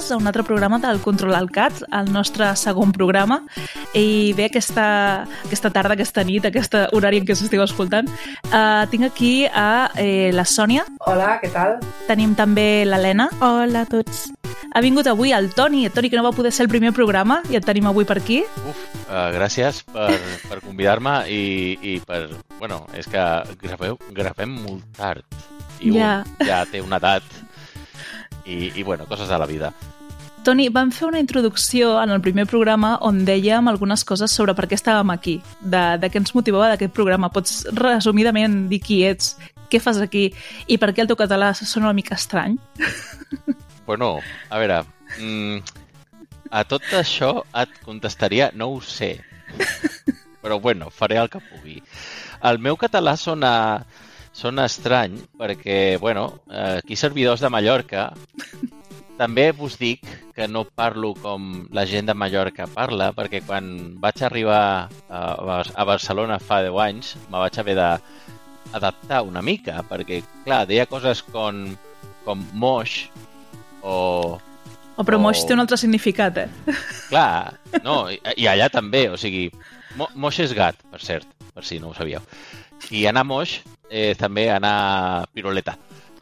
Benvingudes a un altre programa del Control al Cat, el nostre segon programa. I bé, aquesta, aquesta tarda, aquesta nit, aquest horari en què s'esteu escoltant, uh, tinc aquí a eh, la Sònia. Hola, què tal? Tenim també l'Helena. Hola a tots. Ha vingut avui el Toni, el Toni que no va poder ser el primer programa i et tenim avui per aquí. Uf, uh, gràcies per, per convidar-me i, i per... Bueno, és que graveu, gravem molt tard i Ja. un ja té una edat i, i bueno, coses de la vida. Toni, vam fer una introducció en el primer programa on dèiem algunes coses sobre per què estàvem aquí, de, de què ens motivava d'aquest programa. Pots resumidament dir qui ets, què fas aquí i per què el teu català sona una mica estrany? Bueno, a veure, mm, a tot això et contestaria no ho sé, però bueno, faré el que pugui. El meu català sona, sona estrany perquè, bueno, eh, aquí servidors de Mallorca també vos dic que no parlo com la gent de Mallorca parla, perquè quan vaig arribar a, Bar- a Barcelona fa 10 anys me vaig haver d'adaptar una mica, perquè, clar, deia coses com, com moix o... O però Oh. moix té un altre significat, eh? Clar, no, i, i allà també, o sigui, mo, moix és gat, per cert, per si no ho sabíeu. I anar moix, eh, també anar piruleta.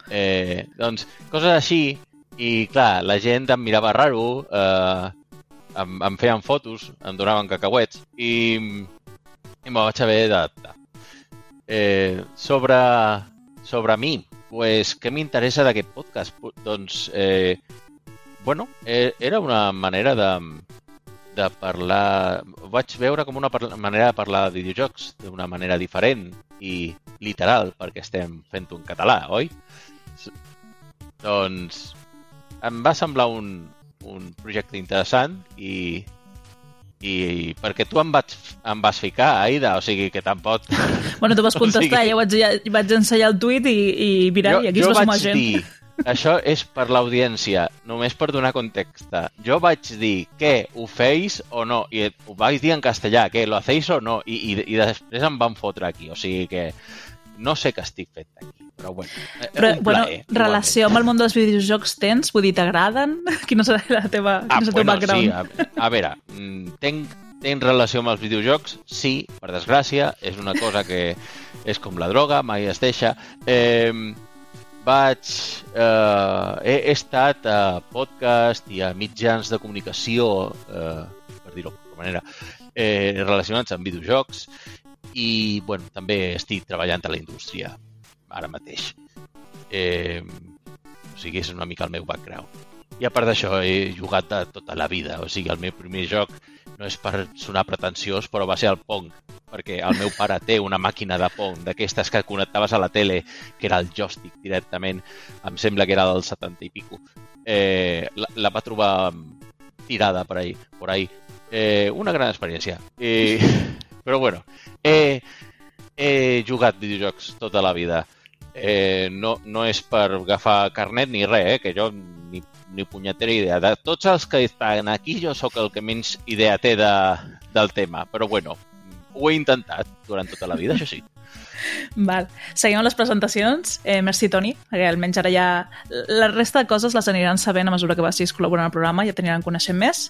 Eh, doncs, coses així, i clar, la gent em mirava raro, eh, em, em feien fotos, em donaven cacauets, i, i me vaig haver d'adaptar. Eh, sobre, sobre mi, pues, què m'interessa d'aquest podcast? Doncs, eh, bueno, eh, era una manera de, de parlar... Ho vaig veure com una manera de parlar de videojocs d'una manera diferent i literal, perquè estem fent-ho en català, oi? Doncs em va semblar un, un projecte interessant i, i perquè tu em, vaig, em vas ficar, Aida, o sigui que tampoc... Bueno, tu vas O contestar, sigui- ja vaig, ja vaig ensenyar el tuit i, i mira, i aquí es va sumar gent. dir, això és per l'audiència, només per donar context. Jo vaig dir que ho feis o no, i ho vaig dir en castellà, que lo hacéis o no, i, i, i després em van fotre aquí, o sigui que no sé què estic fent aquí, però bueno, eh, Però, un bueno, plaer, relació amb el món dels videojocs tens? Vull dir, t'agraden? Quina serà la teva, Ah, quin és el teu bueno, background? sí, a, a veure, mm, tenc, tenc relació amb els videojocs? Sí, per desgràcia, és una cosa que és com la droga, mai es deixa. Eh, vaig... Eh, he, he estat a podcast i a mitjans de comunicació, eh, per dir-ho d'alguna manera, eh, relacionats amb videojocs i, bueno, també estic treballant a la indústria ara mateix. Eh, o sigui, és una mica el meu background. I a part d'això, he jugat de tota la vida. O sigui, el meu primer joc no és per sonar pretensiós, però va ser el Pong, perquè el meu pare té una màquina de Pong, d'aquestes que connectaves a la tele, que era el joystick directament, em sembla que era del 70 i pico. Eh, la, la va trobar tirada per ahí, por ahí. Eh, una gran experiència. Eh, però bueno, he, he jugat videojocs tota la vida. Eh, no, no és per agafar carnet ni res, eh, que jo ni, ni punyetera idea. De tots els que estan aquí, jo sóc el que menys idea té de, del tema. Però bueno, ho he intentat durant tota la vida, això sí. Val. Seguim amb les presentacions. Eh, merci, Toni, almenys ara ja... La resta de coses les aniran sabent a mesura que vagis col·laborant al programa, ja t'aniran coneixent més.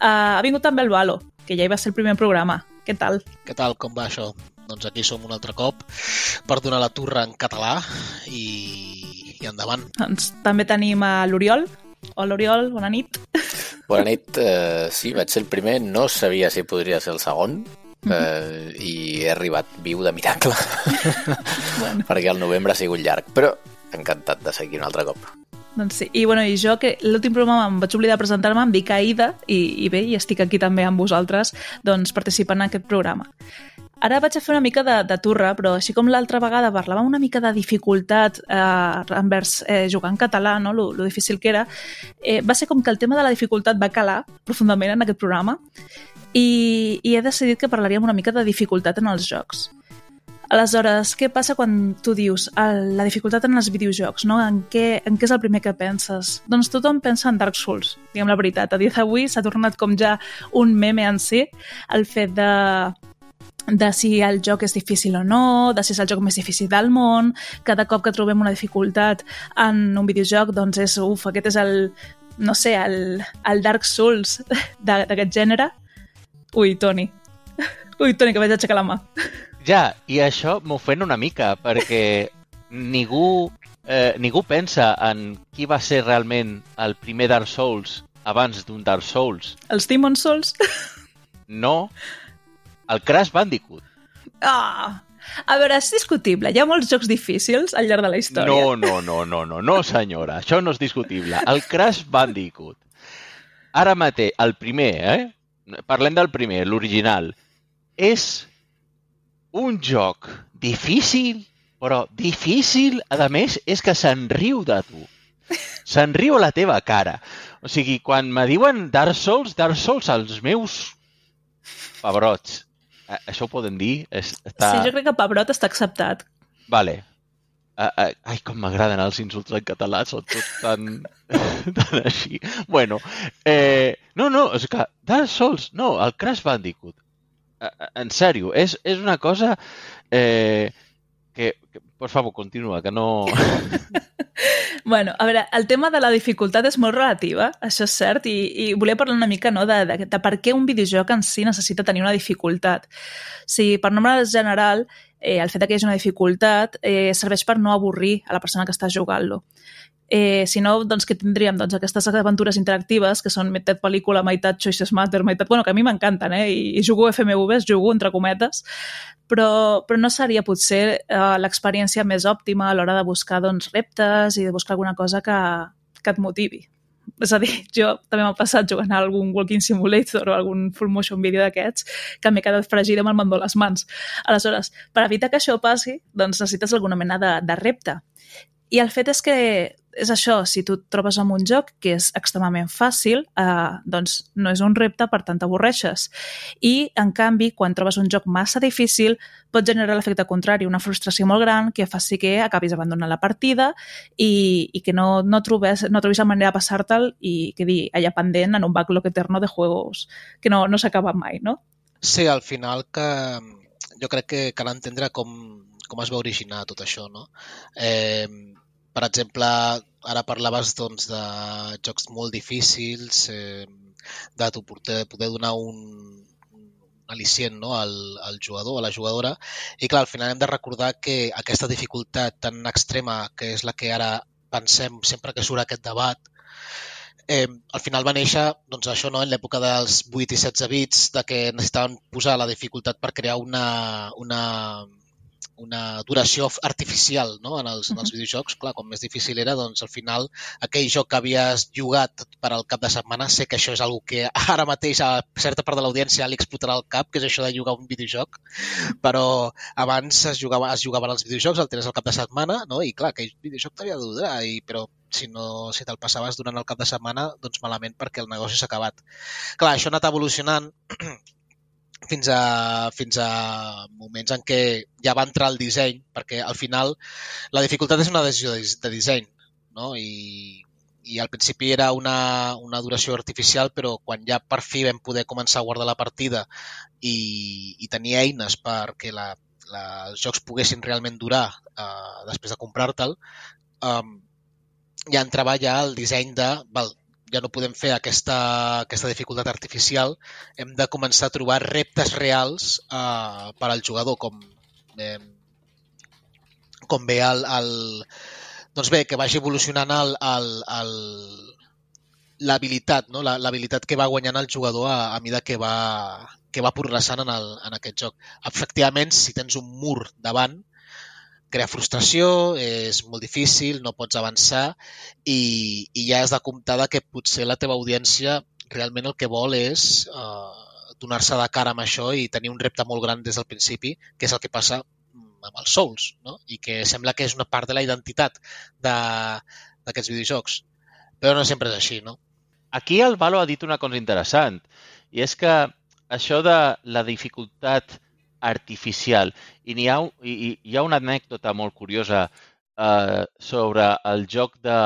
Uh, ha vingut també el Valo, que ja hi va ser el primer programa. Què tal? Què tal, com va això? Doncs aquí som un altre cop per donar la turra en català i, i endavant. Doncs també tenim a l'Oriol. Hola, Oriol, bona nit. Bona nit. Uh, sí, vaig ser el primer. No sabia si podria ser el segon. Uh, I he arribat viu de miracle. Bueno. Perquè el novembre ha sigut llarg. Però encantat de seguir un altre cop. Doncs sí, i, bueno, i jo, que l'últim programa em vaig oblidar de presentar-me, em dic Aida, i, i bé, i estic aquí també amb vosaltres, doncs, participant en aquest programa. Ara vaig a fer una mica de, de turra, però així com l'altra vegada parlàvem una mica de dificultat eh, envers eh, jugar en català, no? lo, lo difícil que era, eh, va ser com que el tema de la dificultat va calar profundament en aquest programa i, i he decidit que parlaríem una mica de dificultat en els jocs. Aleshores, què passa quan tu dius el, la dificultat en els videojocs, no? En què, en què és el primer que penses? Doncs tothom pensa en Dark Souls, diguem la veritat. A dia d'avui s'ha tornat com ja un meme en si el fet de de si el joc és difícil o no, de si és el joc més difícil del món, cada cop que trobem una dificultat en un videojoc, doncs és, uf, aquest és el no sé, el, el Dark Souls d'aquest gènere... Ui, Toni. Ui, Toni, que vaig aixecar la mà. Ja, i això m'ofèn una mica, perquè ningú, eh, ningú pensa en qui va ser realment el primer Dark Souls abans d'un Dark Souls. Els Demon Souls... No, el Crash Bandicoot. Ah! A veure, és discutible. Hi ha molts jocs difícils al llarg de la història. No, no, no, no, no, no, senyora, això no és discutible. El Crash Bandicoot. Ara mateix, el primer, eh? Parlem del primer, l'original. És un joc difícil, però difícil, a més, és que se'n riu de tu. Se'n riu a la teva cara. O sigui, quan me diuen Dark Souls, Dark Souls, els meus pebrots. Eh, Això ho poden dir? Està... Sí, jo crec que Pebrot està acceptat. Vale. Uh, uh, ai, com m'agraden els insults en català, són tots tan, tan així. Bueno, eh, no, no, és que Dark Souls, no, el Crash Bandicoot. En sèrio, és, és una cosa eh, que, que, por favor, continua, que no... Bueno, a veure, el tema de la dificultat és molt relativa, això és cert, i, i volia parlar una mica no, de, de, de per què un videojoc en si necessita tenir una dificultat. Si per norma general eh, el fet que hi hagi una dificultat eh, serveix per no avorrir a la persona que està jugant-lo. Eh, si no, doncs què tindríem? Doncs aquestes aventures interactives que són meitat pel·lícula, meitat Choices Matter, meitat... Bueno, que a mi m'encanten, eh? I, I jugo FMVs, jugo entre cometes, però, però no seria potser eh, l'experiència més òptima a l'hora de buscar doncs, reptes i de buscar alguna cosa que, que et motivi. És a dir, jo també m'ha passat jugant a algun Walking Simulator o algun full motion video d'aquests que m'he quedat fregida amb el mandó a les mans. Aleshores, per evitar que això passi, doncs necessites alguna mena de, de repte. I el fet és que és això, si tu et trobes amb un joc que és extremament fàcil, eh, doncs no és un repte, per tant t'avorreixes. I, en canvi, quan trobes un joc massa difícil, pot generar l'efecte contrari, una frustració molt gran que faci que acabis abandonant la partida i, i que no, no, trobes, no trobis la manera de passar-te'l i quedi allà pendent en un backlog eterno de juegos que no, no s'acaba mai, no? Sí, al final que jo crec que cal entendre com, com es va originar tot això, no? Eh, per exemple, ara parlaves doncs, de jocs molt difícils, eh, de poder, poder donar un al·licient no? al, al jugador, a la jugadora, i clar, al final hem de recordar que aquesta dificultat tan extrema, que és la que ara pensem sempre que surt aquest debat, eh, al final va néixer doncs, això no, en l'època dels 8 i 16 bits, de que necessitaven posar la dificultat per crear una, una, una duració artificial no? en, els, en els videojocs. Clar, com més difícil era, doncs al final aquell joc que havies jugat per al cap de setmana, sé que això és algo que ara mateix a certa part de l'audiència li explotarà el cap, que és això de jugar un videojoc, però abans es jugava, es jugaven els videojocs, el tens al cap de setmana, no? i clar, aquell videojoc t'havia de durar, i, però si no si te'l passaves durant el cap de setmana, doncs malament perquè el negoci s'ha acabat. Clar, això ha anat evolucionant fins a, fins a moments en què ja va entrar el disseny, perquè al final la dificultat és una decisió de, de disseny, no? I, i al principi era una, una duració artificial, però quan ja per fi vam poder començar a guardar la partida i, i tenir eines perquè la, la, els jocs poguessin realment durar eh, després de comprar-te'l, eh, ja entrava ja el disseny de val, ja no podem fer aquesta, aquesta dificultat artificial, hem de començar a trobar reptes reals eh, per al jugador, com, eh, com ve el, el, doncs bé, que vagi evolucionant el, el, el, l'habilitat, no? L'habilitat que va guanyant el jugador a, a mida que va, que va progressant en, el, en aquest joc. Efectivament, si tens un mur davant, crea frustració, és molt difícil, no pots avançar i, i ja has de comptar que potser la teva audiència realment el que vol és eh, donar-se de cara amb això i tenir un repte molt gran des del principi, que és el que passa amb els Souls, no? i que sembla que és una part de la identitat de- d'aquests videojocs. Però no sempre és així, no? Aquí el Valo ha dit una cosa interessant, i és que això de la dificultat artificial, i n'hi ha, i, i- hi ha una anècdota molt curiosa eh, sobre el joc de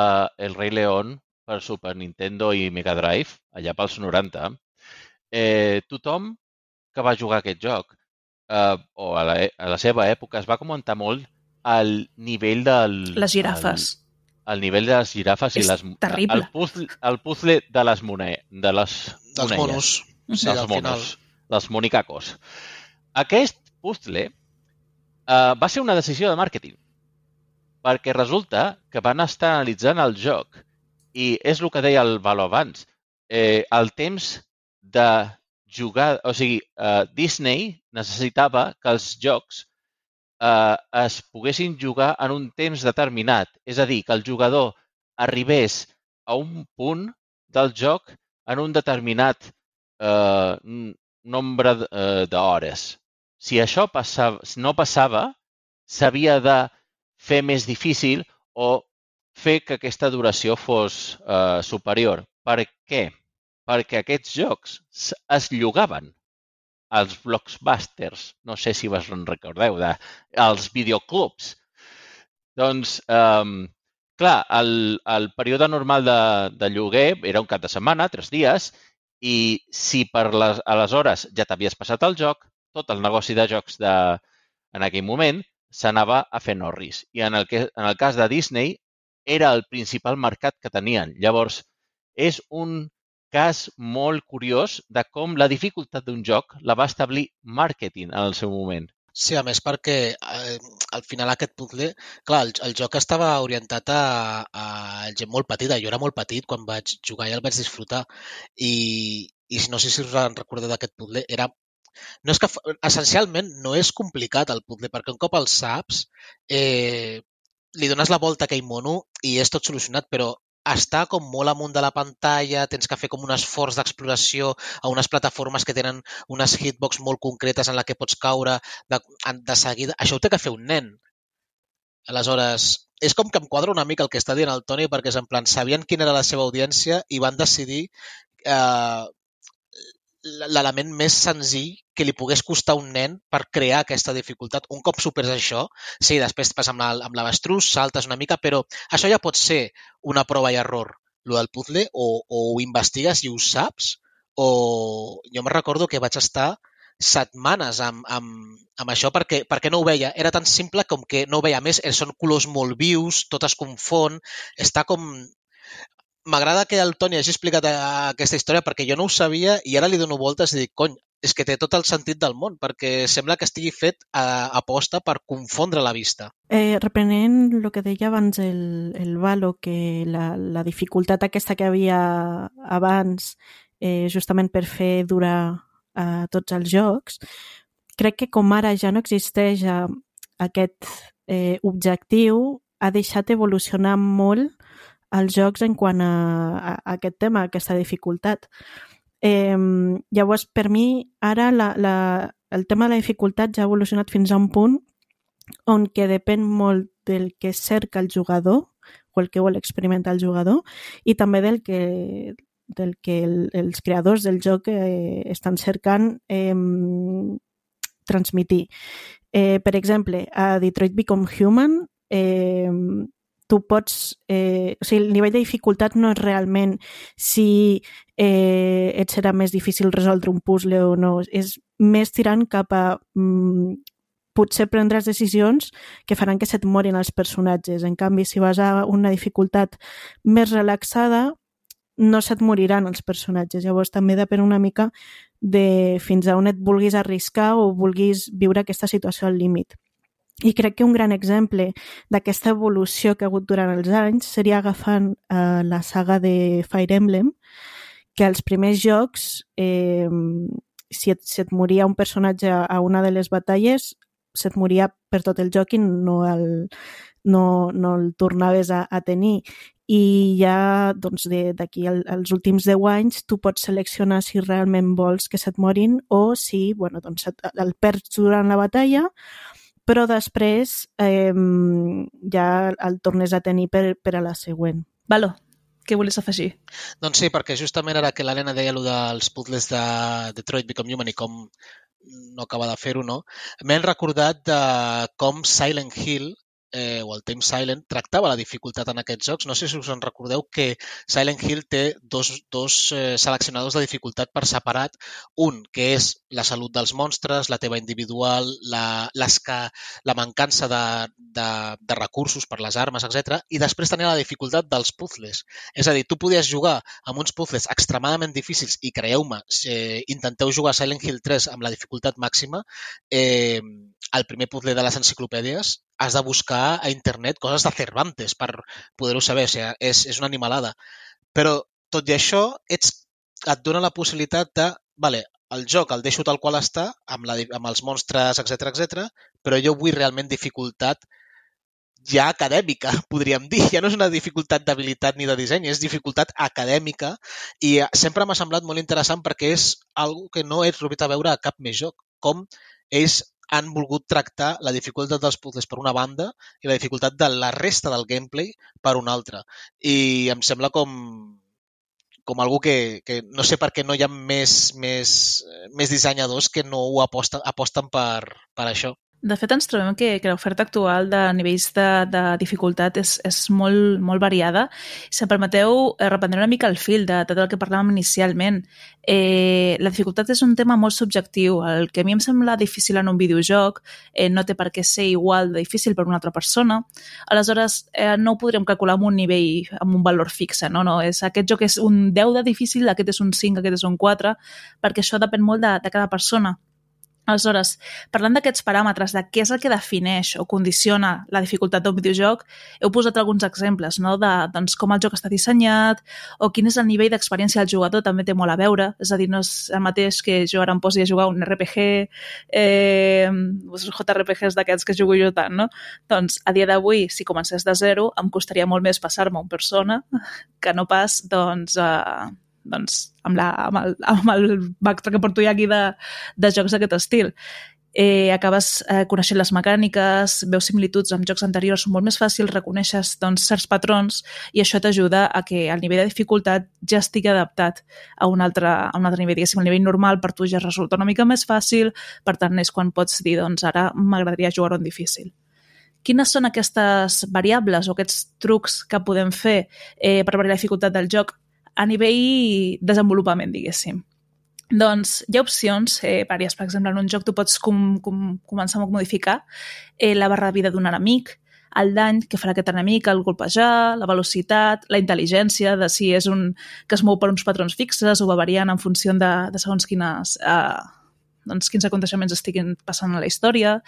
El Rei León per Super Nintendo i Mega Drive, allà pels 90. Eh, tothom que va jugar aquest joc, eh, o a la, a la seva època, es va comentar molt el nivell del... Les girafes. El, el nivell de les girafes És i les... terrible. El puzzle, el puzzle de les, mone, de les Dels monelles. monos. Sí, dels al final. monos, dels monicacos. Aquest puzzle eh, va ser una decisió de màrqueting, perquè resulta que van estar analitzant el joc i és el que deia el Valo abans, eh, el temps de jugar, o sigui, eh, Disney necessitava que els jocs eh, es poguessin jugar en un temps determinat, és a dir, que el jugador arribés a un punt del joc en un determinat eh, nombre eh, d'hores. Si això passava, si no passava, s'havia de fer més difícil o fer que aquesta duració fos eh, superior. Per què? Perquè aquests jocs es llogaven als blockbusters, no sé si vos en recordeu, de, als videoclubs. Doncs, eh, clar, el, el període normal de, de lloguer era un cap de setmana, tres dies, i si per les, aleshores ja t'havies passat el joc, tot el negoci de jocs de, en aquell moment s'anava a fer norris. I en el, que, en el cas de Disney era el principal mercat que tenien. Llavors, és un cas molt curiós de com la dificultat d'un joc la va establir màrqueting en el seu moment. Sí, a més perquè eh, al final aquest puzzle, clar, el, el joc estava orientat a, a gent molt petita. Jo era molt petit quan vaig jugar i el vaig disfrutar. I, i no sé si us en recordeu d'aquest puzzle, era no és que, essencialment no és complicat el puzzle, perquè un cop el saps, eh, li dones la volta a aquell mono i és tot solucionat, però està com molt amunt de la pantalla, tens que fer com un esforç d'exploració a unes plataformes que tenen unes hitbox molt concretes en la que pots caure de, de seguida. Això ho té que fer un nen. Aleshores, és com que em quadra una mica el que està dient el Toni, perquè és en plan, sabien quina era la seva audiència i van decidir eh, l'element més senzill que li pogués costar a un nen per crear aquesta dificultat. Un cop superes això, sí, després passa amb la- amb l'avestrús, saltes una mica, però això ja pot ser una prova i error, lo del puzzle, o, o ho investigues i ho saps, o jo me recordo que vaig estar setmanes amb, amb, amb això perquè, perquè no ho veia. Era tan simple com que no ho veia més. Eh, Són colors molt vius, tot es confon, està com... M'agrada que el Toni hagi explicat eh, aquesta història perquè jo no ho sabia i ara li dono voltes i dic, cony, és que té tot el sentit del món, perquè sembla que estigui fet a, a posta per confondre la vista. Eh, reprenent el que deia abans el, el Valo, que la, la dificultat aquesta que havia abans eh, justament per fer durar eh, tots els jocs, crec que com ara ja no existeix eh, aquest eh, objectiu, ha deixat evolucionar molt els jocs en quant a, a, a aquest tema, a aquesta dificultat. Eh, llavors, per mi, ara la, la, el tema de la dificultat ja ha evolucionat fins a un punt on que depèn molt del que cerca el jugador o el que vol experimentar el jugador i també del que, del que el, els creadors del joc eh, estan cercant eh, transmitir. Eh, per exemple, a Detroit Become Human eh, tu pots... Eh, o sigui, el nivell de dificultat no és realment si eh, et serà més difícil resoldre un puzzle o no. És més tirant cap a mm, potser prendràs decisions que faran que se't morin els personatges. En canvi, si vas a una dificultat més relaxada, no se't moriran els personatges. Llavors també depèn una mica de fins a on et vulguis arriscar o vulguis viure aquesta situació al límit. I crec que un gran exemple d'aquesta evolució que ha hagut durant els anys seria agafant eh, la saga de Fire Emblem, que als primers jocs, eh, si, et, si et moria un personatge a una de les batalles, se't moria per tot el joc i no el, no, no el tornaves a, a tenir. I ja doncs, d'aquí al, als últims 10 anys tu pots seleccionar si realment vols que se't morin o si bueno, doncs, et- el perds durant la batalla però després eh, ja el tornes a tenir per, per a la següent. Valo, què volies afegir? Doncs sí, perquè justament ara que l'Helena deia allò dels puzzles de Detroit Become Human i com no acaba de fer-ho, no? M'he recordat de com Silent Hill eh, o el Time Silent tractava la dificultat en aquests jocs. No sé si us en recordeu que Silent Hill té dos, dos eh, seleccionadors de dificultat per separat. Un, que és la salut dels monstres, la teva individual, la, l'esca, la mancança de, de, de recursos per les armes, etc. I després tenia la dificultat dels puzzles. És a dir, tu podies jugar amb uns puzzles extremadament difícils i creieu-me, si intenteu jugar Silent Hill 3 amb la dificultat màxima, eh, el primer puzzle de les enciclopèdies has de buscar a internet coses de Cervantes per poder-ho saber. O sigui, és, és una animalada. Però, tot i això, ets, et dona la possibilitat de... Vale, el joc el deixo tal qual està, amb, la, amb els monstres, etc etc, però jo vull realment dificultat ja acadèmica, podríem dir. Ja no és una dificultat d'habilitat ni de disseny, és dificultat acadèmica i sempre m'ha semblat molt interessant perquè és algo que no he trobit a veure a cap més joc. Com ells han volgut tractar la dificultat dels puzzles per una banda i la dificultat de la resta del gameplay per una altra. I em sembla com com algú que, que no sé per què no hi ha més, més, més dissenyadors que no ho aposten, aposten per, per això. De fet, ens trobem que, que l'oferta actual de nivells de, de dificultat és, és molt, molt variada. Si em permeteu, eh, reprendré una mica el fil de, de tot el que parlàvem inicialment. Eh, la dificultat és un tema molt subjectiu. El que a mi em sembla difícil en un videojoc eh, no té per què ser igual de difícil per una altra persona. Aleshores, eh, no ho podríem calcular amb un nivell, amb un valor fixe. No? No, és, aquest joc és un 10 de difícil, aquest és un 5, aquest és un 4, perquè això depèn molt de, de cada persona. Aleshores, parlant d'aquests paràmetres, de què és el que defineix o condiciona la dificultat d'un videojoc, heu posat alguns exemples no? de doncs, com el joc està dissenyat o quin és el nivell d'experiència del jugador, també té molt a veure. És a dir, no és el mateix que jo ara em posi a jugar un RPG, eh, JRPGs d'aquests que jugo jo tant, no? Doncs, a dia d'avui, si comencés de zero, em costaria molt més passar-me un persona que no pas, doncs, eh, doncs, amb, la, amb, el, amb el backtrack que porto ja aquí de, de jocs d'aquest estil. Eh, acabes eh, coneixent les mecàniques, veus similituds amb jocs anteriors, són molt més fàcils, reconeixes doncs, certs patrons i això t'ajuda a que el nivell de dificultat ja estigui adaptat a un altre, a un altre nivell. Diguéssim, el nivell normal per tu ja resulta una mica més fàcil, per tant és quan pots dir doncs ara m'agradaria jugar en difícil quines són aquestes variables o aquests trucs que podem fer eh, per variar la dificultat del joc a nivell desenvolupament, diguéssim. Doncs hi ha opcions, eh, vàries. Per exemple, en un joc tu pots com, com, començar a modificar eh, la barra de vida d'un enemic, el dany que farà aquest enemic, el golpejar, la velocitat, la intel·ligència, de si és un que es mou per uns patrons fixes o va variant en funció de, de segons quines eh, doncs, quins aconteixements estiguin passant a la història.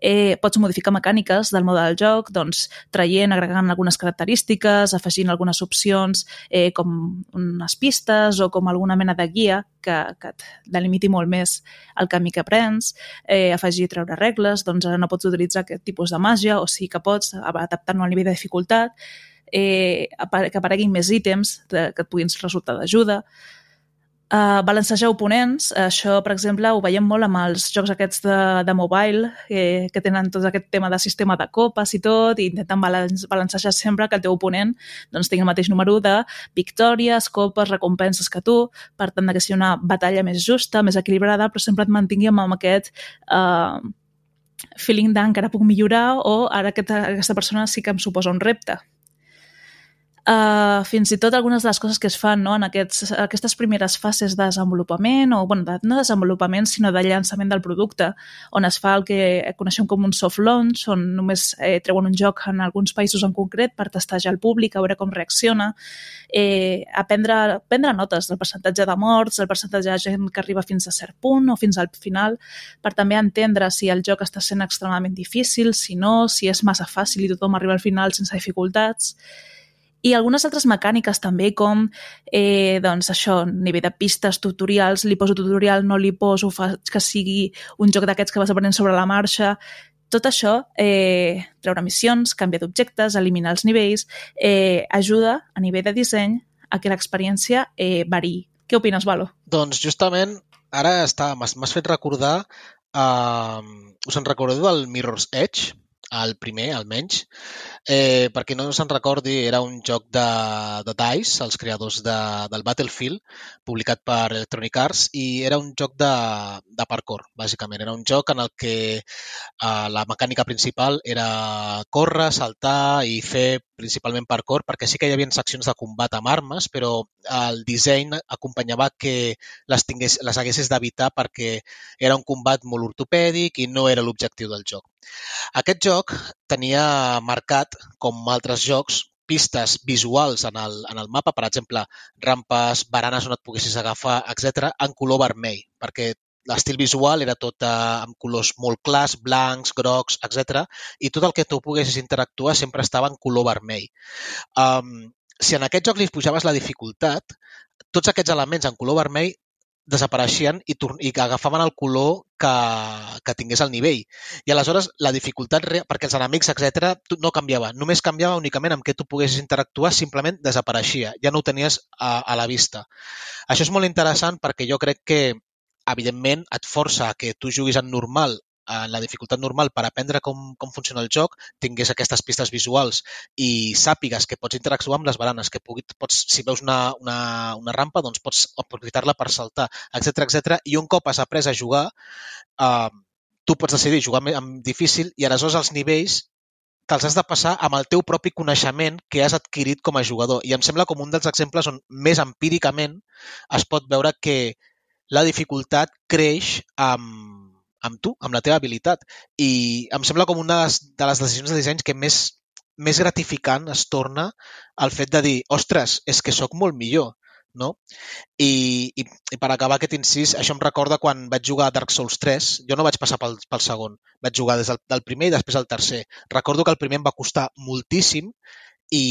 Eh, pots modificar mecàniques del mode del joc, doncs, traient, agregant algunes característiques, afegint algunes opcions eh, com unes pistes o com alguna mena de guia que, que et delimiti molt més el camí que prens, eh, afegir i treure regles, doncs ara no pots utilitzar aquest tipus de màgia o sí que pots adaptar-lo al nivell de dificultat, eh, que apareguin més ítems que et puguin resultar d'ajuda, Uh, balancejar oponents, això, per exemple, ho veiem molt amb els jocs aquests de, de mobile, que, que tenen tot aquest tema de sistema de copes i tot, i intenten balance, balancejar sempre que el teu oponent doncs, tingui el mateix número de victòries, copes, recompenses que tu, per tant, que sigui una batalla més justa, més equilibrada, però sempre et mantingui amb aquest uh, feeling d'encara puc millorar o ara aquesta, aquesta persona sí que em suposa un repte. Uh, fins i tot algunes de les coses que es fan no, en aquests, aquestes primeres fases de desenvolupament, o bueno, de, no desenvolupament, sinó de llançament del producte, on es fa el que coneixem com un soft launch, on només eh, treuen un joc en alguns països en concret per testejar el públic, a veure com reacciona, eh, aprendre, prendre notes del percentatge de morts, el percentatge de gent que arriba fins a cert punt o fins al final, per també entendre si el joc està sent extremadament difícil, si no, si és massa fàcil i tothom arriba al final sense dificultats, i algunes altres mecàniques també, com eh, doncs això, nivell de pistes, tutorials, li poso tutorial, no li poso, fa que sigui un joc d'aquests que vas aprenent sobre la marxa, tot això, eh, treure missions, canviar d'objectes, eliminar els nivells, eh, ajuda a nivell de disseny a que l'experiència eh, variï. Què opines, Valo? Doncs justament ara m'has fet recordar, uh, us en recordeu del Mirror's Edge? El primer, almenys. Eh, perquè no se'n recordi, era un joc de, de DICE, els creadors de, del Battlefield, publicat per Electronic Arts, i era un joc de, de parkour, bàsicament. Era un joc en el que eh, la mecànica principal era córrer, saltar i fer principalment parkour, perquè sí que hi havia seccions de combat amb armes, però el disseny acompanyava que les, tingués, les haguessis d'evitar perquè era un combat molt ortopèdic i no era l'objectiu del joc. Aquest joc tenia marcat, com altres jocs, pistes visuals en el, en el mapa, per exemple, rampes, baranes on et poguessis agafar, etc, en color vermell, perquè l'estil visual era tot eh, amb colors molt clars, blancs, grocs, etc. I tot el que tu poguessis interactuar sempre estava en color vermell. Um, si en aquest joc li pujaves la dificultat, tots aquests elements en color vermell desapareixien i, i agafaven el color que, que tingués el nivell. I aleshores la dificultat, perquè els enemics, etc no canviava. Només canviava únicament amb què tu poguessis interactuar, simplement desapareixia. Ja no ho tenies a, a la vista. Això és molt interessant perquè jo crec que evidentment et força a que tu juguis en normal en la dificultat normal per aprendre com, com funciona el joc, tingués aquestes pistes visuals i sàpigues que pots interactuar amb les baranes, que pugui, pots, si veus una, una, una rampa, doncs pots aprofitar-la per saltar, etc etc. I un cop has après a jugar, eh, tu pots decidir jugar amb difícil i aleshores els nivells te'ls has de passar amb el teu propi coneixement que has adquirit com a jugador. I em sembla com un dels exemples on més empíricament es pot veure que la dificultat creix amb, amb tu, amb la teva habilitat. I em sembla com una de les decisions de disseny que més, més gratificant es torna el fet de dir, ostres, és que sóc molt millor, no? I, i, i per acabar aquest incís, això em recorda quan vaig jugar a Dark Souls 3, jo no vaig passar pel, pel segon, vaig jugar des del, del primer i després el tercer. Recordo que el primer em va costar moltíssim i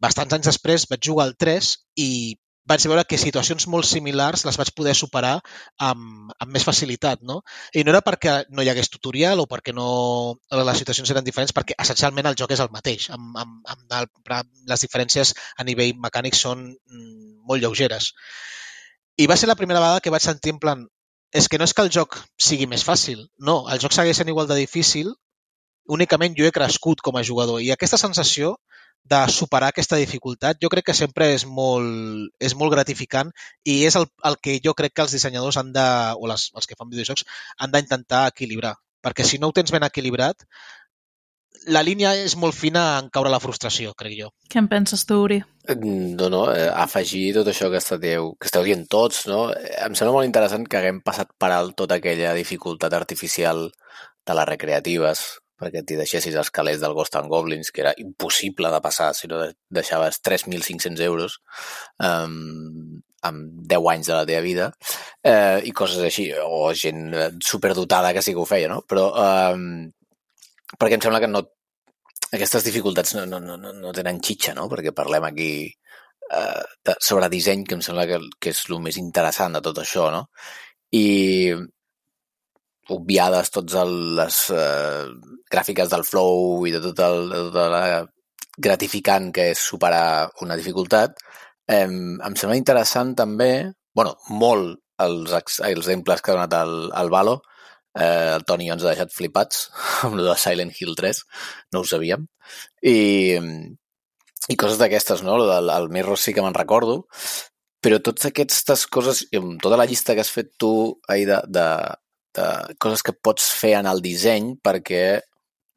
bastants anys després vaig jugar al 3 i vaig veure que situacions molt similars les vaig poder superar amb, amb més facilitat, no? I no era perquè no hi hagués tutorial o perquè no les situacions eren diferents, perquè essencialment el joc és el mateix. Amb, amb, amb el, les diferències a nivell mecànic són mm, molt lleugeres. I va ser la primera vegada que vaig sentir en plan és que no és que el joc sigui més fàcil, no, el joc segueix sent igual de difícil, únicament jo he crescut com a jugador i aquesta sensació de superar aquesta dificultat, jo crec que sempre és molt, és molt gratificant i és el, el que jo crec que els dissenyadors han de, o les, els que fan videojocs han d'intentar equilibrar. Perquè si no ho tens ben equilibrat, la línia és molt fina en caure la frustració, crec jo. Què en penses tu, Uri? No, no, eh, afegir tot això que esteu, que esteu dient tots, no? Em sembla molt interessant que haguem passat per alt tota aquella dificultat artificial de les recreatives, perquè t'hi deixessis els calés del Ghost and Goblins, que era impossible de passar si no deixaves 3.500 euros um, amb 10 anys de la teva vida, eh, i coses així, o gent superdotada que sí que ho feia, no? Però um, perquè em sembla que no aquestes dificultats no, no, no, no tenen xitxa, no? Perquè parlem aquí eh, de, sobre disseny, que em sembla que, que és el més interessant de tot això, no? I, obviades totes les eh, gràfiques del flow i de tot el, de tota la gratificant que és superar una dificultat, eh, em sembla interessant també, bueno, molt els, els exemples que ha donat el, el Valo, eh, el Toni ens ha deixat flipats amb el de Silent Hill 3, no ho sabíem, i, i coses d'aquestes, no? El, el, Mirror sí que me'n recordo, però totes aquestes coses, amb tota la llista que has fet tu ahir de, de, coses que pots fer en el disseny perquè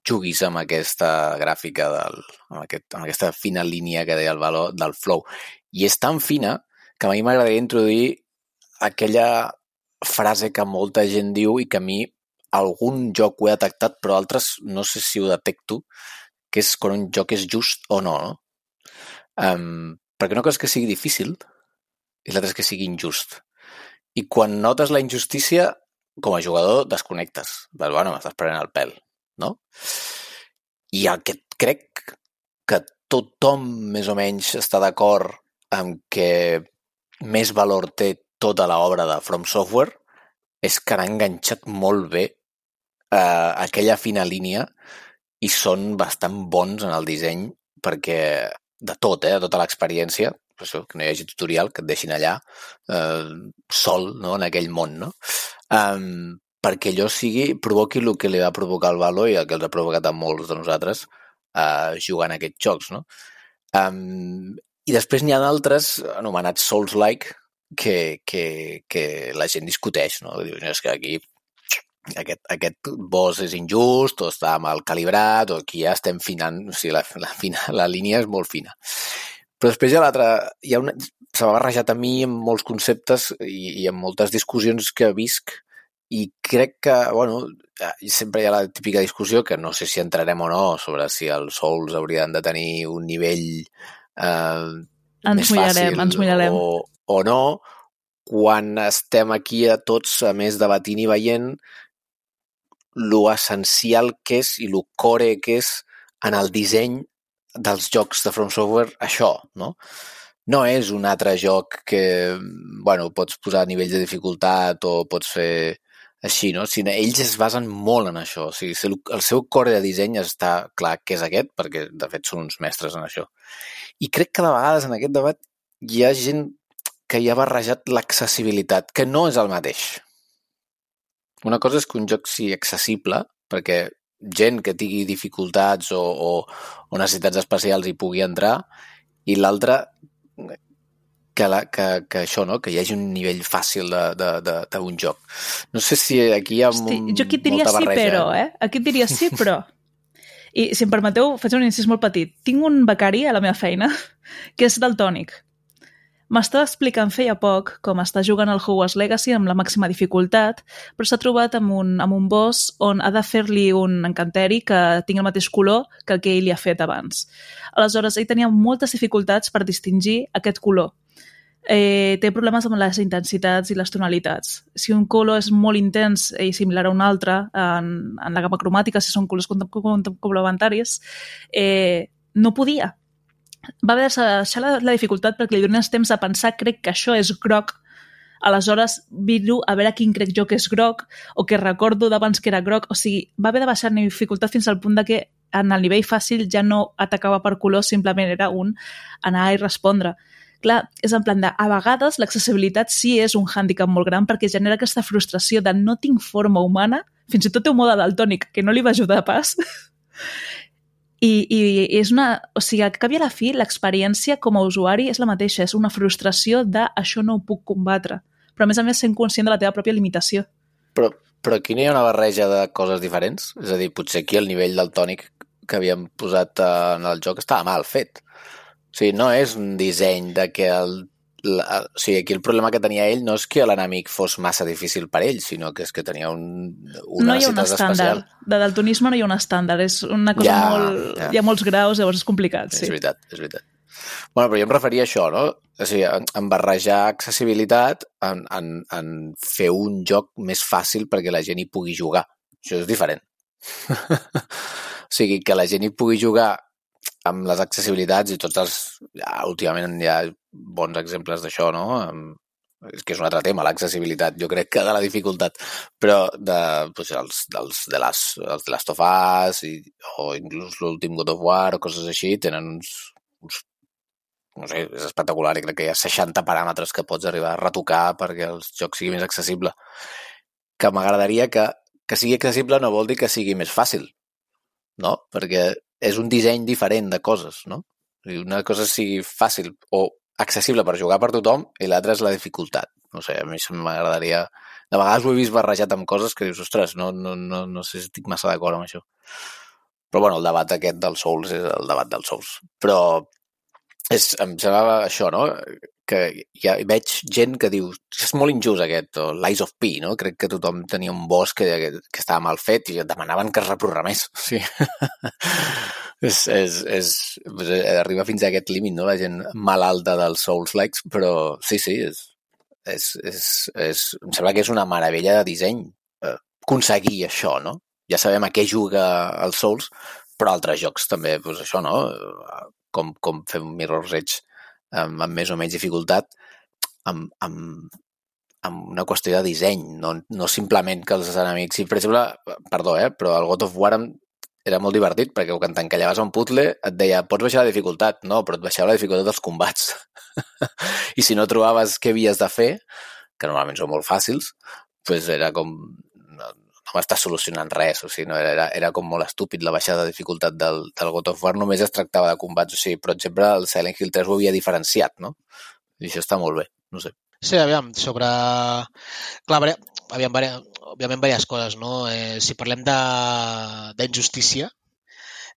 juguis amb aquesta gràfica, del, amb, aquest, amb aquesta fina línia que deia el valor del flow. I és tan fina que a mi m'agradaria introduir aquella frase que molta gent diu i que a mi algun joc ho he detectat, però altres no sé si ho detecto, que és quan un joc és just o no, no? Um, perquè una cosa és que sigui difícil i l'altra és que sigui injust. I quan notes la injustícia, com a jugador desconnectes. Però, bueno, m'estàs prenent el pèl, no? I el que crec que tothom més o menys està d'acord amb que més valor té tota l'obra de From Software és que han enganxat molt bé eh, aquella fina línia i són bastant bons en el disseny perquè de tot, eh, de tota l'experiència, això que no hi hagi tutorial, que et deixin allà eh, sol no, en aquell món, no? Um, perquè allò sigui, provoqui el que li va provocar el Valo i el que els ha provocat a molts de nosaltres uh, jugant a aquests jocs, no? Um, I després n'hi ha d'altres anomenats Souls-like que, que, que la gent discuteix, no? Dius, és que aquí aquest, aquest boss és injust o està mal calibrat o aquí ja estem finant, o sigui, la, la, fina, la línia és molt fina. Però després hi ha hi ha una, s'ha barrejat a mi amb molts conceptes i, i amb moltes discussions que visc i crec que, bueno, sempre hi ha la típica discussió que no sé si entrarem o no sobre si els Souls haurien de tenir un nivell eh, ens més mullarem, fàcil ens mullarem. o, o no, quan estem aquí a tots, a més, debatint i veient lo essencial que és i lo core que és en el disseny dels jocs de From Software això, no? No és un altre joc que, bueno, pots posar nivells de dificultat o pots fer així, no? Sinó ells es basen molt en això. O sigui, si el seu core de disseny està clar que és aquest, perquè de fet són uns mestres en això. I crec que de vegades en aquest debat hi ha gent que hi ha barrejat l'accessibilitat, que no és el mateix. Una cosa és que un joc sigui accessible, perquè gent que tingui dificultats o, o, o necessitats especials hi pugui entrar, i l'altra que, la, que, que això, no? que hi hagi un nivell fàcil d'un joc. No sé si aquí hi ha Hosti, un, jo aquí et diria molta sí, barreja. però, eh? Aquí et diria sí, però. I si em permeteu, faig un incís molt petit. Tinc un becari a la meva feina que és daltònic. M'estava explicant feia poc com està jugant al Hogwarts Legacy amb la màxima dificultat, però s'ha trobat amb un, amb un boss on ha de fer-li un encanteri que tingui el mateix color que el que ell li ha fet abans. Aleshores, ell tenia moltes dificultats per distingir aquest color. Eh, té problemes amb les intensitats i les tonalitats. Si un color és molt intens i similar a un altre en, en la gamma cromàtica, si són colors complementaris, eh, no podia va haver de deixar la, la dificultat perquè li donés temps a pensar, crec que això és groc, aleshores miro a veure quin crec jo que és groc o que recordo d'abans que era groc, o sigui, va haver de baixar la dificultat fins al punt de que en el nivell fàcil ja no atacava per color, simplement era un anar i respondre. Clar, és en plan de, a vegades l'accessibilitat sí és un hàndicap molt gran perquè genera aquesta frustració de no tinc forma humana, fins i tot té un mode daltònic que no li va ajudar pas, i, i és una... O sigui, al cap i a la fi, l'experiència com a usuari és la mateixa, és una frustració de això no ho puc combatre. Però a més a més sent conscient de la teva pròpia limitació. Però, però aquí no hi ha una barreja de coses diferents? És a dir, potser aquí el nivell del tònic que havíem posat eh, en el joc estava mal fet. O sigui, no és un disseny de que el la, o sigui, aquí el problema que tenia ell no és que l'enemic fos massa difícil per ell, sinó que és que tenia un, una no hi ha un estàndard. especial. De daltonisme no hi ha un estàndard. És una cosa Ja, molt... ja. Hi ha molts graus, llavors és complicat, Sí. sí. És veritat, és veritat. Bueno, però jo em referia a això, no? O sigui, en, en barrejar accessibilitat en, en, en fer un joc més fàcil perquè la gent hi pugui jugar. Això és diferent. o sigui, que la gent hi pugui jugar amb les accessibilitats i tots els... Ja, últimament hi ha bons exemples d'això, no? És que és un altre tema, l'accessibilitat, jo crec que de la dificultat, però de, pues, els, dels, de les, els de Last of Us i, o inclús l'últim God of War o coses així, tenen uns, uns no sé, és espectacular i crec que hi ha 60 paràmetres que pots arribar a retocar perquè el joc sigui més accessible. Que m'agradaria que, que sigui accessible no vol dir que sigui més fàcil, no? Perquè és un disseny diferent de coses, no? Una cosa sigui fàcil o accessible per jugar per tothom i l'altra és la dificultat. No sé, a mi m'agradaria... De vegades ho he vist barrejat amb coses que dius, ostres, no, no, no, no sé si estic massa d'acord amb això. Però bueno, el debat aquest dels Souls és el debat dels Souls. Però és, em semblava això, no? Que ja veig gent que diu és molt injust aquest, o l'Eyes of P, no? Crec que tothom tenia un bosc que, que estava mal fet i demanaven que es reprogramés. Sí. és, és, és, és, arriba fins a aquest límit, no? La gent malalta dels Souls-likes, però sí, sí, és, és, és, és, em sembla que és una meravella de disseny eh, aconseguir això, no? Ja sabem a què juga els Souls, però altres jocs també, doncs això, no? Com, com fer un Mirror's Edge amb, amb més o menys dificultat, amb, amb, amb una qüestió de disseny, no, no simplement que els enemics... Si, per exemple, perdó, eh, però el God of War era molt divertit perquè quan t'encallaves a un puzzle et deia pots baixar la dificultat, no, però et baixava la dificultat dels combats. I si no trobaves què havies de fer, que normalment són molt fàcils, pues era com no, no està solucionant res, o sigui, no, era, era com molt estúpid la baixada de dificultat del, del God of War, només es tractava de combats, o sigui, per exemple, el Silent Hill 3 ho havia diferenciat, no? I això està molt bé, no sé. Sí, aviam, sobre... Clar, aviam, òbviament, diverses coses, no? Eh, si parlem d'injustícia,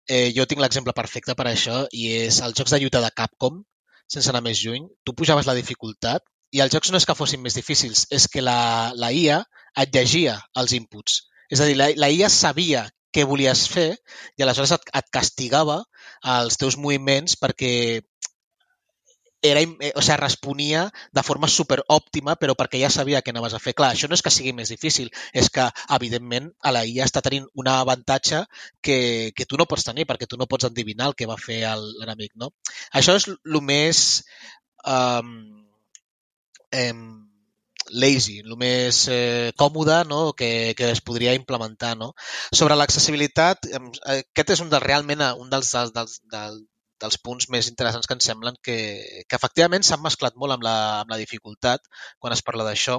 eh, jo tinc l'exemple perfecte per això i és els jocs de lluita de Capcom, sense anar més lluny, tu pujaves la dificultat i els jocs no és que fossin més difícils, és que la, la IA et llegia els inputs. És a dir, la, la IA sabia què volies fer i aleshores et, et castigava els teus moviments perquè era, eh, o sigui, responia de forma super òptima, però perquè ja sabia què anaves a fer. Clar, això no és que sigui més difícil, és que, evidentment, a la IA està tenint un avantatge que, que tu no pots tenir, perquè tu no pots endivinar el que va fer l'enemic, no? Això és el més... Um, eh, lazy, el més eh, còmode no? que, que es podria implementar. No? Sobre l'accessibilitat, aquest és un dels, realment un dels, dels, dels, dels, dels punts més interessants que ens semblen que, que efectivament s'han mesclat molt amb la, amb la dificultat quan es parla d'això,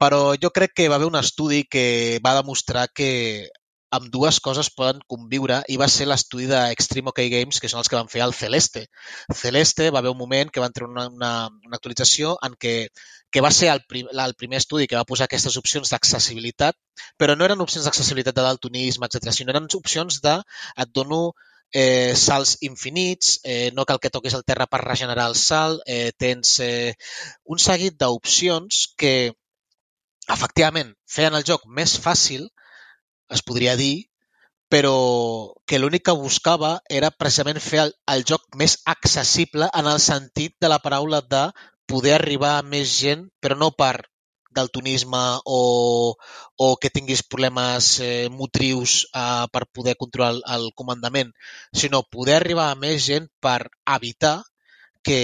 però jo crec que va haver un estudi que va demostrar que amb dues coses poden conviure i va ser l'estudi d'Extreme OK Games, que són els que van fer el Celeste. Celeste va haver un moment que van treure una, una, una actualització en què que va ser el, prim, el primer estudi que va posar aquestes opcions d'accessibilitat, però no eren opcions d'accessibilitat de daltonisme, etc, sinó eren opcions de et dono eh, salts infinits, eh, no cal que toquis el terra per regenerar el salt, eh, tens eh, un seguit d'opcions que efectivament feien el joc més fàcil, es podria dir, però que l'únic que buscava era precisament fer el, el joc més accessible en el sentit de la paraula de poder arribar a més gent, però no per daltonisme o, o que tinguis problemes eh, motrius eh, per poder controlar el, el comandament, sinó poder arribar a més gent per evitar que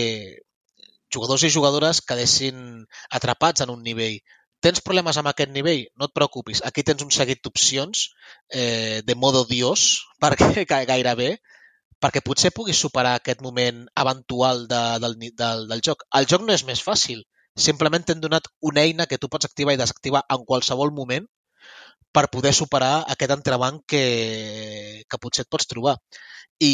jugadors i jugadores quedessin atrapats en un nivell. Tens problemes amb aquest nivell? No et preocupis. Aquí tens un seguit d'opcions eh, de modo dios, perquè gairebé, perquè potser puguis superar aquest moment eventual de, del, del, del joc. El joc no és més fàcil. Simplement t'hem donat una eina que tu pots activar i desactivar en qualsevol moment per poder superar aquest entrebanc que, que potser et pots trobar. I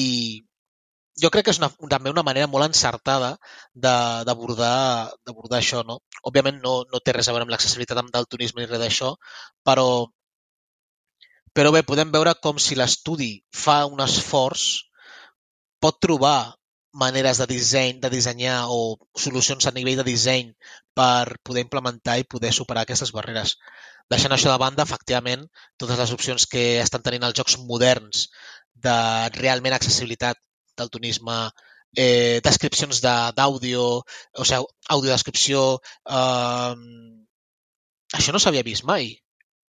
jo crec que és una, també una manera molt encertada d'abordar això. No? Òbviament no, no té res a veure amb l'accessibilitat amb daltonisme ni res d'això, però, però bé, podem veure com si l'estudi fa un esforç pot trobar maneres de disseny, de dissenyar o solucions a nivell de disseny per poder implementar i poder superar aquestes barreres. Deixant això de banda, efectivament, totes les opcions que estan tenint els jocs moderns de realment accessibilitat daltonisme, eh, descripcions d'àudio, o sigui, audiodescripció... Eh, això no s'havia vist mai.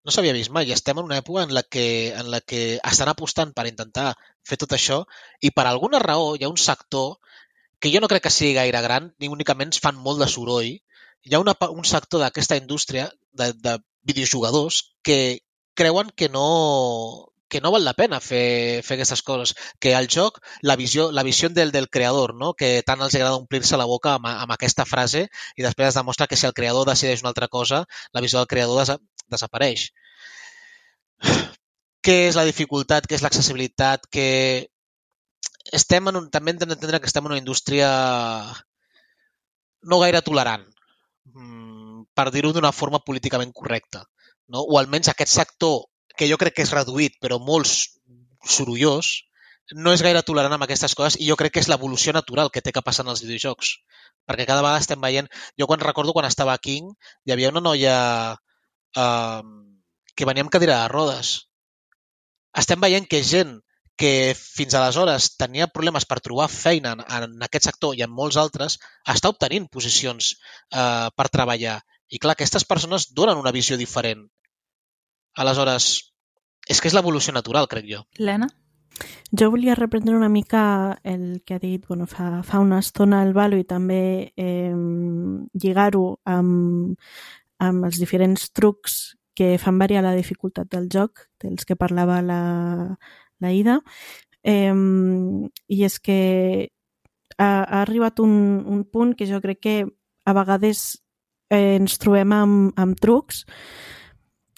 No s'havia vist mai. I estem en una època en la, que, en la que estan apostant per intentar fer tot això i per alguna raó hi ha un sector que jo no crec que sigui gaire gran, ni únicament fan molt de soroll. Hi ha una, un sector d'aquesta indústria de, de videojugadors que creuen que no, que no val la pena fer, fer aquestes coses. Que el joc, la visió, la visió del, del creador, no? que tant els agrada omplir-se la boca amb, amb aquesta frase i després es demostra que si el creador decideix una altra cosa, la visió del creador des, desapareix. Què és la dificultat? Què és l'accessibilitat? Que estem en un, també hem d'entendre que estem en una indústria no gaire tolerant, mm, per dir-ho d'una forma políticament correcta. No? O almenys aquest sector que jo crec que és reduït, però molt sorollós, no és gaire tolerant amb aquestes coses i jo crec que és l'evolució natural que té que passar en els videojocs. Perquè cada vegada estem veient... Jo quan recordo quan estava a King, hi havia una noia eh, que venia amb cadira de rodes. Estem veient que gent que fins aleshores tenia problemes per trobar feina en, en aquest sector i en molts altres, està obtenint posicions eh, per treballar. I clar, aquestes persones donen una visió diferent Aleshores, és que és l'evolució natural, crec jo. Lena? Jo volia reprendre una mica el que ha dit bueno, fa, fa una estona el Valo i també eh, lligar-ho amb, amb els diferents trucs que fan variar la dificultat del joc, dels que parlava la, la Ida. Eh, I és que ha, ha arribat un, un punt que jo crec que a vegades eh, ens trobem amb, amb trucs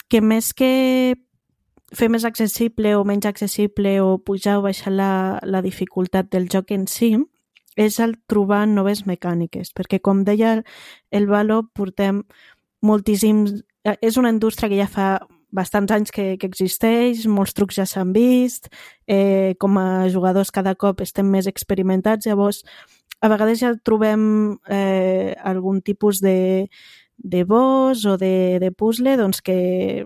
que més que fer més accessible o menys accessible o pujar o baixar la, la dificultat del joc en si és el trobar noves mecàniques, perquè com deia el Valo, portem moltíssims... eh, És una indústria que ja fa bastants anys que, que existeix, molts trucs ja s'han vist, eh, com a jugadors cada cop estem més experimentats, llavors a vegades ja trobem eh, algun tipus de, de boss o de, de puzzle doncs que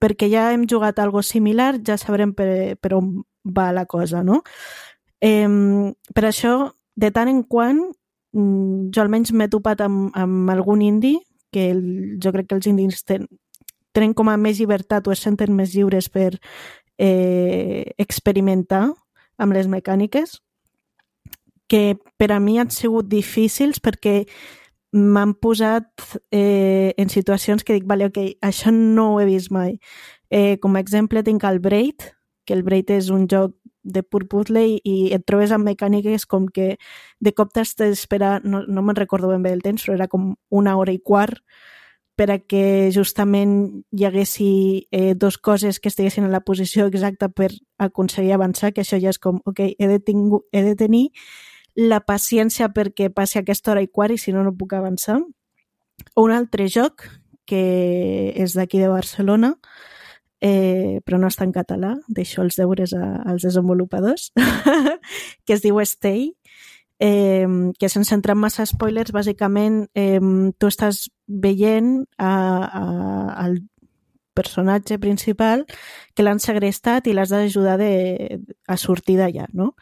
perquè ja hem jugat algo similar ja sabrem per, per on va la cosa, no? Eh, per això, de tant en quant, mm, jo almenys m'he topat amb, amb algun indi, que el, jo crec que els indis ten, tenen com a més llibertat o es senten més lliures per eh, experimentar amb les mecàniques, que per a mi han sigut difícils perquè m'han posat eh, en situacions que dic, vale, ok, això no ho he vist mai. Eh, com a exemple tinc el Braid, que el Braid és un joc de pur puzzle i, i et trobes amb mecàniques com que de cop t'has d'esperar, no, no me'n recordo ben bé el temps, però era com una hora i quart per a que justament hi haguessi eh, dos coses que estiguessin en la posició exacta per aconseguir avançar, que això ja és com, ok, he de, tingu, he de tenir la paciència perquè passi aquesta hora i quart i si no, no puc avançar. Un altre joc que és d'aquí de Barcelona, eh, però no està en català, deixo els deures a, als desenvolupadors, que es diu Stay, eh, que sense entrar en massa spoilers, bàsicament eh, tu estàs veient a, a, al personatge principal que l'han segrestat i l'has d'ajudar a sortir d'allà, no?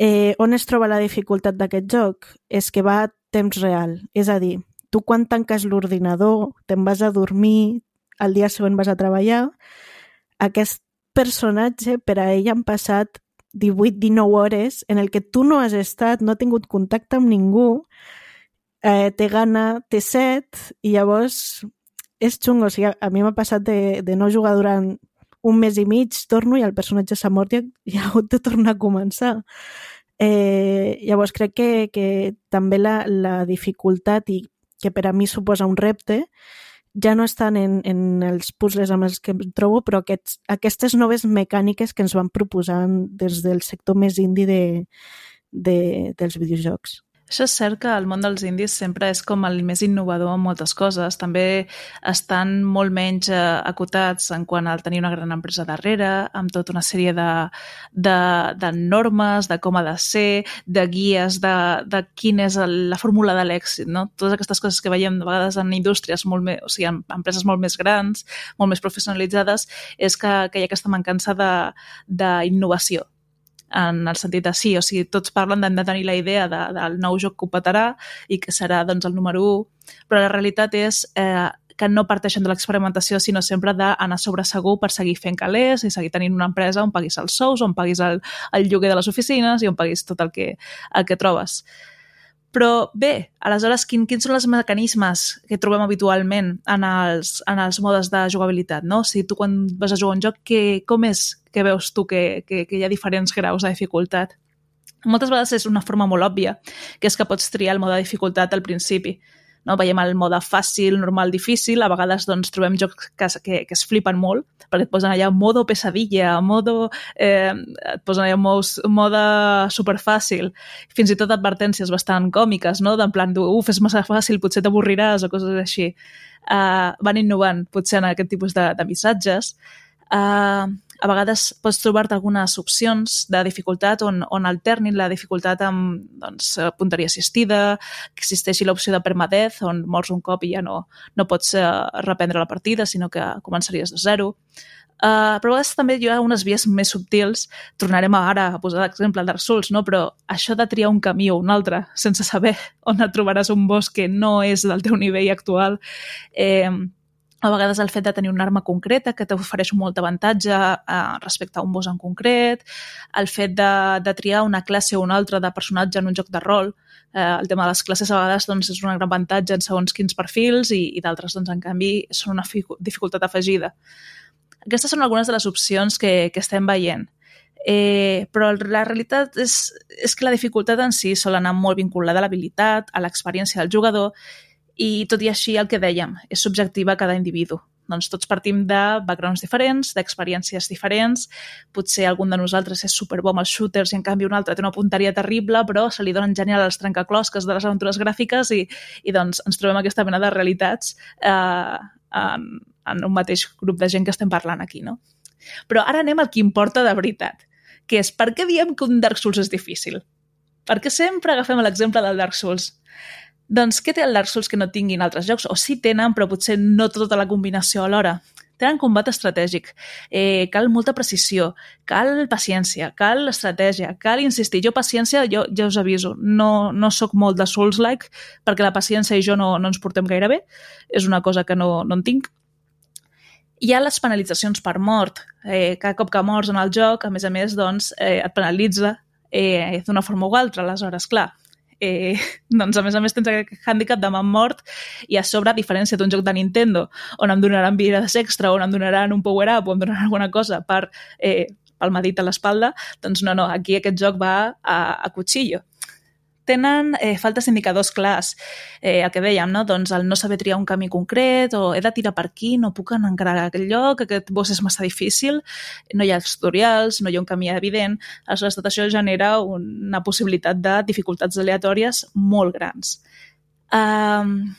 Eh, on es troba la dificultat d'aquest joc? És que va a temps real, és a dir, tu quan tanques l'ordinador, te'n vas a dormir, el dia següent vas a treballar, aquest personatge, per a ell han passat 18-19 hores en el que tu no has estat, no ha tingut contacte amb ningú, eh, té gana, té set, i llavors és xungo. O sigui, a mi m'ha passat de, de no jugar durant un mes i mig, torno i el personatge s'ha mort i, ha hagut de tornar a començar. Eh, llavors crec que, que també la, la dificultat i que per a mi suposa un repte ja no estan en, en els puzzles amb els que em trobo, però aquests, aquestes noves mecàniques que ens van proposant des del sector més indi de, de, dels videojocs. Això és cert que el món dels indis sempre és com el més innovador en moltes coses. També estan molt menys eh, acotats en quant a tenir una gran empresa darrere, amb tota una sèrie de, de, de normes, de com ha de ser, de guies, de, de quina és el, la fórmula de l'èxit. No? Totes aquestes coses que veiem de vegades en indústries, molt més, o sigui, en empreses molt més grans, molt més professionalitzades, és que, que hi ha aquesta mancança d'innovació en el sentit de sí, o sigui, tots parlen de tenir la idea de, del nou joc que petarà i que serà doncs, el número 1, però la realitat és eh, que no parteixen de l'experimentació, sinó sempre d'anar sobre segur per seguir fent calés i seguir tenint una empresa on paguis els sous, on paguis el, el lloguer de les oficines i on paguis tot el que, el que trobes. Però bé, aleshores, quin, quins són els mecanismes que trobem habitualment en els, en els modes de jugabilitat? No? Sigui, tu quan vas a jugar un joc, que, com és que veus tu que, que, que hi ha diferents graus de dificultat? Moltes vegades és una forma molt òbvia, que és que pots triar el mode de dificultat al principi no? veiem el mode fàcil, normal, difícil, a vegades doncs, trobem jocs que, que, que es flipen molt, perquè et posen allà modo pesadilla, modo, eh, et posen allà mode superfàcil, fins i tot advertències bastant còmiques, no? d'en plan, uf, és massa fàcil, potser t'avorriràs o coses així. Uh, van innovant potser en aquest tipus de, de missatges. Uh, a vegades pots trobar-te algunes opcions de dificultat on, on alternin la dificultat amb doncs, eh, punteria assistida, que existeixi l'opció de permadeath, on mors un cop i ja no, no pots uh, reprendre la partida, sinó que començaries de zero. Uh, però a vegades també hi ha unes vies més subtils, tornarem ara a posar d'exemple Dark Souls, no? però això de triar un camí o un altre sense saber on et trobaràs un bosc que no és del teu nivell actual, eh, a vegades el fet de tenir una arma concreta que t'ofereix molt avantatge eh, respecte a un boss en concret, el fet de, de triar una classe o una altra de personatge en un joc de rol, eh, el tema de les classes a vegades doncs, és un gran avantatge en segons quins perfils i, i d'altres, doncs, en canvi, són una dificultat afegida. Aquestes són algunes de les opcions que, que estem veient. Eh, però la realitat és, és que la dificultat en si sol anar molt vinculada a l'habilitat, a l'experiència del jugador i tot i així el que dèiem, és subjectiva a cada individu. Doncs tots partim de backgrounds diferents, d'experiències diferents, potser algun de nosaltres és superbo amb els shooters i en canvi un altre té una punteria terrible, però se li donen genial els trencaclosques de les aventures gràfiques i, i doncs ens trobem aquesta mena de realitats eh, en, en un mateix grup de gent que estem parlant aquí, no? Però ara anem al que importa de veritat, que és per què diem que un Dark Souls és difícil? Perquè sempre agafem l'exemple del Dark Souls. Doncs què té el Dark Souls que no tinguin altres jocs? O sí tenen, però potser no tota la combinació alhora. Tenen combat estratègic, eh, cal molta precisió, cal paciència, cal estratègia, cal insistir. Jo paciència, jo ja us aviso, no, no sóc molt de Souls-like perquè la paciència i jo no, no ens portem gaire bé, és una cosa que no, no en tinc. Hi ha les penalitzacions per mort. Eh, cada cop que mors en el joc, a més a més, doncs, eh, et penalitza eh, d'una forma o altra. Aleshores, clar, eh, doncs a més a més tens aquest hàndicap de man mort i a sobre, a diferència d'un joc de Nintendo on em donaran vides extra, on em donaran un power-up o em donaran alguna cosa per eh, palmadita a l'espalda, doncs no, no, aquí aquest joc va a, a cuchillo tenen eh, faltes indicadors clars. Eh, el que dèiem, no? doncs el no saber triar un camí concret o he de tirar per aquí, no puc encarar a aquell lloc, aquest boss és massa difícil, no hi ha tutorials, no hi ha un camí evident. Aleshores, tot això genera una possibilitat de dificultats aleatòries molt grans. Um,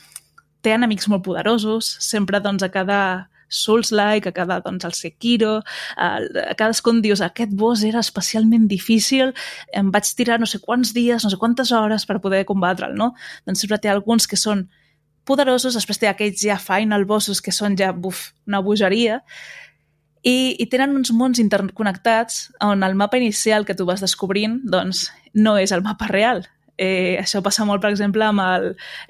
té enemics molt poderosos, sempre doncs, a cada Souls-like, a cada, doncs, el Sekiro, a, a cadascun dius, aquest boss era especialment difícil, em vaig tirar no sé quants dies, no sé quantes hores per poder combatre'l, no? Doncs sempre té alguns que són poderosos, després té aquells ja final bossos que són ja, buf, una bogeria, i, i tenen uns mons interconnectats on el mapa inicial que tu vas descobrint doncs, no és el mapa real, Eh, això passa molt, per exemple, amb el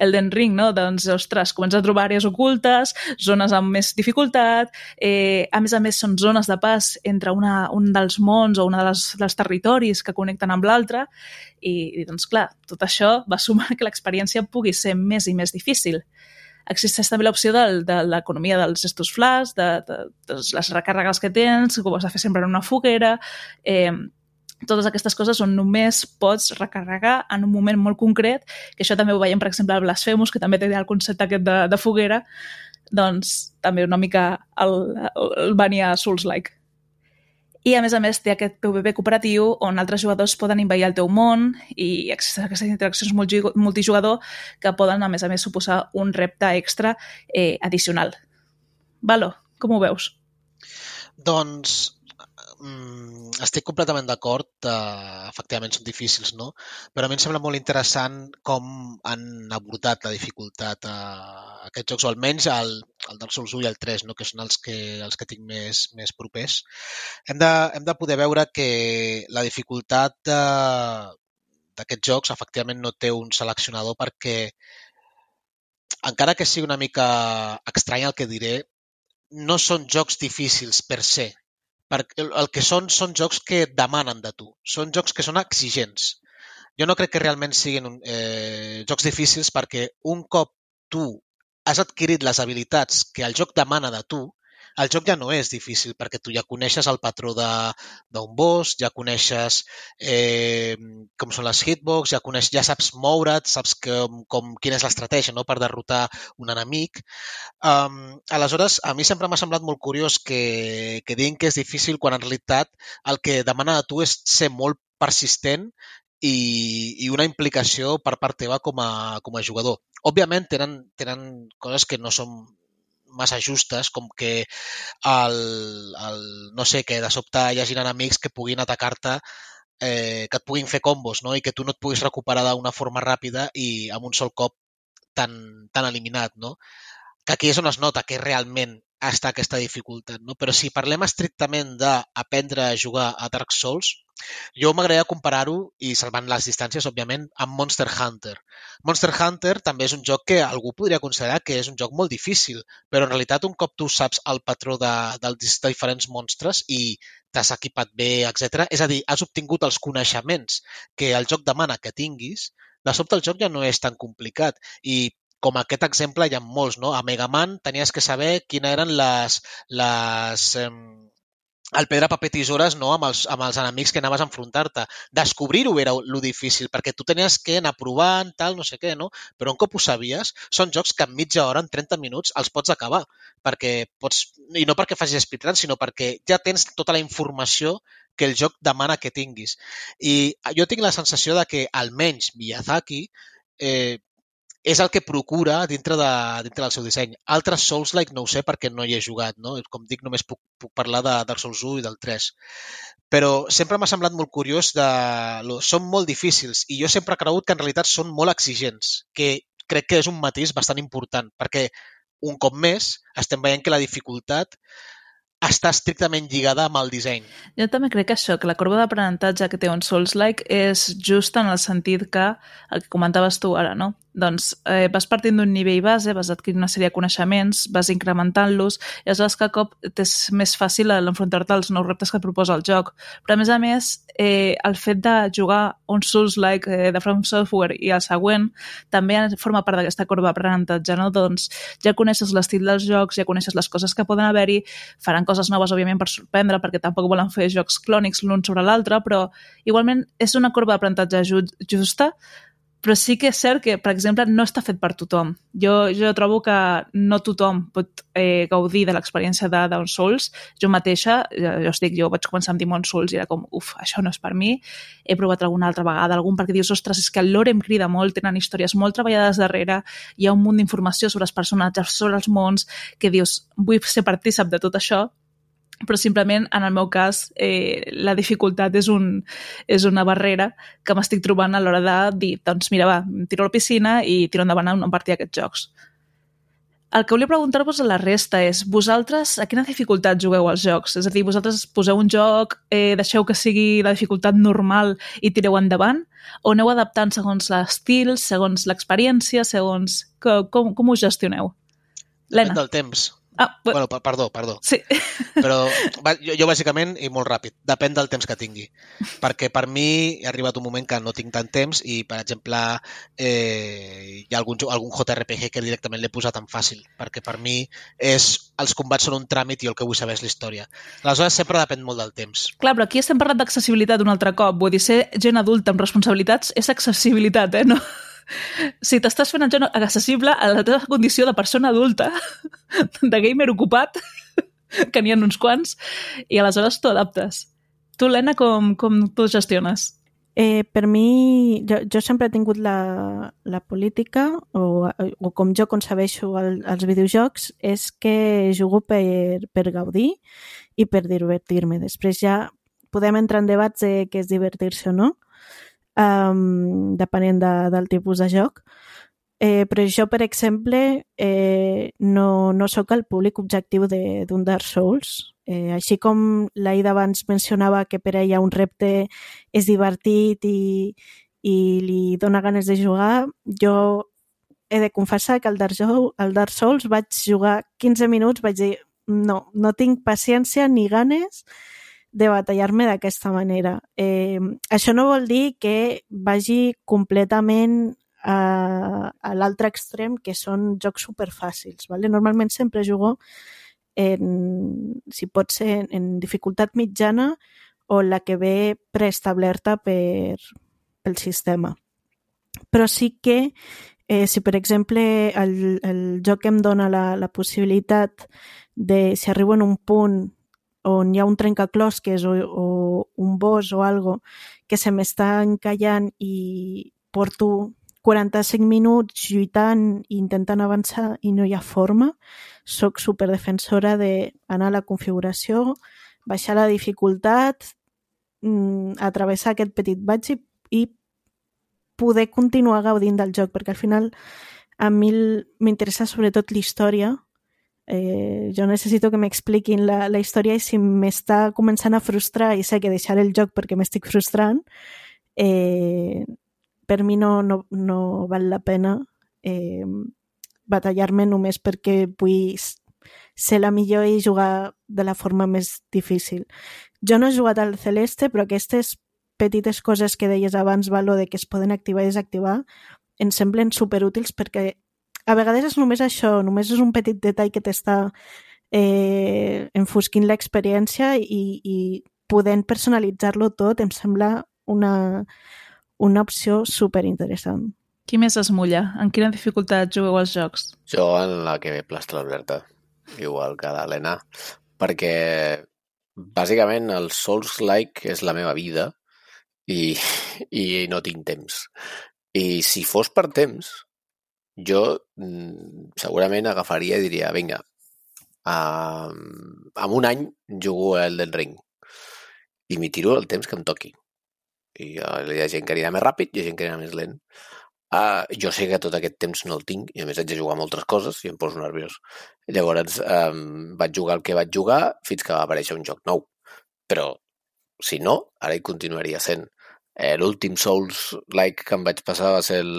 Elden Ring, no? Doncs, ostres, comences a trobar àrees ocultes, zones amb més dificultat, eh, a més a més són zones de pas entre una, un dels mons o un dels, dels territoris que connecten amb l'altre, i, i doncs clar, tot això va sumar que l'experiència pugui ser més i més difícil existeix també l'opció de, de l'economia dels estos flash, de, de, de les recàrregues que tens, que ho has de fer sempre en una foguera, eh, totes aquestes coses on només pots recarregar en un moment molt concret, que això també ho veiem, per exemple, al Blasphemous, que també té el concepte aquest de, de foguera, doncs també una mica el, el, venia Souls-like. I, a més a més, té aquest PvP cooperatiu on altres jugadors poden invair el teu món i existeixen aquestes interaccions multijugador que poden, a més a més, suposar un repte extra eh, addicional. Valo, com ho veus? Doncs mm, estic completament d'acord, eh, efectivament són difícils, no? Però a mi em sembla molt interessant com han abordat la dificultat a aquests jocs, o almenys el, el Dark Souls 1 i el 3, no? que són els que, els que tinc més, més propers. Hem de, hem de poder veure que la dificultat d'aquests jocs efectivament no té un seleccionador perquè encara que sigui una mica estrany el que diré, no són jocs difícils per se perquè el que són són jocs que demanen de tu, són jocs que són exigents. Jo no crec que realment siguin eh, jocs difícils perquè un cop tu has adquirit les habilitats que el joc demana de tu, el joc ja no és difícil perquè tu ja coneixes el patró d'un boss, ja coneixes eh, com són les hitbox, ja, coneix, ja saps moure't, saps que, com, quina és l'estratègia no? per derrotar un enemic. Um, aleshores, a mi sempre m'ha semblat molt curiós que, que diguin que és difícil quan en realitat el que demana de tu és ser molt persistent i, i una implicació per part teva com a, com a jugador. Òbviament tenen, tenen coses que no són massa justes, com que el, el, no sé, que de sobte hi hagin enemics que puguin atacar-te eh, que et puguin fer combos no? i que tu no et puguis recuperar d'una forma ràpida i amb un sol cop tan, tan eliminat. No? Que aquí és on es nota que realment està aquesta dificultat. No? Però si parlem estrictament d'aprendre a jugar a Dark Souls, jo m'agradaria comparar-ho, i salvant les distàncies, òbviament, amb Monster Hunter. Monster Hunter també és un joc que algú podria considerar que és un joc molt difícil, però en realitat un cop tu saps el patró de, dels diferents monstres i t'has equipat bé, etc. És a dir, has obtingut els coneixements que el joc demana que tinguis, de sobte el joc ja no és tan complicat i com aquest exemple hi ha molts, no? A Mega Man tenies que saber quines eren les, les, eh, el pedra, paper, tisores no, amb, els, amb els enemics que anaves a enfrontar-te. Descobrir-ho era lo difícil, perquè tu tenies que anar provant, tal, no sé què, no? Però un cop ho sabies, són jocs que en mitja hora, en 30 minuts, els pots acabar. Perquè pots, I no perquè facis speedrun, sinó perquè ja tens tota la informació que el joc demana que tinguis. I jo tinc la sensació de que, almenys, Miyazaki eh, és el que procura dintre, de, dintre del seu disseny. Altres Souls-like no ho sé perquè no hi he jugat, no? Com dic, només puc, puc parlar de Dark Souls 1 i del 3. Però sempre m'ha semblat molt curiós de... Són molt difícils i jo sempre he cregut que en realitat són molt exigents, que crec que és un matís bastant important, perquè un cop més estem veient que la dificultat està estrictament lligada amb el disseny. Jo també crec que això, que la corba d'aprenentatge que té un Souls-like és just en el sentit que, el que comentaves tu ara, no? Doncs eh, vas partint d'un nivell base, vas adquirint una sèrie de coneixements, vas incrementant-los, i aleshores cada cop és més fàcil l'enfrontar-te als nous reptes que et proposa el joc. Però a més a més, eh, el fet de jugar un Souls-like eh, de From Software i el següent també forma part d'aquesta corba d'aprenentatge, no? Doncs ja coneixes l'estil dels jocs, ja coneixes les coses que poden haver-hi, faran coses noves, òbviament, per sorprendre, perquè tampoc volen fer jocs clònics l'un sobre l'altre, però igualment és una corba d'aprenentatge justa, però sí que és cert que, per exemple, no està fet per tothom. Jo, jo trobo que no tothom pot eh, gaudir de l'experiència de Down Souls. Jo mateixa, jo, jo estic, jo vaig començar amb Demon Souls i era com, uf, això no és per mi. He provat alguna altra vegada, algun perquè dius, ostres, és que el lore em crida molt, tenen històries molt treballades darrere, hi ha un munt d'informació sobre els personatges, sobre els mons, que dius, vull ser partícip de tot això, però simplement, en el meu cas, eh, la dificultat és, un, és una barrera que m'estic trobant a l'hora de dir, doncs mira, va, tiro a la piscina i tiro endavant a una partida d'aquests jocs. El que volia preguntar-vos a la resta és, vosaltres a quina dificultat jugueu als jocs? És a dir, vosaltres poseu un joc, eh, deixeu que sigui la dificultat normal i tireu endavant? O aneu adaptant segons l'estil, segons l'experiència, segons... Com, com ho gestioneu? Lena. del temps. Ah, bueno, perdó, perdó. Sí. Però jo, jo bàsicament, i molt ràpid, depèn del temps que tingui. Perquè per mi he arribat un moment que no tinc tant temps i, per exemple, eh, hi ha algun, algun JRPG que directament l'he posat tan fàcil. Perquè per mi és, els combats són un tràmit i el que vull saber és la història. Aleshores, sempre depèn molt del temps. Clar, però aquí estem parlant d'accessibilitat un altre cop. Vull dir, ser gent adulta amb responsabilitats és accessibilitat, eh? No? Si t'estàs fent el joc accessible a la teva condició de persona adulta, de gamer ocupat, que n'hi ha uns quants, i aleshores t'ho adaptes. Tu, Lena, com, com tu gestiones? Eh, per mi, jo, jo sempre he tingut la, la política, o, o com jo concebeixo el, els videojocs, és que jugo per, per gaudir i per divertir-me. Després ja podem entrar en debats de què és divertir-se o no, um, depenent de, del tipus de joc. Eh, però jo, per exemple, eh, no, no sóc el públic objectiu d'un Dark Souls. Eh, així com l'Aida abans mencionava que per ella un repte és divertit i, i li dona ganes de jugar, jo he de confessar que al Dark, Souls, al Dark Souls vaig jugar 15 minuts, vaig dir no, no tinc paciència ni ganes de batallar-me d'aquesta manera. Eh, això no vol dir que vagi completament a, a l'altre extrem, que són jocs superfàcils. ¿vale? Normalment sempre jugo en, si pot ser en, en dificultat mitjana o la que ve preestablerta per, pel sistema. Però sí que eh, si per exemple el, el joc em dona la, la possibilitat de, si arribo en un punt on hi ha un trencaclosques o, o un bos o algo que se m'està encallant i porto 45 minuts lluitant i intentant avançar i no hi ha forma, sóc superdefensora d'anar a la configuració, baixar la dificultat, mmm, atravessar aquest petit batx i, i poder continuar gaudint del joc, perquè al final a mi m'interessa sobretot la història eh, jo necessito que m'expliquin la, la història i si m'està començant a frustrar i sé que deixar el joc perquè m'estic frustrant, eh, per mi no, no, no val la pena eh, batallar-me només perquè vull ser la millor i jugar de la forma més difícil. Jo no he jugat al Celeste, però aquestes petites coses que deies abans, Valo, de que es poden activar i desactivar, em semblen superútils perquè a vegades és només això, només és un petit detall que t'està eh, enfosquint l'experiència i, i podent personalitzar-lo tot em sembla una, una opció super interessant. Qui més es mulla? En quina dificultat jugueu als jocs? Jo en la que ve plastra l'Alberta, igual que l'Helena, perquè bàsicament el Souls-like és la meva vida i, i no tinc temps. I si fos per temps, jo mm, segurament agafaria i diria, vinga, en un any jugo a Elden Ring i m'hi tiro el temps que em toqui. I uh, hi ha gent que anirà més ràpid hi ha gent que anirà més lent. Uh, jo sé que tot aquest temps no el tinc i a més haig de jugar moltes coses i em poso nerviós. Llavors um, vaig jugar el que vaig jugar fins que va aparèixer un joc nou. Però si no, ara hi continuaria sent. Eh, L'últim Souls-like que em vaig passar va ser el,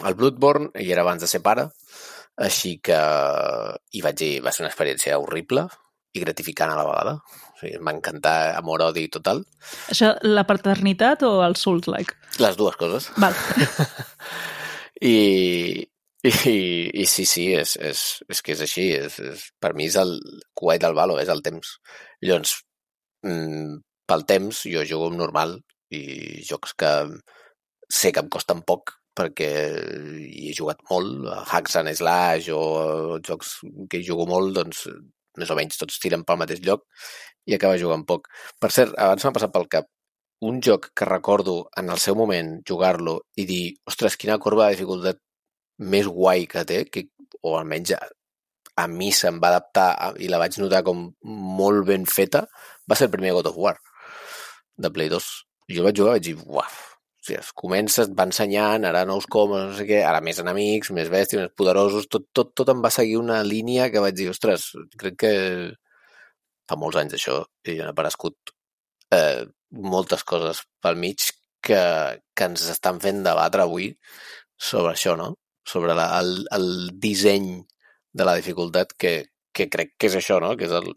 el Bloodborne i era abans de ser pare, així que i vaig dir, va ser una experiència horrible i gratificant a la vegada. O sigui, em va encantar amor-odi total. Això, la paternitat o el Souls-like? Les dues coses. Val. I, i, i sí, sí, és, és, és que és així. És, és, per mi és el Kuwait del Valo, és el temps. Llavors, mm, pel temps, jo jugo normal i jocs que sé que em costen poc perquè hi he jugat molt, a Hacks and Slash o jocs que hi jugo molt, doncs més o menys tots tiren pel mateix lloc i acaba jugant poc. Per cert, abans m'ha passat pel cap un joc que recordo en el seu moment jugar-lo i dir, ostres, quina corba de dificultat més guai que té, que, o almenys a, a mi se'm va adaptar a, i la vaig notar com molt ben feta, va ser el primer God of War de Play 2. I jo vaig jugar i vaig dir, uaf, o sigui, es comença, et va ensenyant, ara nous combos, no sé què, ara més enemics, més bèsties, més poderosos, tot, tot, tot em va seguir una línia que vaig dir, ostres, crec que fa molts anys això i han aparegut eh, moltes coses pel mig que, que ens estan fent debatre avui sobre això, no? Sobre la, el, el disseny de la dificultat que, que crec que és això, no? Que és el,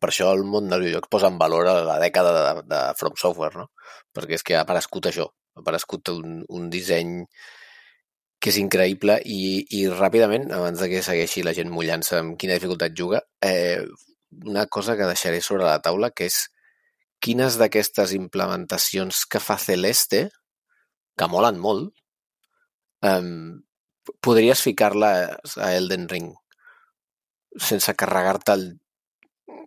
per això el món del videojocs posa en valor la dècada de, de From Software, no? Perquè és que ha aparegut això, ha aparegut un, un disseny que és increïble i, i ràpidament, abans de que segueixi la gent mullant-se amb quina dificultat juga, eh, una cosa que deixaré sobre la taula, que és quines d'aquestes implementacions que fa Celeste, que molen molt, um, podries ficar-la a Elden Ring sense carregar-te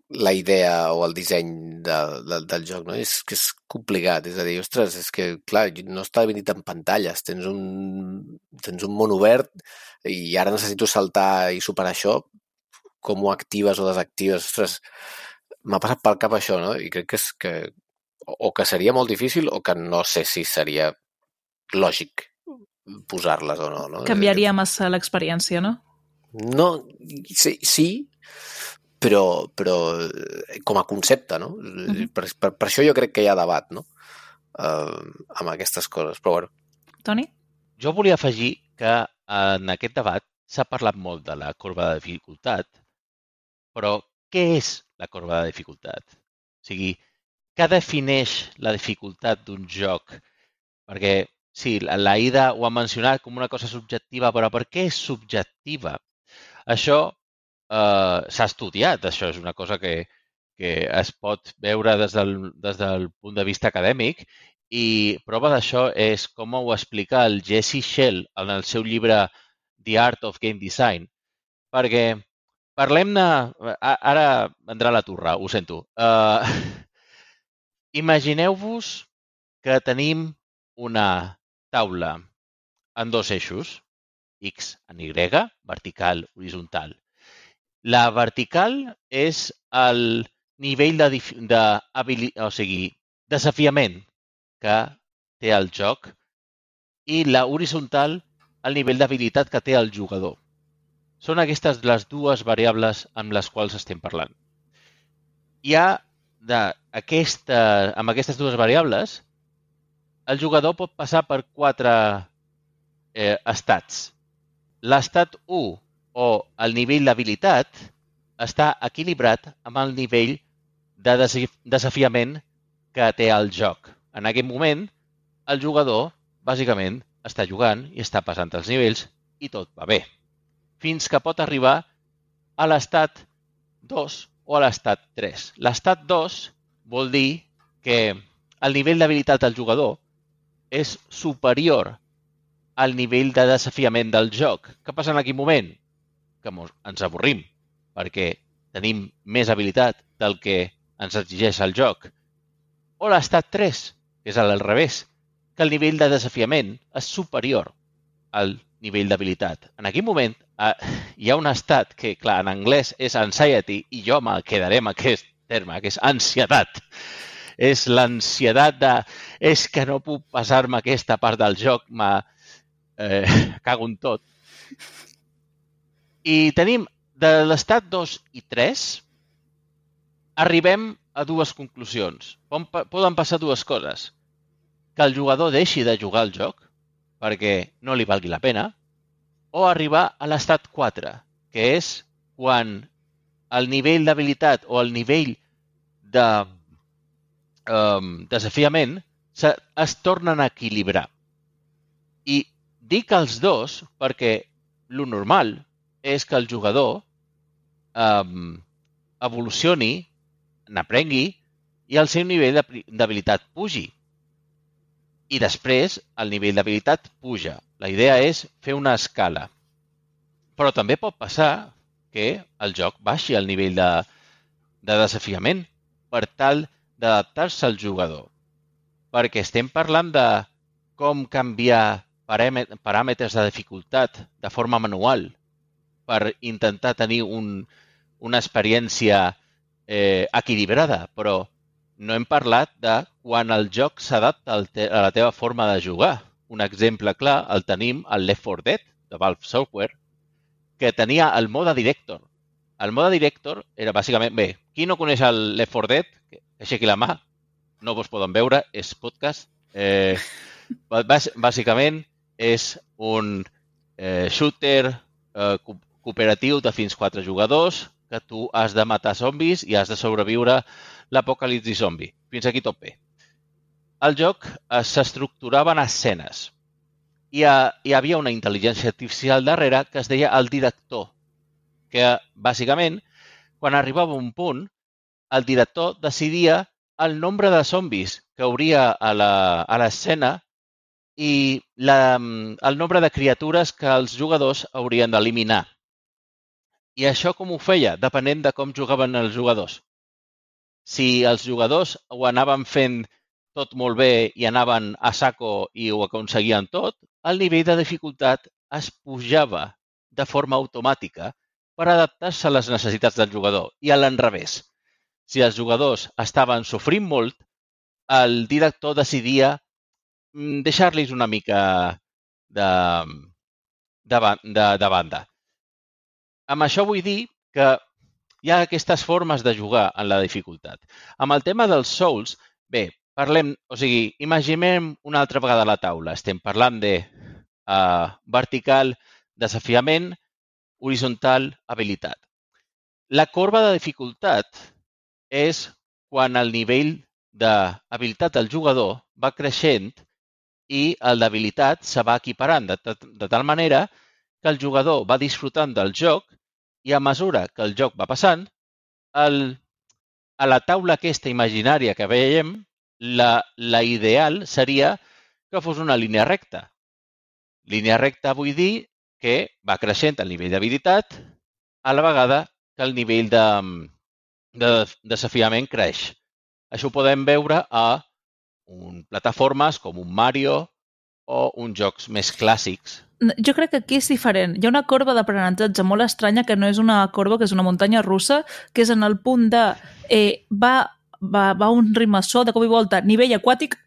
la idea o el disseny de, de, del joc, no? És que és complicat, és a dir, ostres, és que, clar, no està dividit en pantalles, tens un, tens un món obert i ara necessito saltar i superar això, com ho actives o desactives, ostres, m'ha passat pel cap això, no? I crec que és que o que seria molt difícil o que no sé si seria lògic posar-les o no. no? Canviaria massa l'experiència, no? No, sí, sí però, però com a concepte, no? Uh -huh. per, per, per això jo crec que hi ha debat, no? Uh, amb aquestes coses, però bueno. Toni? Jo volia afegir que en aquest debat s'ha parlat molt de la corba de dificultat, però què és la corba de dificultat? O sigui, què defineix la dificultat d'un joc? Perquè, sí, la Ida ho ha mencionat com una cosa subjectiva, però per què és subjectiva? Això eh, s'ha estudiat, això és una cosa que, que es pot veure des del, des del punt de vista acadèmic i prova d'això és com ho explica el Jesse Shell en el seu llibre The Art of Game Design. Perquè parlem-ne... Ara vendrà la turra, ho sento. Uh, Imagineu-vos que tenim una taula en dos eixos, X en Y, vertical, horitzontal. La vertical és el nivell de, de o sigui, desafiament que té el joc i la horitzontal el nivell d'habilitat que té el jugador. Són aquestes les dues variables amb les quals estem parlant. Hi ha de aquesta, amb aquestes dues variables, el jugador pot passar per quatre eh, estats. L'estat 1 o el nivell d'habilitat està equilibrat amb el nivell de desafiament que té el joc. En aquest moment, el jugador, bàsicament, està jugant i està passant els nivells i tot va bé. Fins que pot arribar a l'estat 2 o a l'estat 3. L'estat 2 vol dir que el nivell d'habilitat del jugador és superior al nivell de desafiament del joc. Què passa en aquell moment? Que ens avorrim, perquè tenim més habilitat del que ens exigeix el joc. O l'estat 3, que és al revés, que el nivell de desafiament és superior al nivell d'habilitat. En aquell moment eh, hi ha un estat que, clar, en anglès és anxiety i jo me quedaré amb aquest terme, que és ansietat. És l'ansietat de... És que no puc passar-me aquesta part del joc, me eh, cago en tot. I tenim de l'estat 2 i 3 arribem a dues conclusions. Poden passar dues coses. Que el jugador deixi de jugar al joc perquè no li valgui la pena, o arribar a l'estat 4, que és quan el nivell d'habilitat o el nivell de um, desafiament se, es tornen a equilibrar. I dic els dos perquè lo normal és que el jugador um, evolucioni, n'aprengui i el seu nivell d'habilitat pugi i després el nivell d'habilitat puja. La idea és fer una escala. Però també pot passar que el joc baixi el nivell de, de desafiament per tal d'adaptar-se al jugador. Perquè estem parlant de com canviar paràmetres de dificultat de forma manual per intentar tenir un, una experiència eh, equilibrada, però no hem parlat de quan el joc s'adapta a la teva forma de jugar. Un exemple clar el tenim al Left 4 Dead, de Valve Software, que tenia el mode Director. El mode Director era bàsicament... Bé, qui no coneix el Left 4 Dead, que aixequi la mà, no vos poden veure, és podcast. Eh, bàsicament és un eh, shooter eh, cooperatiu de fins 4 jugadors que tu has de matar zombis i has de sobreviure l'apocalipsi zombi. Fins aquí tot bé. El joc eh, s'estructurava en escenes. I hi havia una intel·ligència artificial darrere que es deia el director, que bàsicament, quan arribava un punt, el director decidia el nombre de zombis que hauria a l'escena i la, el nombre de criatures que els jugadors haurien d'eliminar. I això com ho feia? Depenent de com jugaven els jugadors. Si els jugadors ho anaven fent tot molt bé i anaven a saco i ho aconseguien tot, el nivell de dificultat es pujava de forma automàtica per adaptar-se a les necessitats del jugador i a l'enrevés. Si els jugadors estaven sofrint molt, el director decidia mm, deixar-los una mica de, de, de, de banda. Amb això vull dir que hi ha aquestes formes de jugar en la dificultat. Amb el tema dels Souls, bé, parlem, o sigui, imaginem una altra vegada la taula. Estem parlant de uh, vertical, desafiament, horitzontal, habilitat. La corba de dificultat és quan el nivell d'habilitat del jugador va creixent i el d'habilitat se va equiparant, de, de tal manera que el jugador va disfrutant del joc i a mesura que el joc va passant, el, a la taula aquesta imaginària que veiem, la, la ideal seria que fos una línia recta. Línia recta vull dir que va creixent el nivell d'habilitat a la vegada que el nivell de, de desafiament creix. Això ho podem veure a un, plataformes com un Mario o uns jocs més clàssics jo crec que aquí és diferent. Hi ha una corba d'aprenentatge molt estranya que no és una corba, que és una muntanya russa, que és en el punt de eh, va, va, va un ritme de cop i volta nivell aquàtic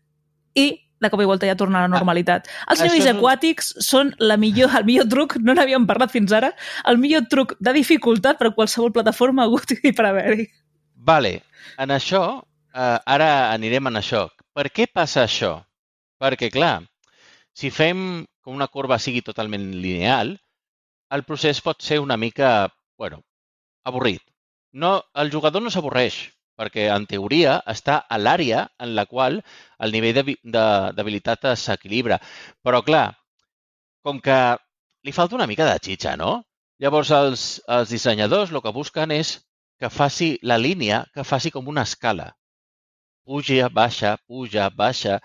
i de cop i volta ja torna a la ah, normalitat. Els nivells és... aquàtics són la millor, el millor truc, no n'havíem parlat fins ara, el millor truc de dificultat per a qualsevol plataforma hagut i per haver-hi. Vale, en això, eh, ara anirem en això. Per què passa això? Perquè, clar, si fem que una corba sigui totalment lineal, el procés pot ser una mica, bueno, avorrit. No, el jugador no s'avorreix, perquè en teoria està a l'àrea en la qual el nivell d'habilitat s'equilibra. Però, clar, com que li falta una mica de xitxa, no? Llavors, els, els dissenyadors el que busquen és que faci la línia, que faci com una escala. Puja, baixa, puja, baixa.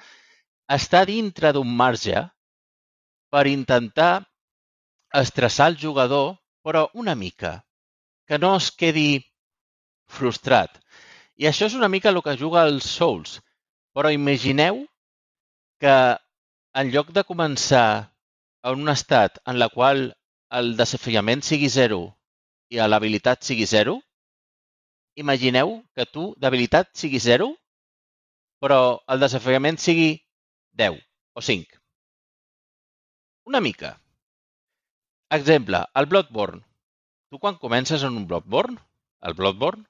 Està dintre d'un marge per intentar estressar el jugador, però una mica, que no es quedi frustrat. I això és una mica el que juga els Souls. Però imagineu que en lloc de començar en un estat en la qual el desafiament sigui zero i l'habilitat sigui zero, imagineu que tu d'habilitat sigui zero, però el desafiament sigui 10 o 5. Una mica. Exemple, el Bloodborne. Tu quan comences en un Bloodborne, el Bloodborne,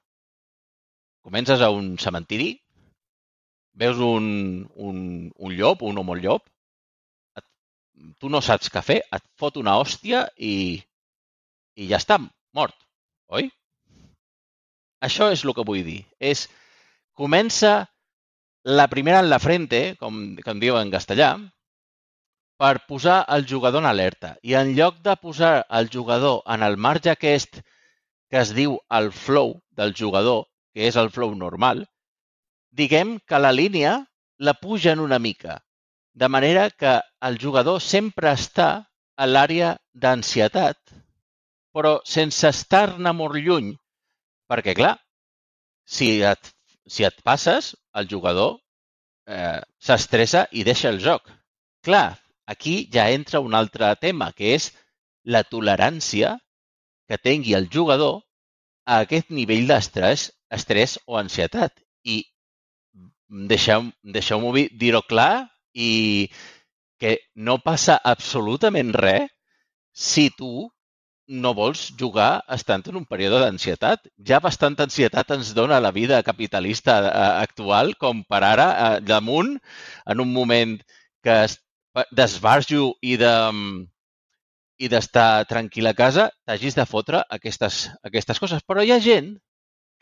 comences a un cementiri, veus un, un, un llop, un homo llop, et, tu no saps què fer, et fot una hòstia i, i ja està, mort, oi? Això és el que vull dir. És, comença la primera en la frente, com, com diu en castellà, per posar el jugador en alerta. I en lloc de posar el jugador en el marge aquest que es diu el flow del jugador, que és el flow normal, diguem que la línia la pugen una mica, de manera que el jugador sempre està a l'àrea d'ansietat, però sense estar-ne molt lluny, perquè, clar, si et, si et passes, el jugador eh, s'estressa i deixa el joc. Clar, Aquí ja entra un altre tema, que és la tolerància que tingui el jugador a aquest nivell d'estrès estrès o ansietat. I deixeu-m'ho deixeu dir-ho clar i que no passa absolutament res si tu no vols jugar estant en un període d'ansietat. Ja bastanta ansietat ens dona la vida capitalista eh, actual com per ara, eh, damunt, en un moment que d'esbarjo i de i d'estar tranquil a casa, t'hagis de fotre aquestes, aquestes coses. Però hi ha gent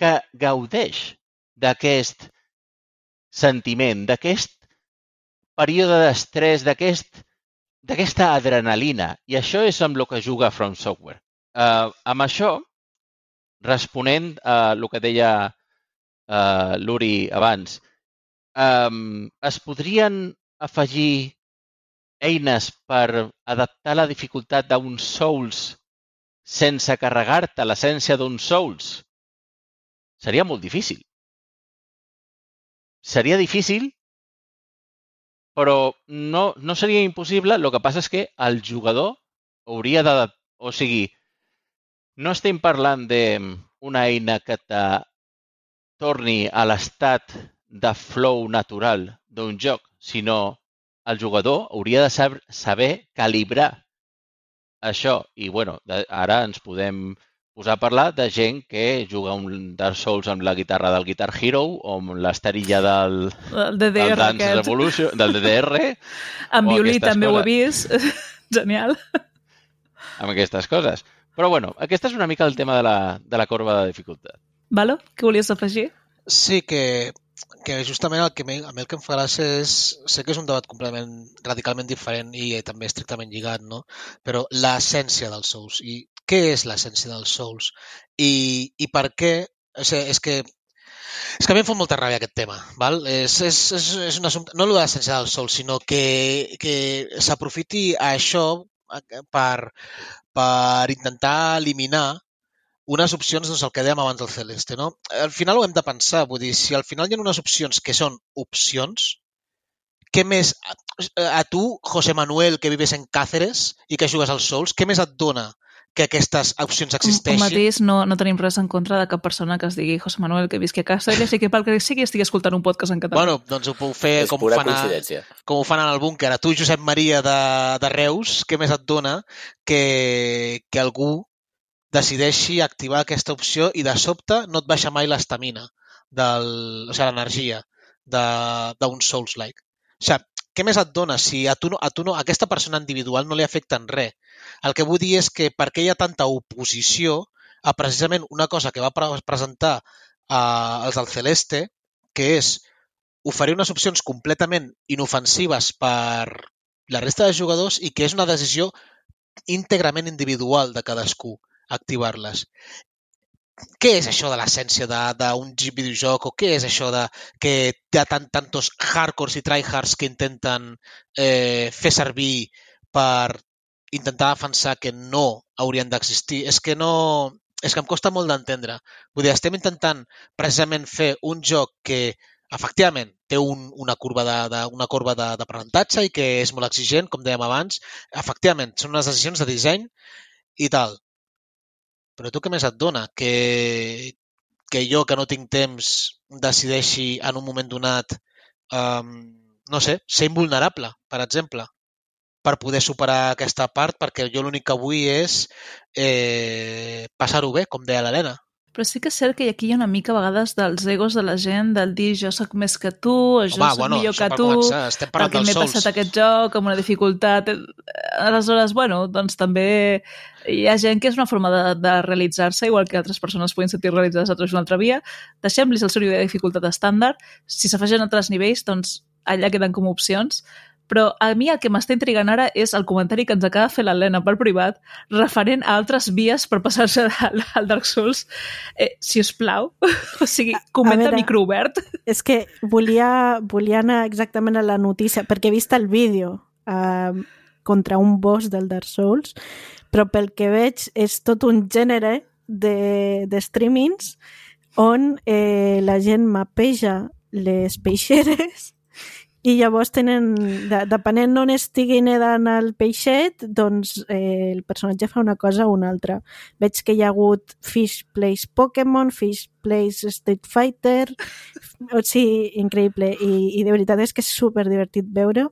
que gaudeix d'aquest sentiment, d'aquest període d'estrès, d'aquest d'aquesta adrenalina. I això és amb el que juga From Software. Uh, amb això, responent a el que deia uh, l'Uri abans, um, es podrien afegir eines per adaptar la dificultat d'un Souls sense carregar-te l'essència d'un Souls, seria molt difícil. Seria difícil, però no, no seria impossible. El que passa és que el jugador hauria de... O sigui, no estem parlant d'una eina que te torni a l'estat de flow natural d'un joc, sinó el jugador hauria de saber, saber calibrar això. I, bueno, ara ens podem posar a parlar de gent que juga un Dark Souls amb la guitarra del Guitar Hero o amb l'esterilla del, el DDR del Dance aquest. Revolution, del DDR. O violí també ho he coses. vist. Genial. Amb aquestes coses. Però, bueno, aquest és una mica el tema de la, de la corba de dificultat. Valo? Què volies afegir? Sí que, que justament el que, a mi el que em fa gràcia és... Sé que és un debat completament radicalment diferent i eh, també estrictament lligat, no? Però l'essència dels Souls. I què és l'essència dels Souls? I, i per què... O sigui, és que és que a mi em fa molta ràbia aquest tema, val? És, és, és, és un assumpte, no l'essència del sol, sinó que, que s'aprofiti això per, per intentar eliminar unes opcions, doncs el que dèiem abans del Celeste, no? Al final ho hem de pensar, vull dir, si al final hi ha unes opcions que són opcions, què més, a, a tu, José Manuel, que vives en Cáceres i que jugues als Souls, què més et dona que aquestes opcions existeixin? un mateix no, no tenim res en contra de cap persona que es digui José Manuel que visqui a casa i que pel que sigui estigui escoltant un podcast en català. Bueno, doncs ho puc fer És com ho, fan a, com ho fan en el búnquer. A tu, Josep Maria de, de Reus, què més et dona que, que algú decideixi activar aquesta opció i de sobte no et baixa mai l'estamina, del, o sigui, l'energia d'un Souls-like. O sigui, què més et dona si a tu, no, a tu no, a aquesta persona individual no li afecta en res? El que vull dir és que per què hi ha tanta oposició a precisament una cosa que va pre presentar eh, els del Celeste, que és oferir unes opcions completament inofensives per la resta de jugadors i que és una decisió íntegrament individual de cadascú. activar-les. Què és això de l'essència d'un videojoc o què és això de que hi ha tant, tantos hardcores i tryhards que intenten eh, fer servir per intentar defensar que no haurien d'existir? És que no... És que em costa molt d'entendre. Vull dir, estem intentant precisament fer un joc que efectivament té un, una curva de, de, una curva d'aprenentatge i que és molt exigent, com dèiem abans. Efectivament, són unes decisions de disseny i tal. Però tu què més et dona? Que, que jo, que no tinc temps, decideixi en un moment donat, um, no sé, ser invulnerable, per exemple, per poder superar aquesta part, perquè jo l'únic que vull és eh, passar-ho bé, com deia l'Helena. Però sí que és cert que aquí hi ha una mica a vegades dels egos de la gent, del dir jo sóc més que tu, o jo Home, soc bueno, millor que tu, començar, perquè m'he passat aquest joc amb una dificultat. Aleshores, bueno, doncs també hi ha gent que és una forma de, de realitzar-se, igual que altres persones puguin sentir realitzades a través d'una altra via. Deixem-los el seu nivell de dificultat estàndard. Si s'afegeixen altres nivells, doncs allà queden com opcions. Però a mi el que m'està intrigant ara és el comentari que ens acaba de fer l'Helena per privat referent a altres vies per passar-se al, al Dark Souls. Eh, si us plau, o sigui, comenta veure. micro obert. És que volia, volia anar exactament a la notícia, perquè he vist el vídeo uh, contra un boss del Dark Souls, però pel que veig és tot un gènere de, de streamings on eh, la gent mapeja les peixeres i llavors tenen, de, depenent d'on estigui nedant el peixet, doncs eh, el personatge fa una cosa o una altra. Veig que hi ha hagut Fish Plays Pokémon, Fish Plays Street Fighter, o sigui, increïble. I, I de veritat és que és super divertit veure-ho,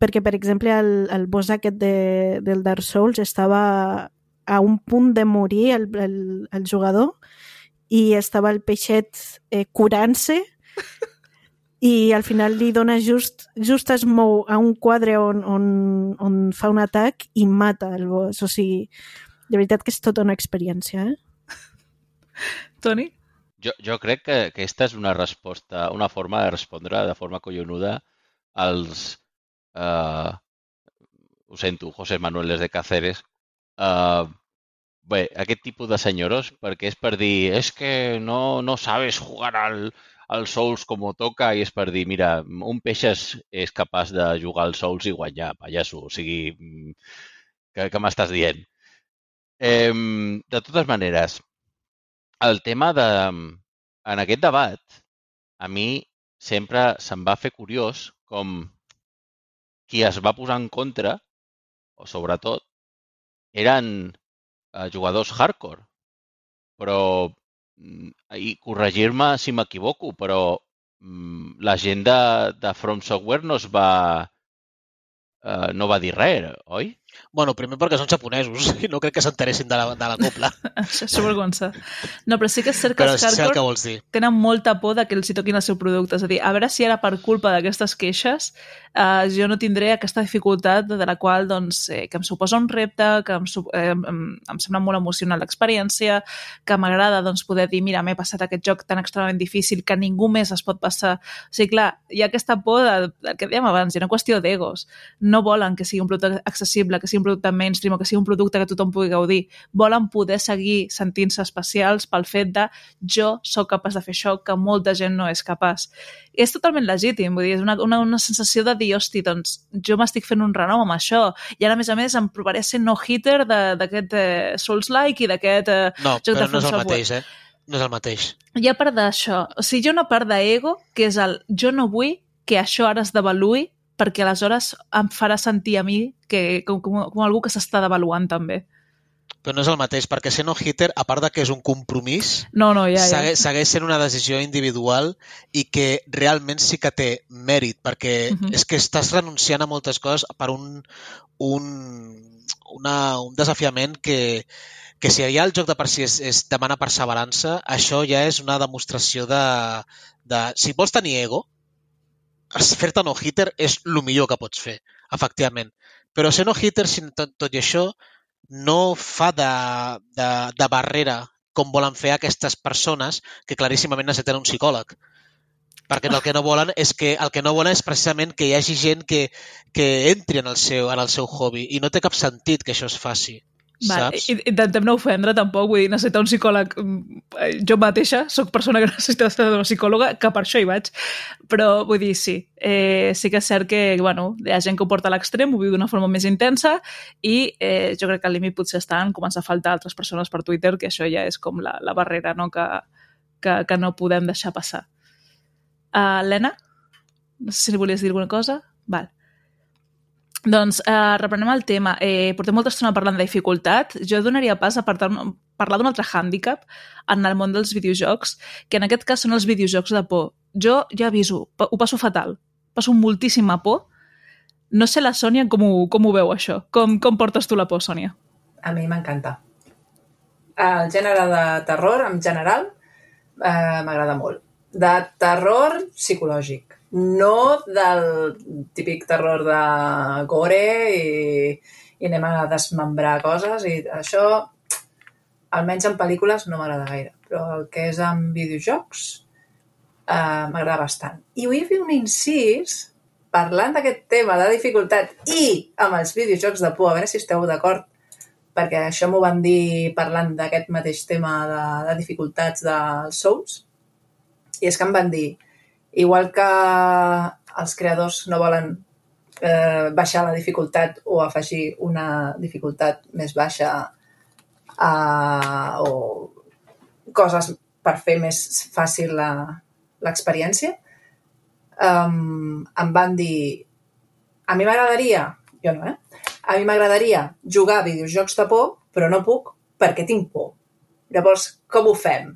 perquè, per exemple, el, el boss aquest de, del Dark Souls estava a un punt de morir el, el, el jugador i estava el peixet eh, curant-se i al final li dona just, just es mou a un quadre on, on, on fa un atac i mata el boss. O sigui, de veritat que és tota una experiència, eh? Toni? Jo, jo crec que aquesta és una resposta, una forma de respondre de forma collonuda als... Uh, ho sento, José Manuel de Cáceres. Uh, bé, aquest tipus de senyoros, perquè és per dir, és que no, no sabes jugar al, al Souls com toca i és per dir, mira, un peix és, capaç de jugar al Souls i guanyar, pallasso. O sigui, mm, què, què m'estàs dient? Eh, de totes maneres, el tema de... En aquest debat, a mi sempre se'm va fer curiós com qui es va posar en contra, o sobretot, eren eh, jugadors hardcore. Però, i corregir-me si m'equivoco, però mm, la gent de, de From Software no es va... Eh, no va dir res, oi? Bueno, primer perquè són japonesos i no crec que s'interessin de, la, de la copla, Això és vergonça. No, però sí que és cert que però els el que hardcore vols dir. tenen molta por de que els hi toquin el seu producte. És a dir, a veure si ara per culpa d'aquestes queixes eh, jo no tindré aquesta dificultat de la qual doncs, eh, que em suposa un repte, que em, eh, em, em sembla molt emocional l'experiència, que m'agrada doncs, poder dir, mira, m'he passat aquest joc tan extremadament difícil que ningú més es pot passar. O sigui, clar, hi ha aquesta por de, del que dèiem abans, hi ha una qüestió d'egos. No volen que sigui un producte accessible, que sigui un producte mainstream o que sigui un producte que tothom pugui gaudir. Volen poder seguir sentint-se especials pel fet de jo sóc capaç de fer això que molta gent no és capaç. I és totalment legítim, vull dir, és una, una, una sensació de dir, hosti, doncs jo m'estic fent un renom amb això. I ara, a més a més, em provaré ser no-hitter d'aquest eh, Souls-like i d'aquest eh, No, joc però de no és From el Software. mateix, eh? No és el mateix. Hi ha part d'això. O sigui, hi ha una part d'ego que és el jo no vull que això ara es devaluï perquè aleshores em farà sentir a mi que, com, com, com algú que s'està devaluant també. Però no és el mateix, perquè ser no-hitter, a part de que és un compromís, No, no, ja, ja. segueix, segueix sent una decisió individual i que realment sí que té mèrit, perquè Mhm. és que estàs renunciant a moltes coses per un, un, una, un desafiament que, que si ja el joc de per si és, és demana perseverança, això ja és una demostració de, de... Si vols tenir ego, fer-te no-hitter és el millor que pots fer, efectivament. Però ser no-hitter, tot, tot i això, no fa de, de, de barrera com volen fer aquestes persones que claríssimament necessiten un psicòleg. Perquè el que no volen és que el que no volen és precisament que hi hagi gent que, que entri en el, seu, en el seu hobby i no té cap sentit que això es faci. Vale, Saps? i- intentem no ofendre tampoc, vull dir, necessitar un psicòleg mm, eh, jo mateixa, sóc persona que necessita estar una psicòloga, que per això hi vaig però vull dir, sí eh, sí que és cert que, bueno, hi ha gent que ho porta a l'extrem, ho viu d'una forma més intensa i eh, jo crec que el límit potser està en començar a faltar altres persones per Twitter, que això ja és com la, la barrera no? que, que, que no podem deixar passar uh, Helena? No sé si li volies dir alguna cosa? Val. Doncs eh, reprenem el tema. Eh, portem molta estona parlant de dificultat. Jo donaria pas a parlar, d'un altre hàndicap en el món dels videojocs, que en aquest cas són els videojocs de por. Jo ja aviso, ho passo fatal. Passo moltíssima por. No sé la Sònia com ho, com ho veu, això. Com, com portes tu la por, Sònia? A mi m'encanta. El gènere de terror, en general, eh, m'agrada molt. De terror psicològic, no del típic terror de gore i, i anem a desmembrar coses i això, almenys en pel·lícules, no m'agrada gaire. Però el que és en videojocs eh, m'agrada bastant. I vull fer un incís parlant d'aquest tema de dificultat i amb els videojocs de por, a veure si esteu d'acord perquè això m'ho van dir parlant d'aquest mateix tema de, de dificultats dels Souls, i és que em van dir, igual que els creadors no volen eh, baixar la dificultat o afegir una dificultat més baixa eh, o coses per fer més fàcil l'experiència, um, em van dir a mi m'agradaria, jo no, eh? A mi m'agradaria jugar a videojocs de por, però no puc perquè tinc por. Llavors, com ho fem?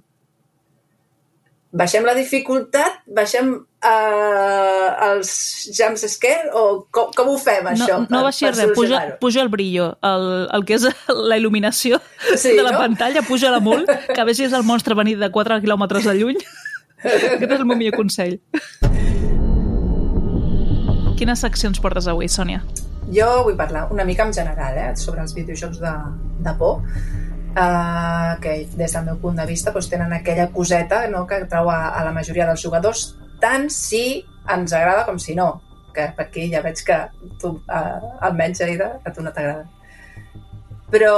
Baixem la dificultat? Baixem uh, els jumps scare? O com, com ho fem, això? no, no baixi res, puja, puja el brillo, el, el que és la il·luminació Sí, de la no? pantalla, puja la molt, que vegis el monstre venir de 4 quilòmetres de lluny. Aquest és el meu millor consell. Quines seccions portes avui, Sònia? Jo vull parlar una mica en general eh, sobre els videojocs de, de por, eh, que des del meu punt de vista doncs, tenen aquella coseta no, que trau a, a la majoria dels jugadors, tant si ens agrada com si no. Que per aquí ja veig que tu, eh, almenys, Aida, a tu no t'agrada. Però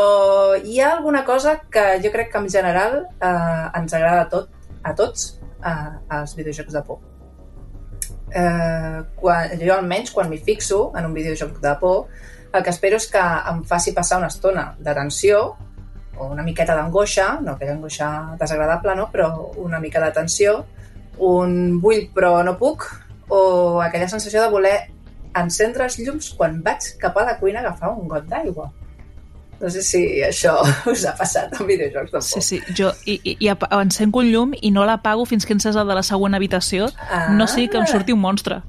hi ha alguna cosa que jo crec que en general eh, ens agrada a, tot, a tots eh, als videojocs de por eh, quan, jo almenys quan m'hi fixo en un videojoc de por, el que espero és que em faci passar una estona de tensió o una miqueta d'angoixa, no aquella angoixa desagradable, no? però una mica de tensió, un vull però no puc, o aquella sensació de voler encendre els llums quan vaig cap a la cuina a agafar un got d'aigua. No sé si això us ha passat en videojocs de por. Sí, sí, jo i, i, i encenc un llum i no l'apago fins que encès el de la següent habitació, Ah. no sigui que em surti un monstre.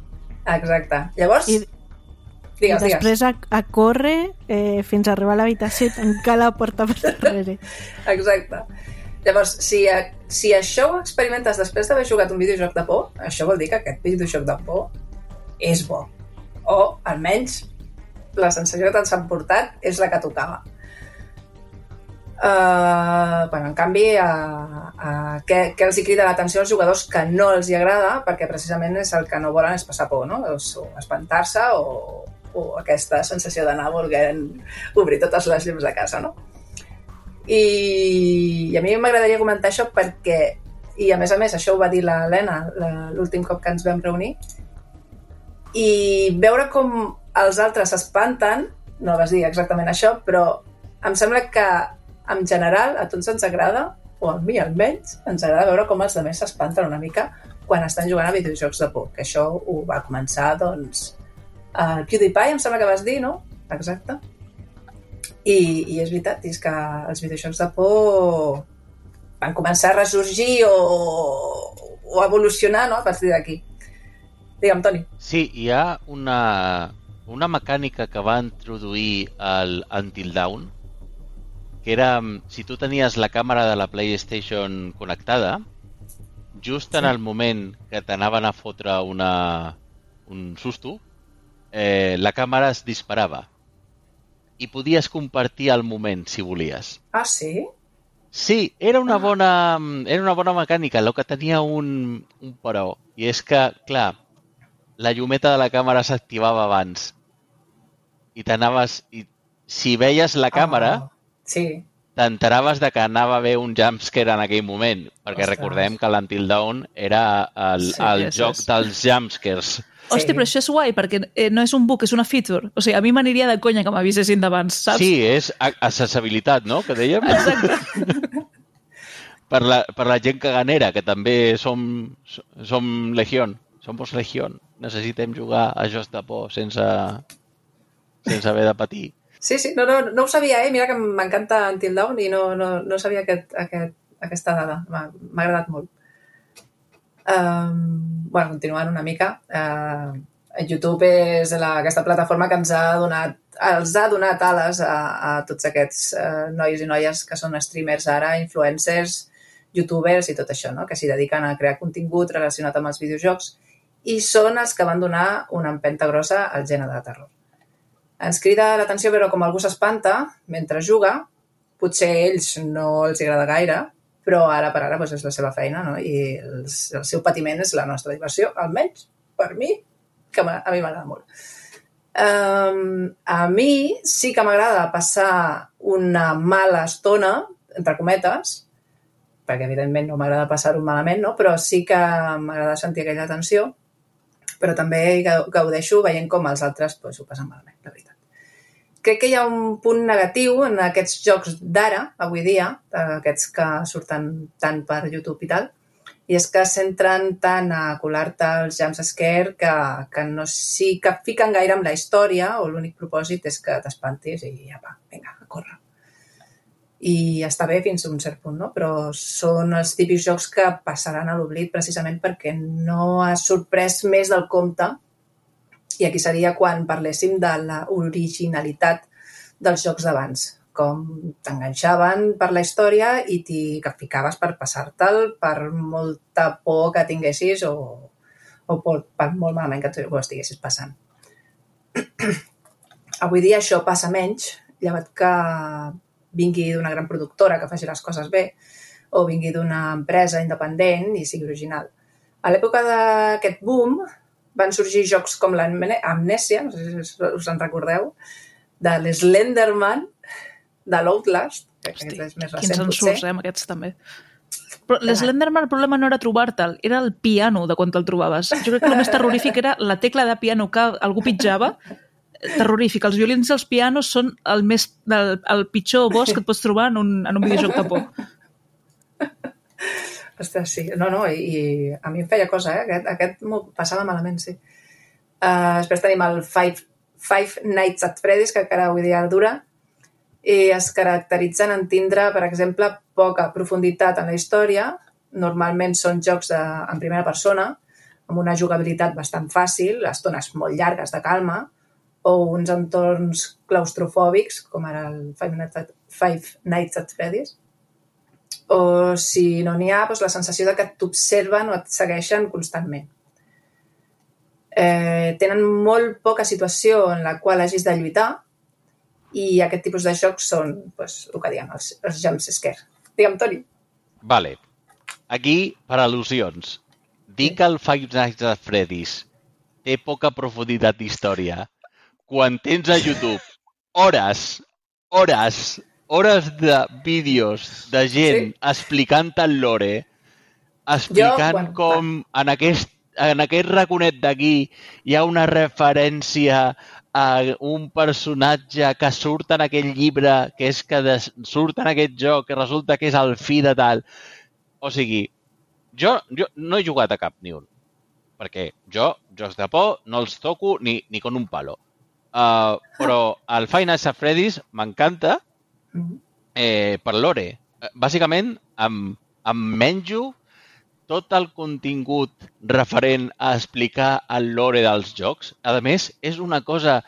Exacte. Llavors, I- digues, I digues. després a, a córrer eh, fins a arribar a l'habitació i tancar la porta per darrere. Exacte. Llavors, si, a- si això ho experimentes després d'haver jugat un videojoc de por, això vol dir que aquest videojoc de por és bo. O, almenys, la sensació que t'has emportat és la que tocava. Uh, bueno, en canvi, uh, uh, què, què els hi crida l'atenció als jugadors que no els hi agrada, perquè precisament és el que no volen és passar por, no? O espantar-se o, o aquesta sensació d'anar volent obrir totes les llums de casa, no? I, i a mi m'agradaria comentar això perquè, i a més a més, això ho va dir l'Helena l'últim cop que ens vam reunir, i veure com els altres s'espanten, no vas dir exactament això, però em sembla que en general a tots ens agrada, o a mi almenys, ens agrada veure com els altres s'espanten una mica quan estan jugant a videojocs de por, que això ho va començar, doncs, el PewDiePie, em sembla que vas dir, no? Exacte. I, i és veritat, és que els videojocs de por van començar a ressorgir o, o evolucionar no? a partir d'aquí. Digue'm, Toni. Sí, hi ha una, una mecànica que va introduir el Until Dawn, que era, mm, si tu tenies la càmera de la PlayStation connectada, just en el moment que t'anaven a fotre una, un susto, eh, la càmera es disparava. I podies compartir el moment, si volies. Ah, sí? Sí, era una bona, era una bona mecànica, el que tenia un, un però, i és que, clar, la llumeta de la càmera s'activava abans i t'anaves... I si veies la càmera, Ah, Sí, t'enteraves de que anava a haver un jumpscare en aquell moment, perquè Ostres. recordem que l'Until Dawn era el, Sí, el és- joc és- dels jumpscares. Hòstia, però això és guai, perquè eh, no és un bug, és una feature. O sigui, a mi m'aniria de conya que m'avisessin d'abans, saps? Sí, és a- accessibilitat, no?, que dèiem. Exacte. per, la, per la gent caganera, que també som, som legión, somos legión. Necessitem jugar a jocs de por sense, sense haver de patir. Sí, sí, no, no, no ho sabia, eh? Mira que m'encanta Until Dawn i no, no, no sabia aquest, aquest, aquesta dada. M'ha agradat molt. Um, bueno, continuant una mica, uh, YouTube és la, aquesta plataforma que ens ha donat, els ha donat ales a, a tots aquests uh, nois i noies que són streamers ara, influencers, youtubers i tot això, no? que s'hi dediquen a crear contingut relacionat amb els videojocs i són els que van donar una empenta grossa al gènere de terror. Ens crida l'atenció veure com algú s'espanta mentre juga. Potser a ells no els agrada gaire, però ara per ara doncs, és la seva feina no? i els, el seu patiment és la nostra diversió, almenys per mi, que a mi m'agrada molt. Um, a mi sí que m'agrada passar una mala estona, entre cometes, perquè evidentment no m'agrada passar-ho malament, no? però sí que m'agrada sentir aquella tensió, però també gau- gaudeixo veient com els altres pues, ho passen malament. Crec que hi ha un punt negatiu en aquests jocs d'ara, avui dia, eh, aquests que surten tant per YouTube i tal, i és que s'entren tant a colar-te els jumpscare que, que no sí que fiquen gaire amb la història o l'únic propòsit és que t'espantis i apa, vinga, a córrer. I està bé fins a un cert punt, no? Però són els típics jocs que passaran a l'oblit precisament perquè no ha sorprès més del compte i aquí seria quan parléssim de la originalitat dels jocs d'abans, com t'enganxaven per la història i t'hi ficaves per passar-te'l per molta por que tinguessis o, o per, per molt malament que ho estiguessis passant. Avui dia això passa menys, llevat que vingui d'una gran productora que faci les coses bé o vingui d'una empresa independent i sigui original. A l'època d'aquest boom van sorgir jocs com l'Amnèsia, no sé si us en recordeu, de l'Slenderman, de l'Outlast, que Hosti, aquest és més Quins recent en potser. surts, eh, amb aquests també. Però l'Slenderman el problema no era trobar-te'l, era el piano de quan te'l trobaves. Jo crec que el més terrorífic era la tecla de piano que algú pitjava, terrorífic. Els violins i els pianos són el, més, el, el pitjor boss que et pots trobar en un, en un videojoc de por. Ostres, sí. No, no, i, i a mi em feia cosa, eh? Aquest, aquest m'ho passava malament, sí. Uh, després tenim el Five, Five Nights at Freddy's, que encara avui dia dura, i es caracteritzen en tindre, per exemple, poca profunditat en la història. Normalment són jocs de, en primera persona, amb una jugabilitat bastant fàcil, estones molt llargues de calma, o uns entorns claustrofòbics, com ara el Five Nights at, Five Nights at Freddy's, o si no n'hi ha, doncs la sensació de que t'observen o et segueixen constantment. Eh, tenen molt poca situació en la qual hagis de lluitar i aquest tipus de jocs són, doncs, el que diem, els, els jumpscare. Digue'm, Toni. Vale. Aquí, per al·lusions. Dir que el Five Nights at Freddy's té poca profunditat d'història quan tens a YouTube hores, hores, hores de vídeos de gent Sí. explicant el lore, explicant bueno, com en aquest, en aquest raconet d'aquí hi ha una referència a un personatge que surt en aquell llibre, que és que des, surt en aquest joc, que resulta que és el fi de tal. O sigui, jo, jo no he jugat a cap ni un, perquè jo, jocs de por, no els toco ni, ni con un palo. Uh, però el Nights at Freddy's m'encanta. Eh, per l'ore. Eh, Bàsicament, em, em menjo tot el contingut referent a explicar el lore dels jocs. A més, és una cosa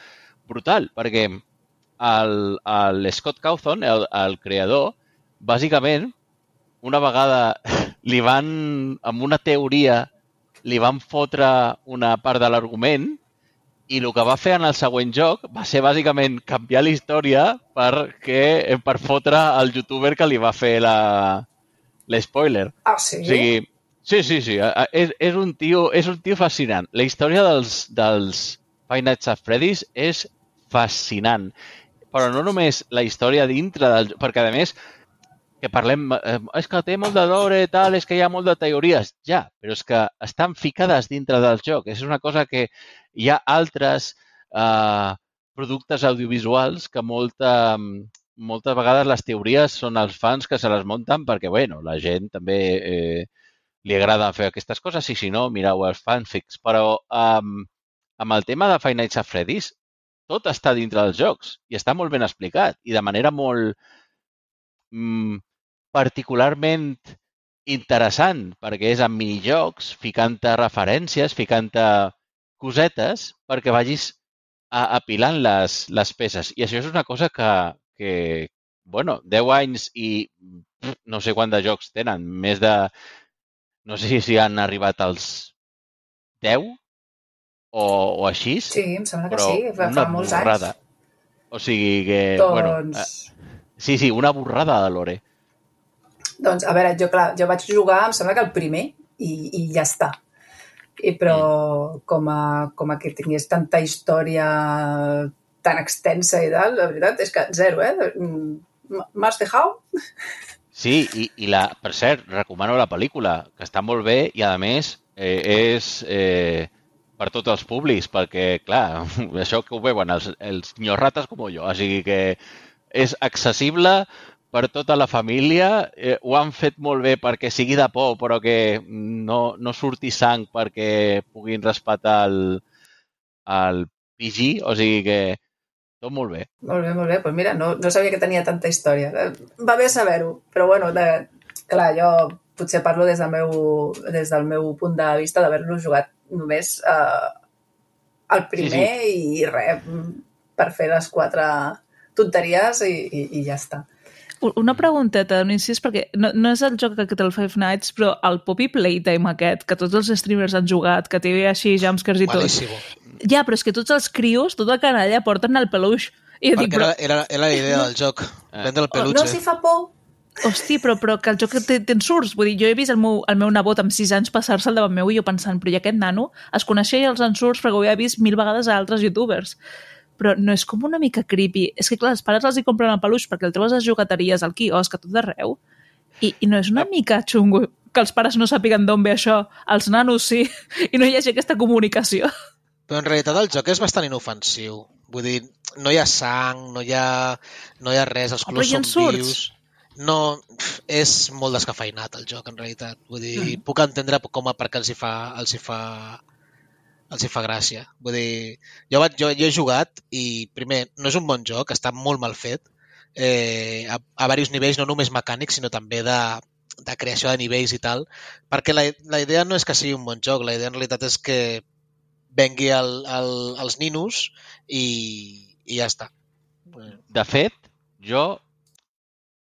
brutal, perquè el, el Scott Cawthon, el, el creador, bàsicament, una vegada li van, amb una teoria, li van fotre una part de l'argument i el que va fer en el següent joc va ser bàsicament canviar la història perquè, per fotre el youtuber que li va fer la l'espoiler. Ah, sí? O sigui, sí, sí, sí. És, és, un tio, és un tio fascinant. La història dels, dels Five Nights at Freddy's és fascinant. però no només la història dintre del perquè a més que parlem, eh, és que té molt de lore, tal, és que hi ha molt de teories. Ja, però és que estan ficades dintre del joc. És una cosa que hi ha altres eh, productes audiovisuals que molta, moltes vegades les teories són els fans que se les munten perquè, bueno, la gent també eh, li agrada fer aquestes coses i si no, mireu els fanfics. Però um, amb el tema de Five Nights at Freddy's, tot està dintre dels jocs i està molt ben explicat i de manera molt mm, particularment interessant perquè és en minijocs, ficant-te referències, ficant-te cosetes perquè vagis a, apilant les, les peces. I això és una cosa que, que bueno, 10 anys i no sé quant de jocs tenen, més de... No sé si han arribat als 10 o, o així. Sí, em sembla que sí, fa, una fa molts borrada. anys. O sigui que, Doncs, bueno, eh, sí, sí, una borrada de lore. Doncs, a veure, jo, clar, jo vaig jugar, em sembla que el primer, i, i ja està. I, però Mm. com, a, com a que tingués tanta història tan extensa i tal, la veritat és que zero, eh? M- M'has dejado? Sí, i, i la, per cert, recomano la pel·lícula, que està molt bé i, a més, eh, és eh, per tots els públics, perquè, clar, això que ho veuen els, els ñorrates com jo, o sigui que és accessible per tota la família, eh, ho han fet molt bé perquè sigui de por, però que no, no surti sang perquè puguin respectar el, el PG, o sigui que tot molt bé. Molt bé, molt bé. Pues mira, no, no sabia que tenia tanta història. Eh, Va bé saber-ho, però bueno, de, clar, jo potser parlo des del meu, des del meu punt de vista d'haver-lo jugat només eh, el primer sí, sí. i res, per fer les quatre tonteries i, i, i ja està. Una pregunteta, un incís, perquè no, no és el joc que té el Five Nights, però el Poppy Playtime aquest, que tots els streamers han jugat, que té així jumpscares i tot. Ja, però és que tots els crios, tota canalla, porten el peluix. I jo dic, Perquè però, era, era, era la idea del joc. Prendre el Oh, no peluche. els hi fa por? hosti, però, però que el joc té, té ensurts. Vull dir, jo he vist el meu, el meu nebot amb 6 anys passar-se al davant meu i jo pensant, però i aquest nano es coneixia els ensurts perquè ho havia vist mil vegades a altres youtubers. Però no és com una mica creepy. És que, clar, els pares els hi compren el peluix perquè el trobes a les jugateries, al quiosc, a tot arreu. I, I no és una mica xungo que els pares no sàpiguen d'on ve això, els nanos sí, i no hi hagi aquesta comunicació. Però en realitat el joc és bastant inofensiu. Vull dir, no hi ha sang, no hi ha, no hi ha res, els però colors són ensurts. vius. No, és molt descafeinat el joc, en realitat. Vull dir, Mm. puc entendre com a perquè els hi fa, els hi fa, els hi fa gràcia. Vull dir, jo, vaig, jo, jo he jugat i, primer, no és un bon joc, està molt mal fet, eh, a, a diversos nivells, no només mecànics, sinó també de, de creació de nivells i tal, perquè la, la idea no és que sigui un bon joc, la idea en realitat és que vengui el, el, els ninos i, i ja està. De fet, jo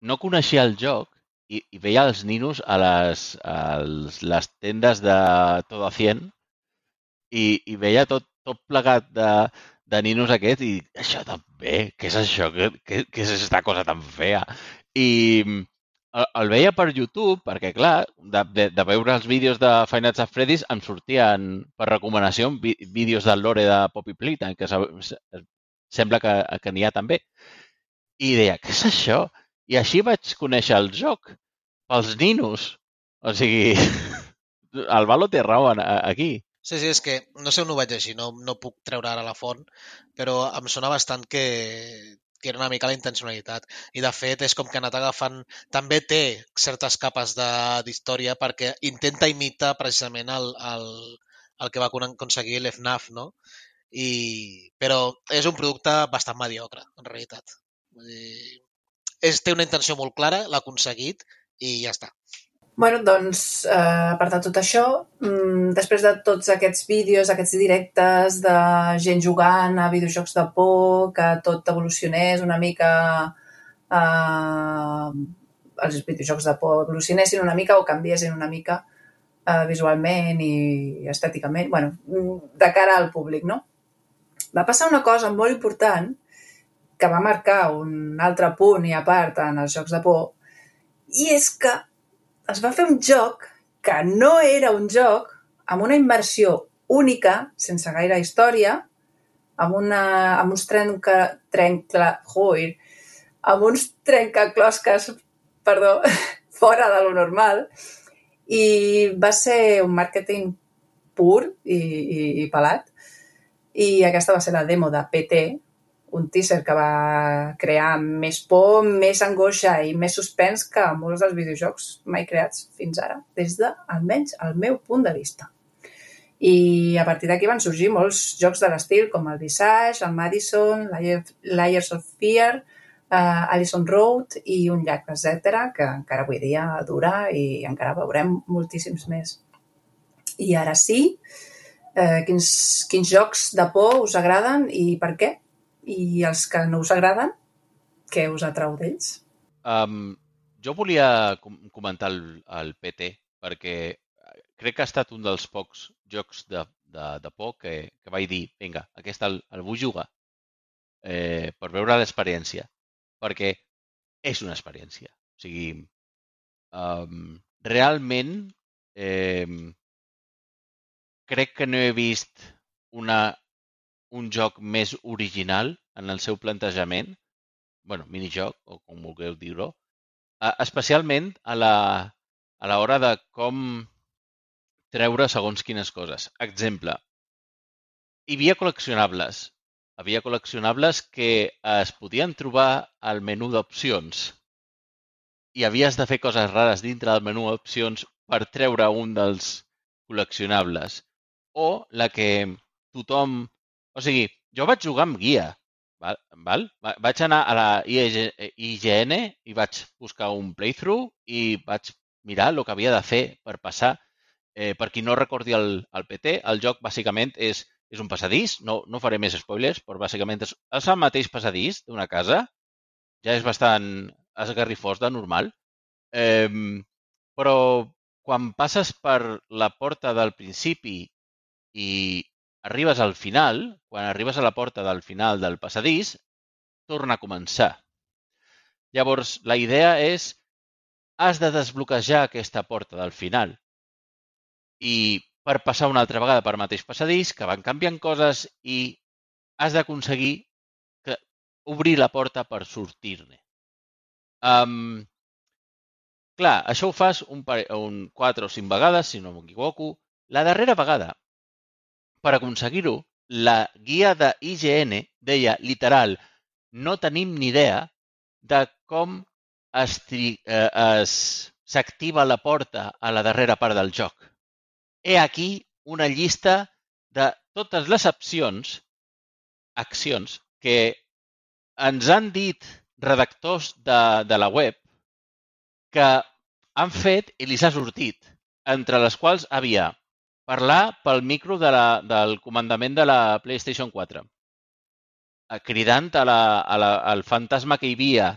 no coneixia el joc i, i veia els ninos a les, a les, tendes de Todo a 100 i, i veia tot, tot plegat de, de ninos aquest i això també, què és això? Què, què, què és aquesta cosa tan fea? I mm, el, el veia per YouTube perquè, clar, de, de, de veure els vídeos de Nights at Freddy's em sortien per recomanació vi- vídeos del lore de Poppy Playtime, que se- se- sembla que, que n'hi ha també. I deia, què és això? I així vaig conèixer el joc, pels ninos. O sigui, el Valo té raó aquí. Sí, sí, és que no sé on ho vaig llegir, no, no puc treure ara la font, però em sona bastant que, que era una mica la intencionalitat. I de fet és com que ha anat agafant... També té certes capes d'història perquè intenta imitar precisament el, el, el que va acon- aconseguir l'FNAF, no? I, però és un producte bastant mediocre, en realitat. Vull dir, és, té una intenció molt clara, l'ha aconseguit i ja està. Bueno, doncs, eh, a part de tot això, mm, després de tots aquests vídeos, aquests directes de gent jugant a videojocs de por, que tot evolucionés una mica... Eh, els videojocs de por evolucionessin una mica o canviessin una mica eh, visualment i estèticament, bueno, de cara al públic, no? Va passar una cosa molt important que va marcar un altre punt i a part en els jocs de por, i és que es va fer un joc que no era un joc amb una immersió única, sense gaire història, amb, una, amb uns trenca, trenca, joir, amb uns trencaclosques, perdó, fora de lo normal, i va ser un màrqueting pur i, i, i pelat, i aquesta va ser la demo de PT, un teaser que va crear més por, més angoixa i més suspens que molts dels videojocs mai creats fins ara, des de, almenys, el meu punt de vista. I a partir d'aquí van sorgir molts jocs de l'estil, com el Visage, el Madison, Layers of Fear, uh, Allison Road i un llac, etc que encara avui dia dura i encara veurem moltíssims més. I ara sí, eh, quins, quins jocs de por us agraden i per què? I els que no us agraden, què us atrau d'ells? Um, jo volia com comentar el, el PT perquè crec que ha estat un dels pocs jocs de, de, de por que, que vaig dir, vinga, aquest el, el vull jugar eh, per veure l'experiència, perquè és una experiència. O sigui, um, realment eh, crec que no he vist una, un joc més original en el seu plantejament, bueno, minijoc, o com vulgueu dir-ho, eh, especialment a la, a l'hora de com treure segons quines coses. Exemple, hi havia col·leccionables. Hi havia col·leccionables que es podien trobar al menú d'opcions i havies de fer coses rares dintre del menú d'opcions per treure un dels col·leccionables. O la que tothom... O sigui, jo vaig jugar amb guia, val? val? Vaig anar a la IGN i vaig buscar un playthrough i vaig mirar el que havia de fer per passar Eh, per qui no recordi el, el PT, el joc bàsicament és, és un passadís, no, no faré més spoilers, però bàsicament és, és el mateix passadís d'una casa, ja és bastant esgarrifós de normal, eh, però quan passes per la porta del principi i arribes al final, quan arribes a la porta del final del passadís, torna a començar. Llavors, la idea és, has de desbloquejar aquesta porta del final i per passar una altra vegada per mateix passadís, que van canviant coses i has d'aconseguir que obrir la porta per sortir-ne. Um, clar, això ho fas un, un 4 o 5 vegades, si no m'equivoco. La darrera vegada, per aconseguir-ho, la guia de IGN deia, literal, no tenim ni idea de com eh, s'activa la porta a la darrera part del joc. He aquí una llista de totes les accions, accions que ens han dit redactors de, de la web que han fet i li s'ha sortit, entre les quals havia parlar pel micro de la, del comandament de la PlayStation 4, eh, cridant a la, a la, al fantasma que hi havia.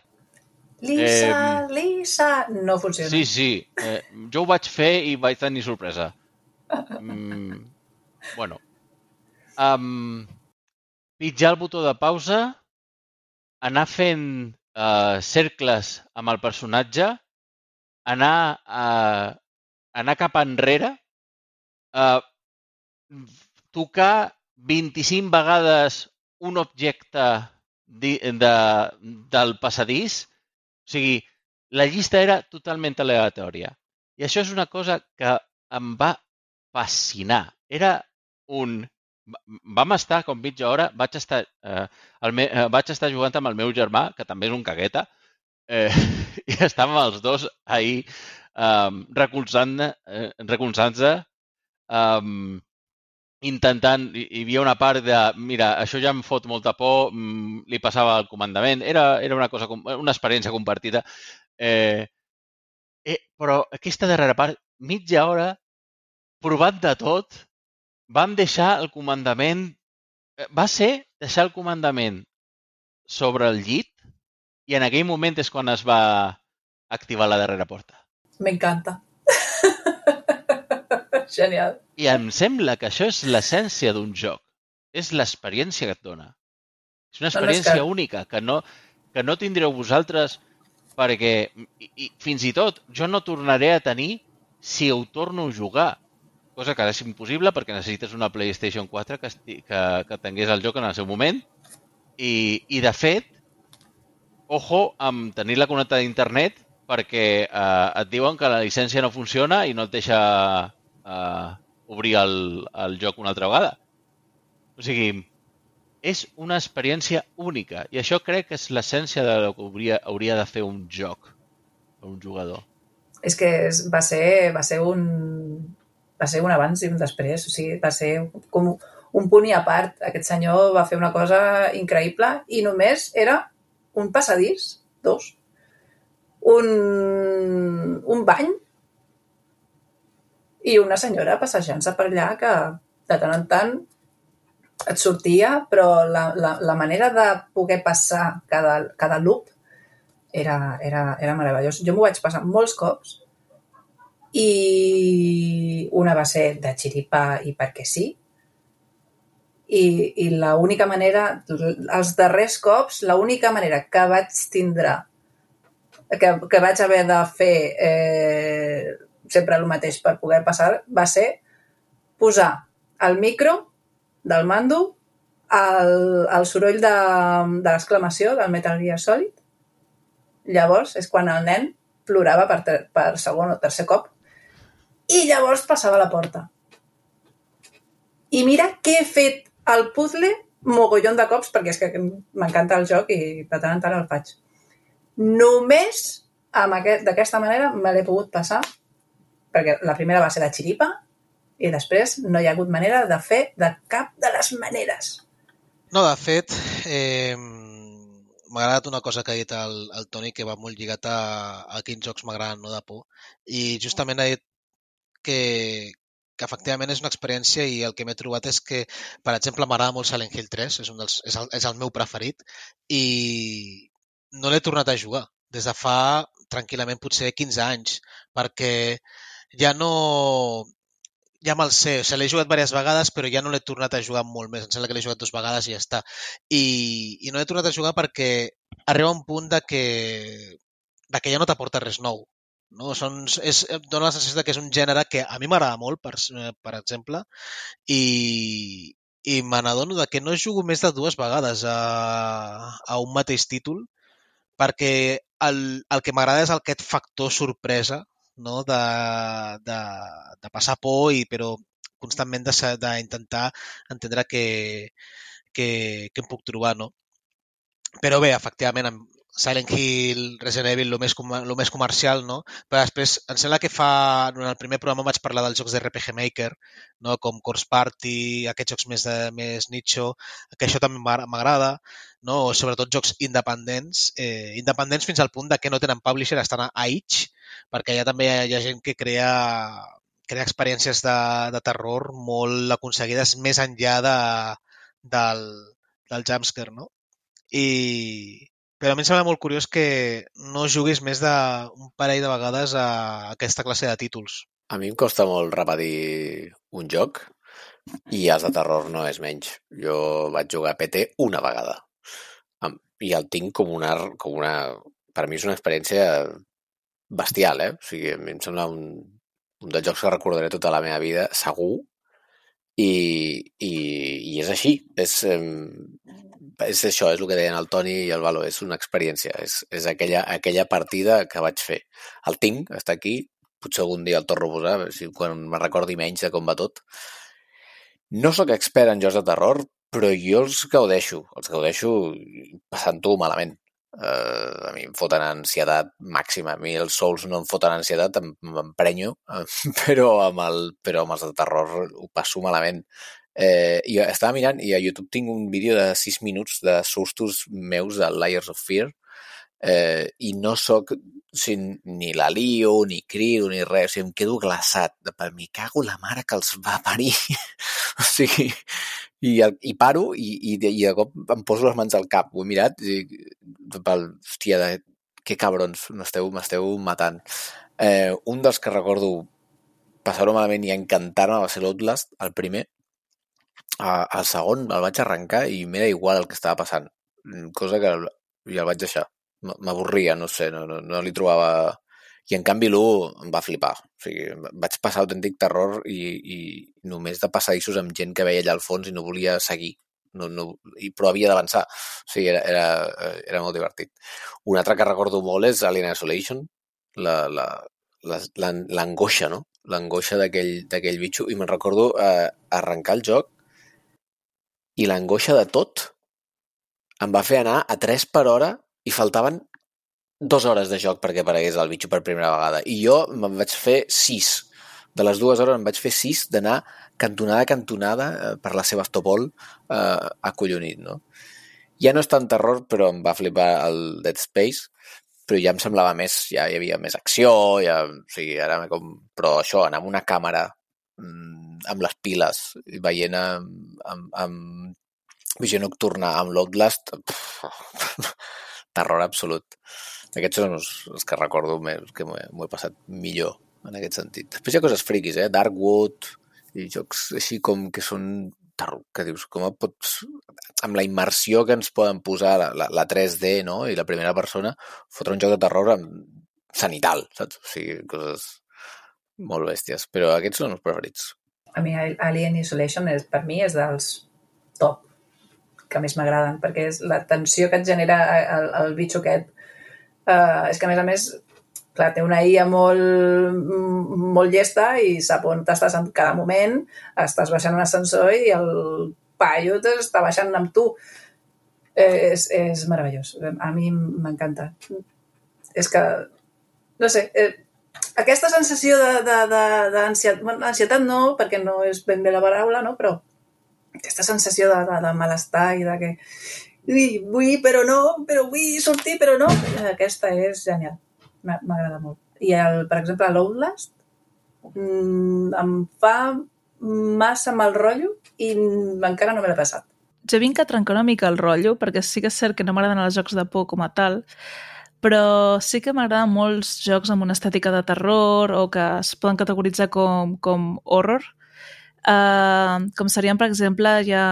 Lisa, eh, Lisa... No funciona. Sí, sí. Eh, jo ho vaig fer i vaig tenir sorpresa. Mm, bueno. Um, pitjar el botó de pausa, anar fent uh, cercles amb el personatge, anar, uh, anar cap enrere, uh, tocar 25 vegades un objecte de, de, del passadís. O sigui, la llista era totalment aleatòria. I això és una cosa que em va fascinar. Era un... Vam estar com mitja hora, vaig estar, eh, el me... eh, vaig estar jugant amb el meu germà, que també és un cagueta, eh, i estàvem els dos ahir eh, recolzant-se, eh, recolzant eh, intentant, hi havia una part de, mira, això ja em fot molta por, mm, li passava al comandament, era, era una cosa, una experiència compartida, eh, eh, però aquesta darrera part, mitja hora provat de tot, vam deixar el comandament... Eh, va ser deixar el comandament sobre el llit i en aquell moment és quan es va activar la darrera porta. M'encanta. Genial. I em sembla que això és l'essència d'un joc. És l'experiència que et dona. És una experiència no, no, és que... única que no, que no tindreu vosaltres perquè, i, i, fins i tot, jo no tornaré a tenir si ho torno a jugar cosa que ara és impossible perquè necessites una PlayStation 4 que, esti, que, que tingués el joc en el seu moment i, i de fet, ojo amb tenir la connectada d'internet perquè eh, et diuen que la llicència no funciona i no et deixa eh, obrir el, el joc una altra vegada. O sigui, és una experiència única i això crec que és l'essència de lo que hauria, hauria de fer un joc per un jugador. És que va, ser, va ser un va ser un abans i un després, o sigui, va ser com un punt i a part. Aquest senyor va fer una cosa increïble i només era un passadís, dos, un, un bany i una senyora passejant-se per allà que de tant en tant et sortia, però la, la, la manera de poder passar cada, cada loop era, era, era meravellós. Jo m'ho vaig passar molts cops i una va ser de xiripa i perquè sí, i, i l'única manera, els darrers cops, l'única manera que vaig tindre, que, que vaig haver de fer eh, sempre el mateix per poder passar, va ser posar el micro del mando, el, el soroll de, de l'exclamació del Metal Gear Solid, llavors és quan el nen plorava per, ter, per segon o tercer cop i llavors passava la porta. I mira què he fet el puzzle mogollon de cops, perquè és que m'encanta el joc i de tant en tant el faig. Només d'aquesta manera me l'he pogut passar, perquè la primera va ser de xiripa i després no hi ha hagut manera de fer de cap de les maneres. No, de fet, eh, m'ha agradat una cosa que ha dit el, el Toni que va molt lligat a, a quins jocs m'agraden, no, de por. I justament ha dit que, que efectivament és una experiència i el que m'he trobat és que, per exemple, m'agrada molt Silent Hill 3, és, un dels, és, el, és el meu preferit, i no l'he tornat a jugar des de fa tranquil·lament potser 15 anys, perquè ja no... Ja me'l sé, o sigui, l'he jugat diverses vegades, però ja no l'he tornat a jugar molt més. Em sembla que l'he jugat dues vegades i ja està. I, i no l'he tornat a jugar perquè arriba un punt de que, de que ja no t'aporta res nou. No? Són, és, dona la sensació que és un gènere que a mi m'agrada molt, per, per exemple, i, i me n'adono que no jugo més de dues vegades a, a un mateix títol perquè el, el que m'agrada és aquest factor sorpresa no? de, de, de passar por i però constantment d'intentar entendre que, que, que em puc trobar. No? Però bé, efectivament, Silent Hill, Resident Evil, el més, el més comercial, no? Però després, em sembla que fa... En el primer programa vaig parlar dels jocs de RPG Maker, no? com Course Party, aquests jocs més, de, més nicho, que això també m'agrada, no? o sobretot jocs independents, eh, independents fins al punt de que no tenen publisher, estan a itch, perquè ja també hi ha gent que crea crea experiències de, de terror molt aconseguides més enllà de, del, del jumpscare, no? I, però a mi em sembla molt curiós que no juguis més d'un parell de vegades a aquesta classe de títols. A mi em costa molt repetir un joc i els de terror no és menys. Jo vaig jugar a PT una vegada i el tinc com una, com una... Per mi és una experiència bestial, eh? O sigui, a mi em sembla un, un dels jocs que recordaré tota la meva vida, segur, i, i, i és així. És, és això, és el que deien el Toni i el Valo, és una experiència, és, és aquella, aquella partida que vaig fer. El tinc, està aquí, potser algun dia el torno a posar, si, quan me recordi menys de com va tot. No sóc expert en jocs de terror, però jo els gaudeixo, els gaudeixo passant-ho malament. Uh, a mi em foten ansietat màxima. A mi els Souls no em foten ansietat, m'emprenyo, però, amb el, però amb els de terror ho passo malament. Eh, I estava mirant i a YouTube tinc un vídeo de 6 minuts de sustos meus de Liars of Fear eh, i no sóc sigui, ni la lio, ni crido, ni res, o sigui, em quedo glaçat. Per mi cago la mare que els va parir. o sigui, i, i paro i, i, i de cop em poso les mans al cap. Ho he mirat i pel, hòstia, de, que cabrons, m'esteu matant. Eh, un dels que recordo passar-ho malament i encantar-me va ser l'Outlast, el primer, al segon el vaig arrencar i m'era igual el que estava passant, cosa que ja el vaig deixar. M'avorria, no sé, no, no, no li trobava I en canvi l'1 em va flipar. O sigui, vaig passar autèntic terror i, i només de passadissos amb gent que veia allà al fons i no volia seguir. No, no, i, però havia d'avançar. O sigui, era, era, era molt divertit. Un altre que recordo molt és Alien Isolation, l'angoixa, no? L'angoixa d'aquell bitxo. I me'n recordo eh, arrencar el joc i l'angoixa de tot em va fer anar a 3 per hora i faltaven dues hores de joc perquè aparegués el bitxo per primera vegada. I jo me'n vaig fer 6. De les dues hores em vaig fer 6 d'anar cantonada a cantonada eh, per la seva estopol eh, acollonit, no? Ja no és tant terror, però em va flipar el Dead Space, però ja em semblava més, ja hi havia més acció, ja, o sigui, ara com... Però això, anar amb una càmera mmm, amb les piles, veient amb, amb, amb visió nocturna, amb l'Outlast, terror absolut. Aquests són els, els que recordo més, que m'ho he passat millor en aquest sentit. Després hi ha coses friquis, eh? Darkwood i jocs així com que són que dius, com pots, amb la immersió que ens poden posar la, la, la 3D no? i la primera persona, fotre un joc de terror amb sanital, saps? O sigui, coses molt bèsties. Però aquests són els preferits. A mi Alien Isolation és, per mi és dels top que més m'agraden, perquè és la tensió que et genera el, el bitxo aquest. Uh, és que, a més a més, clar, té una IA molt, molt llesta i sap on t'estàs en cada moment, estàs baixant un ascensor i el paio t'està baixant amb tu. Eh, és, és meravellós. A mi m'encanta. És que, no sé, eh, aquesta sensació d'ansietat, ansietat no, perquè no és ben bé la paraula, no? però aquesta sensació de, de, de malestar i de que ui, vull, però no, però vull sortir, però no, aquesta és genial m'agrada molt. I, el, per exemple, l'Outlast mmm, em fa massa mal rotllo i encara no me l'he passat. Jo vinc a trencar una mica el rotllo, perquè sí que és cert que no m'agraden els jocs de por com a tal, però sí que m'agraden molts jocs amb una estètica de terror o que es poden categoritzar com, com horror. Uh, com serien, per exemple, ja,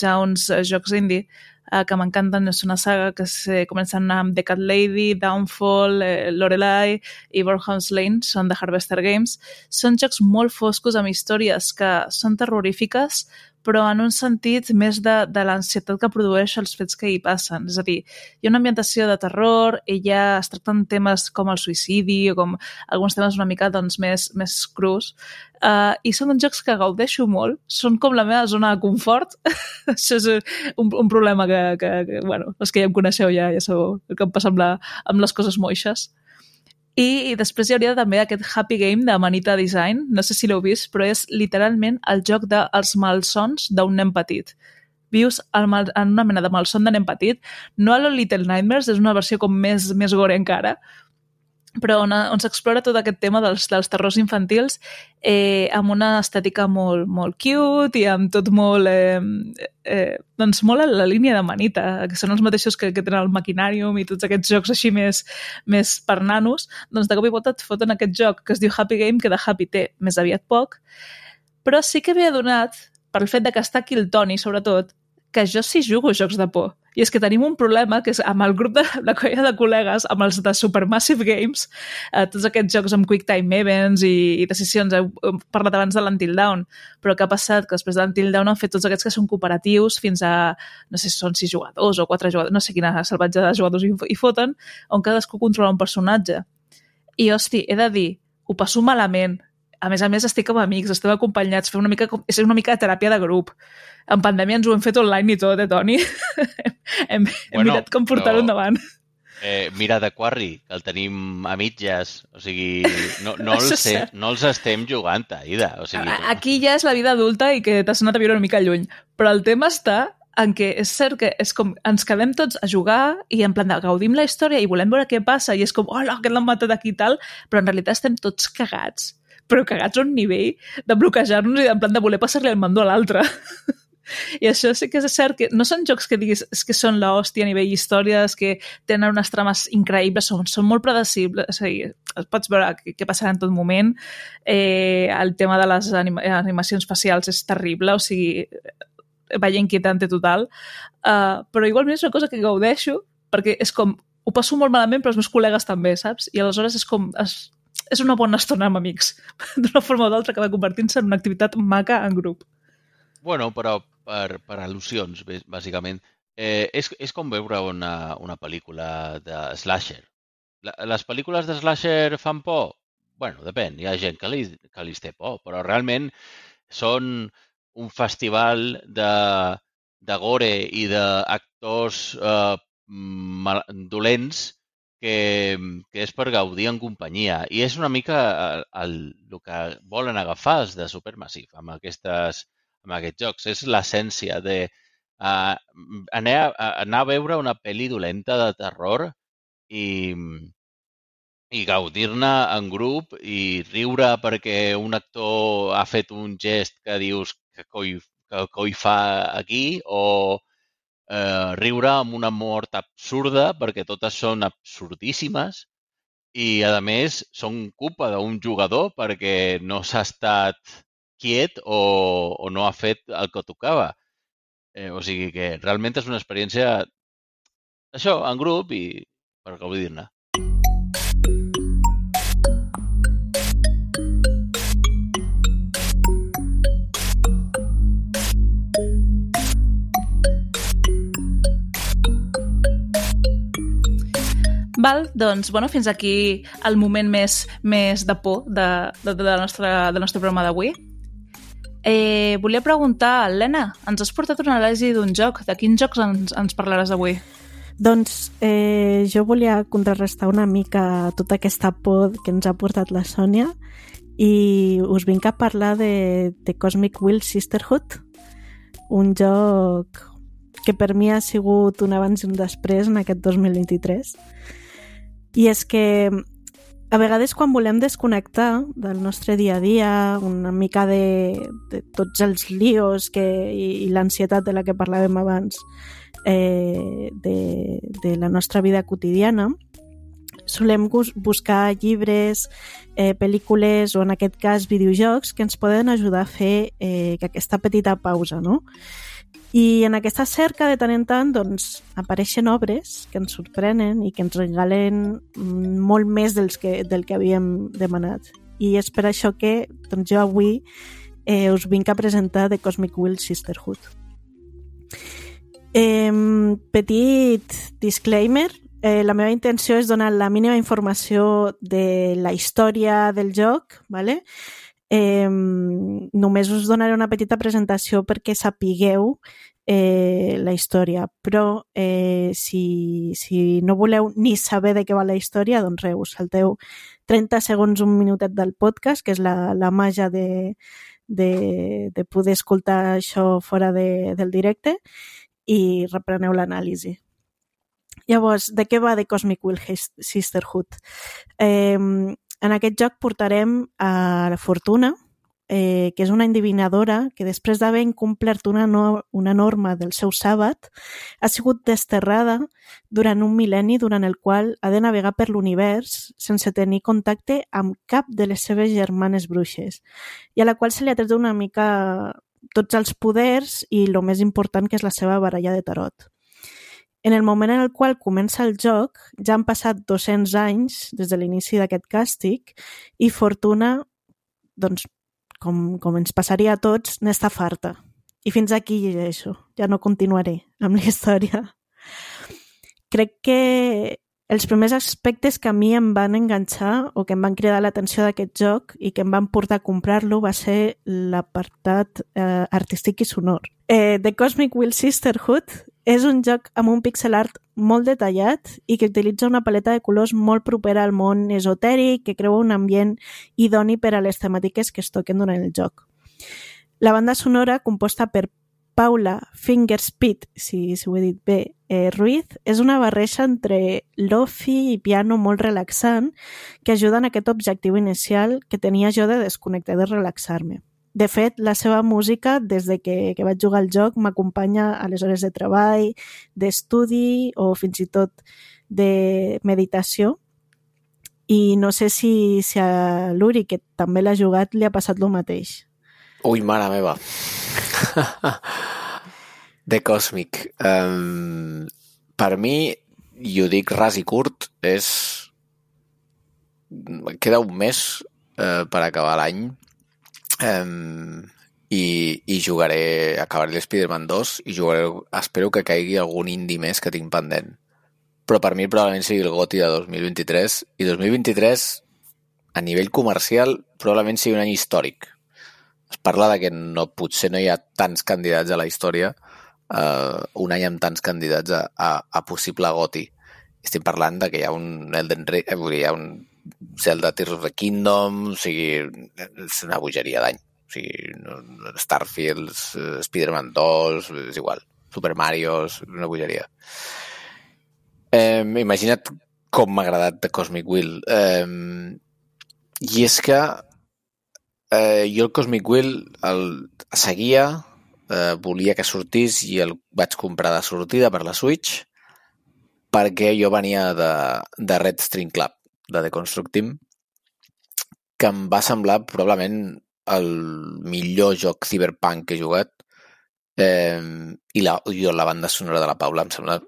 ja uns jocs indie eh, que m'encanten. És una saga que se comencen amb The Cat Lady, Downfall, eh, Lorelai i Bornholm's Lane, són de Harvester Games. Són jocs molt foscos amb històries que són terrorífiques, però en un sentit més de, de l'ansietat que produeix els fets que hi passen. És a dir, hi ha una ambientació de terror ja es tracten temes com el suïcidi o com alguns temes una mica doncs, més, més crus. Uh, I són jocs que gaudeixo molt. Són com la meva zona de confort. Això és un, un problema que, que, que, bueno, els que ja em coneixeu ja, ja sabeu el que em passa amb, la, amb les coses moixes. I, I després hi hauria també aquest Happy Game de Manita Design, no sé si l'heu vist, però és literalment el joc dels malsons d'un nen petit. Vius el mal, en una mena de malson de nen petit, no a Little Nightmares, és una versió com més, més gore encara, però on, on s'explora tot aquest tema dels, dels terrors infantils eh, amb una estètica molt, molt cute i amb tot molt eh, eh, doncs molt a la línia de Manita, que són els mateixos que, que tenen el Maquinarium i tots aquests jocs així més, més per nanos, doncs de cop i volta et foten aquest joc que es diu Happy Game, que de Happy té més aviat poc, però sí que havia donat, per el fet de que està aquí el Toni, sobretot, que jo sí jugo jocs de por. I és que tenim un problema, que és amb el grup de la colla de col·legues, amb els de Supermassive Games, eh, tots aquests jocs amb Quick Time Events i, i decisions, heu, parlat abans de l'Until Down, però què ha passat? Que després de l'Until Down han fet tots aquests que són cooperatius fins a, no sé si són sis jugadors o quatre jugadors, no sé quina salvatge de jugadors hi, hi foten, on cadascú controla un personatge. I, hosti, he de dir, ho passo malament, a més a més estic amb amics, estem acompanyats, fem una mica, és una mica de teràpia de grup. En pandèmia ens ho hem fet online i tot, eh, Toni? hem, hem bueno, mirat com portar-ho però... endavant. Eh, mira de Quarry, que el tenim a mitges, o sigui, no, no, els, sé, no els estem jugant, Aida. O sigui, Aquí ja és la vida adulta i que t'has anat a viure una mica lluny, però el tema està en què és cert que és com ens quedem tots a jugar i en plan de gaudim la història i volem veure què passa i és com, hola, que l'han matat aquí i tal, però en realitat estem tots cagats però cagats a un nivell de bloquejar-nos i en plan de voler passar-li el mando a l'altre. I això sí que és cert que no són jocs que diguis és que són l'hòstia a nivell històries, que tenen unes trames increïbles, són, són molt predecibles, és a dir, pots veure què, què passarà en tot moment. Eh, el tema de les anima animacions facials és terrible, o sigui, veia inquietante total. Uh, però igualment és una cosa que gaudeixo perquè és com ho passo molt malament, però els meus col·legues també, saps? I aleshores és com... És, és una bona estona amb amics. D'una forma o d'altra acaba convertint-se en una activitat maca en grup. Bueno, però per, per al·lusions, bàsicament. Eh, és, és com veure una, una pel·lícula de slasher. La, les pel·lícules de slasher fan por? Bueno, depèn. Hi ha gent que li, que li té por, però realment són un festival de, de gore i d'actors eh, mal, dolents que, que és per gaudir en companyia. I és una mica el, el, el que volen agafar els de Supermassive amb, aquestes, amb aquests jocs. És l'essència de uh, anar, a, anar a veure una pel·li dolenta de terror i, i gaudir-ne en grup i riure perquè un actor ha fet un gest que dius que coi, que coi fa aquí o eh, riure amb una mort absurda perquè totes són absurdíssimes i, a més, són culpa d'un jugador perquè no s'ha estat quiet o, o no ha fet el que tocava. Eh, o sigui que realment és una experiència això, en grup i per gaudir-ne. Val, doncs, bueno, fins aquí el moment més, més de por de, de, de la nostra, del nostre programa d'avui. Eh, volia preguntar, Helena, ens has portat una anàlisi d'un joc. De quins jocs ens, ens parlaràs avui? Doncs eh, jo volia contrarrestar una mica tota aquesta por que ens ha portat la Sònia i us vinc a parlar de, de Cosmic Will Sisterhood, un joc que per mi ha sigut un abans i un després en aquest 2023. I és que a vegades quan volem desconnectar del nostre dia a dia, una mica de, de tots els lios que, i, i l'ansietat de la que parlàvem abans eh, de, de la nostra vida quotidiana, solem bus- buscar llibres, eh, pel·lícules o en aquest cas videojocs que ens poden ajudar a fer eh, que aquesta petita pausa, no? I en aquesta cerca de tant en tant doncs, apareixen obres que ens sorprenen i que ens regalen mm, molt més dels que, del que havíem demanat. I és per això que doncs, jo avui eh, us vinc a presentar The Cosmic Will Sisterhood. Eh, petit disclaimer, eh, la meva intenció és donar la mínima informació de la història del joc, ¿vale? Eh, només us donaré una petita presentació perquè sapigueu eh, la història, però eh, si, si no voleu ni saber de què va la història, doncs res, us salteu 30 segons, un minutet del podcast, que és la, la màgia de, de, de poder escoltar això fora de, del directe, i repreneu l'anàlisi. Llavors, de què va The Cosmic Will Sisterhood? Eh, en aquest joc portarem a la Fortuna, eh, que és una endivinadora que després d'haver incomplert una, no, una norma del seu sàbat ha sigut desterrada durant un mil·lenni durant el qual ha de navegar per l'univers sense tenir contacte amb cap de les seves germanes bruixes i a la qual se li ha tret una mica tots els poders i el més important que és la seva baralla de tarot. En el moment en el qual comença el joc, ja han passat 200 anys des de l'inici d'aquest càstig i Fortuna, doncs, com, com ens passaria a tots, n'està farta. I fins aquí llegeixo. Ja no continuaré amb la història. Crec que els primers aspectes que a mi em van enganxar o que em van cridar l'atenció d'aquest joc i que em van portar a comprar-lo va ser l'apartat eh, artístic i sonor. Eh, The Cosmic Will Sisterhood és un joc amb un pixel art molt detallat i que utilitza una paleta de colors molt propera al món esotèric, que creua un ambient idoni per a les temàtiques que es toquen durant el joc. La banda sonora, composta per Paula Fingerspeed, si, si ho he dit bé, eh, Ruiz, és una barreja entre lofi i piano molt relaxant que ajuda en aquest objectiu inicial que tenia jo de desconnectar i de relaxar-me. De fet, la seva música, des de que, que vaig jugar al joc, m'acompanya a les hores de treball, d'estudi o fins i tot de meditació. I no sé si, si a l'Uri, que també l'ha jugat, li ha passat el mateix. Ui, mare meva. The Cosmic. Um, per mi, i ho dic ras i curt, és... Queda un mes eh, per acabar l'any eh, i, i jugaré, acabaré l'Spider-Man 2 i jugaré, espero que caigui algun indie més que tinc pendent. Però per mi probablement sigui el GOTY de 2023 i 2023 a nivell comercial probablement sigui un any històric. Es parla de que no, potser no hi ha tants candidats a la història, eh, un any amb tants candidats a, a, a possible goti. Estic parlant de que hi ha un Elden Ring, eh, hi ha un Zelda Tears of the Kingdom, o sigui, és una bogeria d'any. O sigui, Starfield, eh, Spider-Man 2, és igual. Super Mario, és una bogeria. Eh, imagina't com m'ha agradat de Cosmic Wheel. Eh, i és que eh, jo el Cosmic Wheel el seguia, eh, volia que sortís i el vaig comprar de sortida per la Switch perquè jo venia de, de Red String Club, de The Construct Team, que em va semblar probablement el millor joc cyberpunk que he jugat eh, i la, jo, la banda sonora de la Paula em sembla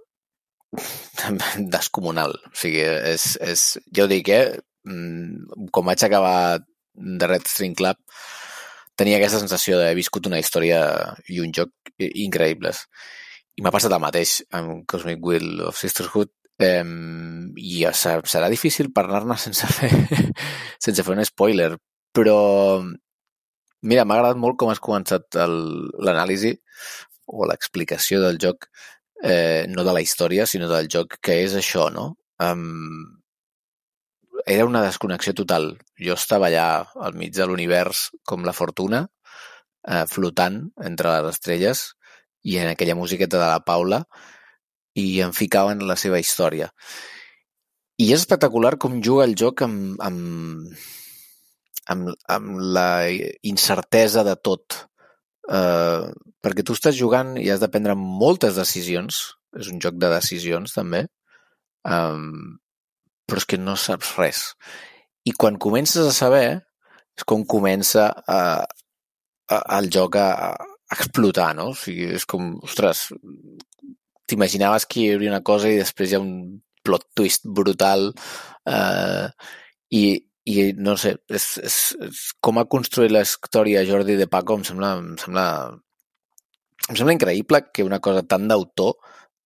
descomunal. O sigui, és, és, ja ho dic, eh? Mm, com vaig acabar de Red String Club, tenia aquesta sensació d'haver viscut una història i un joc increïbles. I m'ha passat el mateix amb Cosmic Wheel of Sisterhood eh, i serà difícil parlar-ne sense fer, sense fer un spoiler, però mira, m'ha agradat molt com has començat l'anàlisi o l'explicació del joc, eh, no de la història, sinó del joc, que és això, no? Um, era una desconnexió total. Jo estava allà al mig de l'univers com la fortuna, eh, flotant entre les estrelles i en aquella musiqueta de la Paula i en la seva història. I és espectacular com juga el joc amb, amb, amb, amb la incertesa de tot. Eh, perquè tu estàs jugant i has de prendre moltes decisions. És un joc de decisions, també. Um, però és que no saps res. I quan comences a saber, és com comença a, a, el joc a, a explotar, no? O sigui, és com, ostres, t'imaginaves que hi hauria una cosa i després hi ha un plot twist brutal eh, i, i no sé, és, és, és, com ha construït la història Jordi de Paco em sembla, em sembla, em sembla increïble que una cosa tan d'autor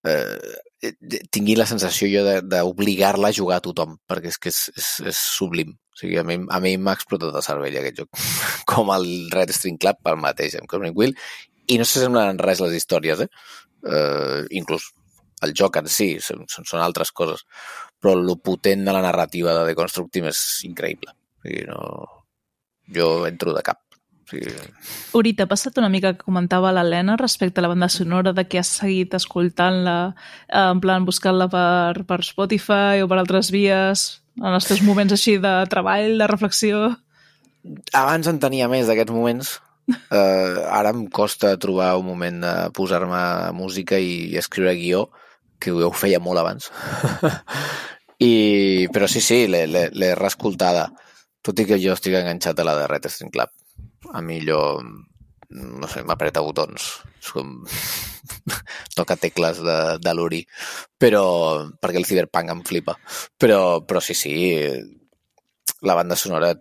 eh, Eh, tingui la sensació jo d'obligar-la a jugar a tothom, perquè és que és, és, és sublim. O sigui, a mi, a mi m'ha explotat el cervell aquest joc. Com el Red String Club, el mateix, amb Cosmic Wheel, i no s'assemblen en res les històries, eh? Uh, inclús el joc en si, són, són altres coses, però el potent de la narrativa de The Construct Team és increïble. O sigui, no... Jo entro de cap. Sí. Uri, t'ha passat una mica que comentava l'Helena respecte a la banda sonora de que has seguit escoltant-la, eh, en plan buscant-la per, per Spotify o per altres vies, en els teus moments així de treball, de reflexió? Abans en tenia més d'aquests moments. Uh, ara em costa trobar un moment de posar-me música i escriure guió, que ho feia molt abans. I, però sí, sí, l'he reescoltada, tot i que jo estic enganxat a la de Red String Club a mi allò, no sé, m'apreta botons. És com... toca tecles de, de l'Uri. Però... perquè el Cyberpunk em flipa. Però, però sí, sí, la banda sonora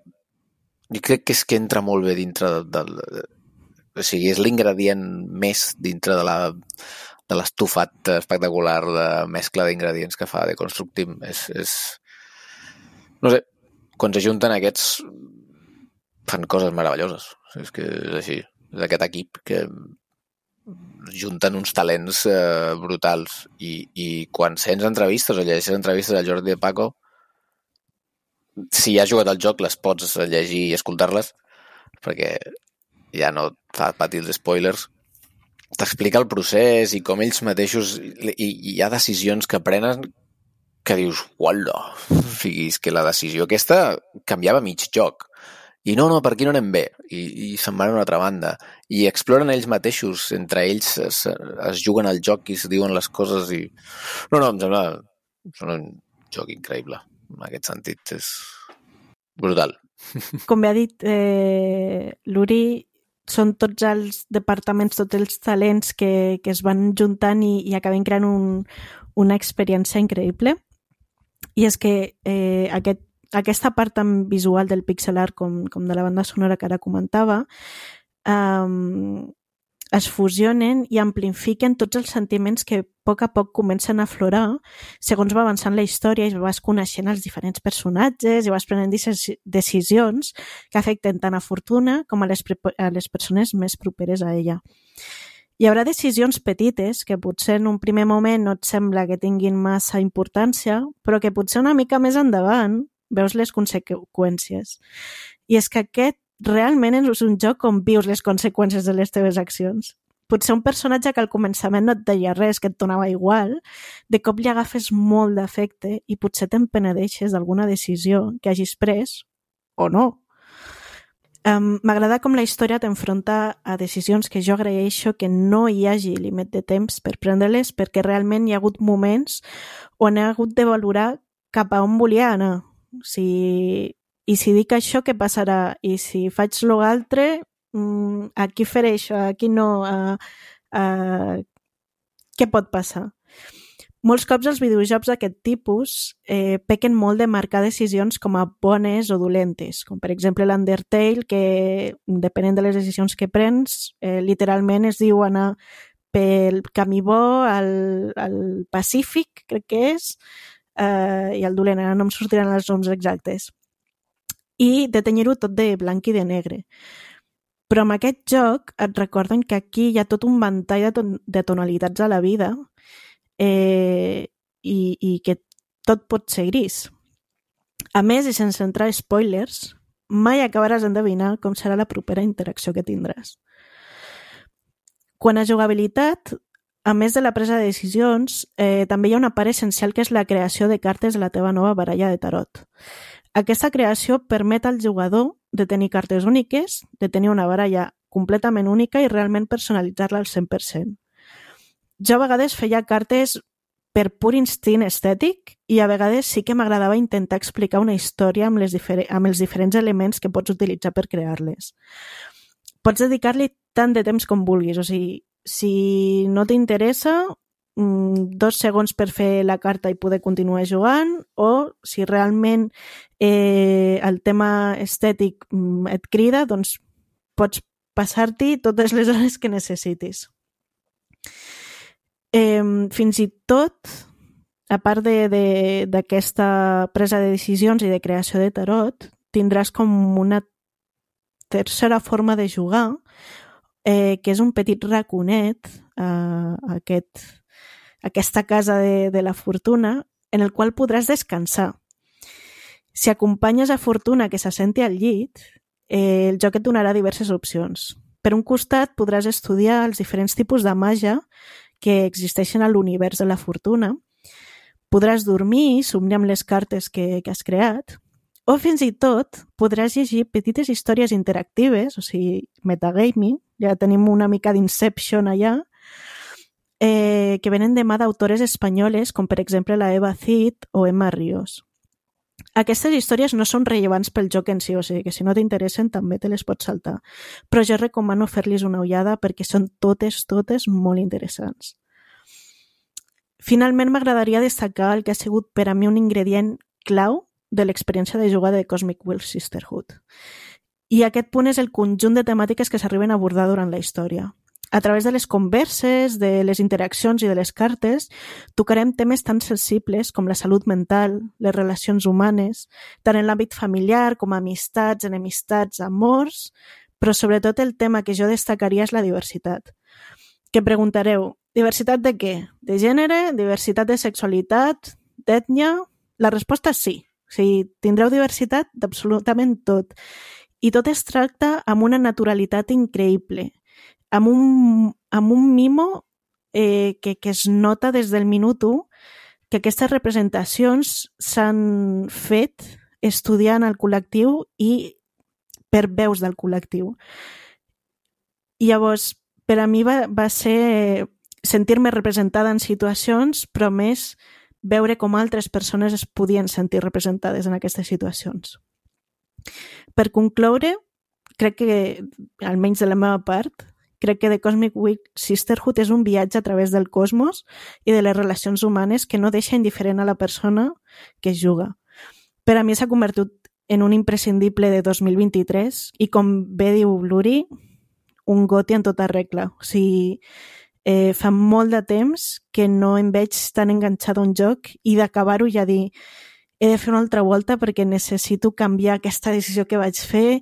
jo crec que és que entra molt bé dintre del... De, o sigui, és l'ingredient més dintre de la de l'estufat espectacular de mescla d'ingredients que fa de Constructim. És, és... No sé, quan s'ajunten aquests fan coses meravelloses. És que és així. És aquest equip que junten uns talents eh, brutals i, i quan sents entrevistes o llegeixes entrevistes del Jordi de Paco si has jugat al joc les pots llegir i escoltar-les perquè ja no fa patir els spoilers. T'explica el procés i com ells mateixos i, i hi ha decisions que prenen que dius, uala, o sigui, que la decisió aquesta canviava mig joc. I no, no, per aquí no anem bé, i, i se'n van a una altra banda, i exploren ells mateixos, entre ells es, es juguen al joc i es diuen les coses i... No, no, em sembla, em sembla un joc increïble, en aquest sentit, és brutal. Com bé ha dit eh, l'Uri, són tots els departaments, tots els talents que, que es van juntant i, i acaben creant un, una experiència increïble. I és que eh, aquest, aquesta part tan visual del pixel art com, com de la banda sonora que ara comentava um, es fusionen i amplifiquen tots els sentiments que a poc a poc comencen a aflorar segons va avançant la història i vas coneixent els diferents personatges i vas prenent decisions que afecten tant a Fortuna com a les, a les persones més properes a ella. Hi haurà decisions petites que potser en un primer moment no et sembla que tinguin massa importància, però que potser una mica més endavant veus les conseqüències. I és que aquest realment és un joc on vius les conseqüències de les teves accions. Potser un personatge que al començament no et deia res, que et donava igual, de cop li agafes molt d'efecte i potser te'n penedeixes d'alguna decisió que hagis pres o no. Um, M'agrada com la història t'enfronta a decisions que jo agraeixo que no hi hagi límit de temps per prendre-les perquè realment hi ha hagut moments on he hagut de valorar cap a on volia anar. Si i si dic això, què passarà? I si faig l'altre, mm, aquí faré això, aquí no... Uh, uh, què pot passar? Molts cops els videojocs d'aquest tipus eh, pequen molt de marcar decisions com a bones o dolentes, com per exemple l'Undertale, que depenent de les decisions que prens, eh, literalment es diu anar pel camí bo al, al Pacífic, crec que és, eh, i el dolent, ara no em sortiran els noms exactes i de tenyir-ho tot de blanc i de negre. Però amb aquest joc et recorden que aquí hi ha tot un ventall de, ton de tonalitats a la vida eh, i, i que tot pot ser gris. A més, i sense entrar spoilers, mai acabaràs d'endevinar com serà la propera interacció que tindràs. Quan a jugabilitat, a més de la presa de decisions, eh, també hi ha una part essencial que és la creació de cartes de la teva nova baralla de tarot. Aquesta creació permet al jugador de tenir cartes úniques, de tenir una baralla completament única i realment personalitzar-la al 100%. Jo a vegades feia cartes per pur instint estètic i a vegades sí que m'agradava intentar explicar una història amb, les amb els diferents elements que pots utilitzar per crear-les. Pots dedicar-li tant de temps com vulguis, o sigui, si no t'interessa, dos segons per fer la carta i poder continuar jugant o si realment eh, el tema estètic mm, et crida, doncs pots passar-t'hi totes les hores que necessitis. Eh, fins i tot, a part d'aquesta presa de decisions i de creació de tarot, tindràs com una tercera forma de jugar, eh, que és un petit raconet, eh, aquest aquesta casa de, de la fortuna, en el qual podràs descansar. Si acompanyes a Fortuna que s'assenti al llit, eh, el joc et donarà diverses opcions. Per un costat, podràs estudiar els diferents tipus de màgia que existeixen a l'univers de la fortuna, podràs dormir somniar amb les cartes que, que has creat, o fins i tot podràs llegir petites històries interactives, o sigui, metagaming, ja tenim una mica d'Inception allà, que venen de mà d'autores espanyoles, com per exemple la Eva Cid o Emma Ríos. Aquestes històries no són rellevants pel joc en si, o sigui que si no t'interessen també te les pots saltar. Però jo recomano fer-los una ullada perquè són totes, totes molt interessants. Finalment m'agradaria destacar el que ha sigut per a mi un ingredient clau de l'experiència de jugar de Cosmic Will Sisterhood. I aquest punt és el conjunt de temàtiques que s'arriben a abordar durant la història. A través de les converses, de les interaccions i de les cartes, tocarem temes tan sensibles com la salut mental, les relacions humanes, tant en l'àmbit familiar com amistats, enemistats, amors, però sobretot el tema que jo destacaria és la diversitat. Que preguntareu, diversitat de què? De gènere? Diversitat de sexualitat? D'ètnia? La resposta és sí. O sigui, tindreu diversitat d'absolutament tot. I tot es tracta amb una naturalitat increïble amb un, amb un mimo eh, que, que es nota des del minut 1 que aquestes representacions s'han fet estudiant el col·lectiu i per veus del col·lectiu. Llavors, per a mi va, va ser sentir-me representada en situacions, però més veure com altres persones es podien sentir representades en aquestes situacions. Per concloure, crec que, almenys de la meva part, crec que The Cosmic Sisterhood és un viatge a través del cosmos i de les relacions humanes que no deixa indiferent a la persona que juga. Per a mi s'ha convertit en un imprescindible de 2023 i com bé diu Luri, un goti en tota regla. O sigui, eh, fa molt de temps que no em veig tan enganxat a un joc i d'acabar-ho ja dir he de fer una altra volta perquè necessito canviar aquesta decisió que vaig fer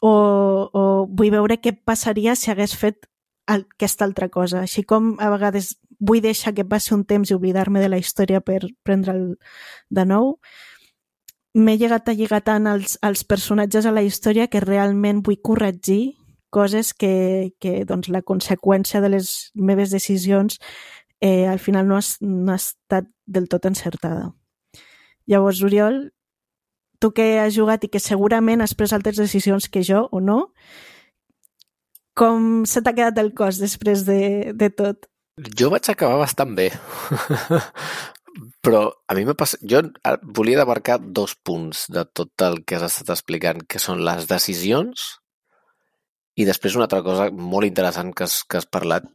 o, o vull veure què passaria si hagués fet aquesta altra cosa. Així com a vegades vull deixar que passi un temps i oblidar-me de la història per prendre'l de nou, m'he llegat a lligar tant als, als personatges a la història que realment vull corregir coses que, que doncs, la conseqüència de les meves decisions eh, al final no ha, no ha estat del tot encertada. Llavors, Oriol, tu que has jugat i que segurament has pres altres decisions que jo o no, com se t'ha quedat el cos després de, de tot? Jo vaig acabar bastant bé. Però a mi m'ha passat... Jo volia demarcar dos punts de tot el que has estat explicant, que són les decisions i després una altra cosa molt interessant que has, que has parlat,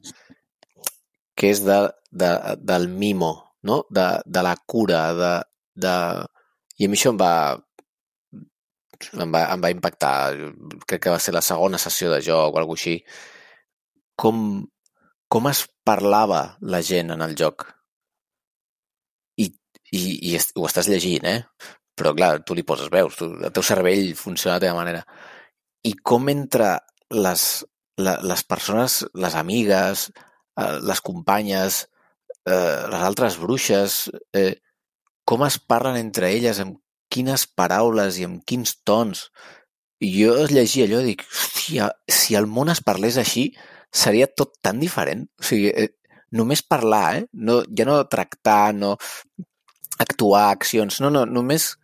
que és de, de, del mimo, no? de, de la cura, de, de... I a mi això em va, em va, em va impactar. Crec que va ser la segona sessió de joc o alguna així. Com, com es parlava la gent en el joc. I, i, i ho estàs llegint, eh? Però, clar, tu li poses veus, tu, el teu cervell funciona de la teva manera. I com entre les, la, les persones, les amigues, eh, les companyes, eh, les altres bruixes, eh, com es parlen entre elles, amb quines paraules i amb quins tons. I jo llegia allò i dic, hòstia, si el món es parlés així, seria tot tan diferent. O sigui, eh, només parlar, eh? No, ja no tractar, no actuar, accions, no, no, només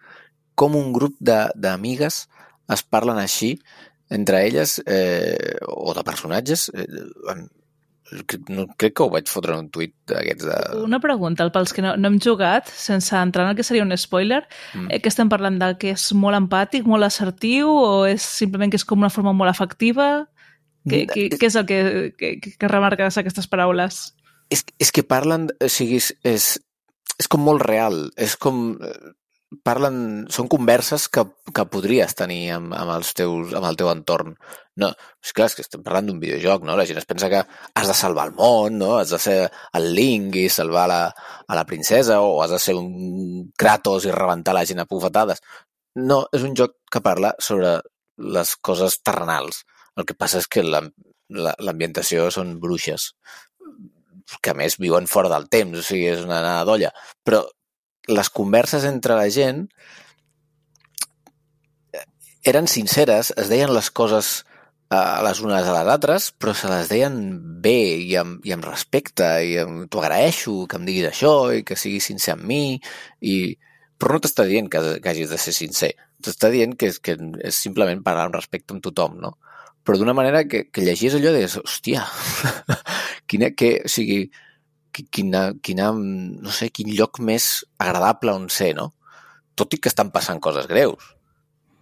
com un grup d'amigues es parlen així entre elles eh, o de personatges eh, no, crec que ho vaig fotre en un tuit d'aquests de... Una pregunta, pels que no, no hem jugat, sense entrar en el que seria un spoiler, mm. eh, que estem parlant de que és molt empàtic, molt assertiu, o és simplement que és com una forma molt efectiva? Què, què, què és el que, que, que remarques aquestes paraules? És, és que parlen, o sigui, és, és, és com molt real, és com parlen, són converses que, que podries tenir amb, amb, els teus, amb el teu entorn. No, és clar, és que estem parlant d'un videojoc, no? La gent es pensa que has de salvar el món, no? Has de ser el Link i salvar la, a la princesa o has de ser un Kratos i rebentar la gent a bufetades. No, és un joc que parla sobre les coses terrenals. El que passa és que l'ambientació la, són bruixes que a més viuen fora del temps, o sigui, és una anada d'olla. Però les converses entre la gent eren sinceres, es deien les coses a les unes a les altres, però se les deien bé i amb, i amb respecte i t'ho agraeixo que em diguis això i que siguis sincer amb mi i... però no t'està dient que, que hagis de ser sincer t'està dient que, que és simplement parlar amb respecte amb tothom, no? Però d'una manera que, que llegies allò de, hòstia, quina, que, o sigui, quina, quina, no sé, quin lloc més agradable on ser, no? Tot i que estan passant coses greus.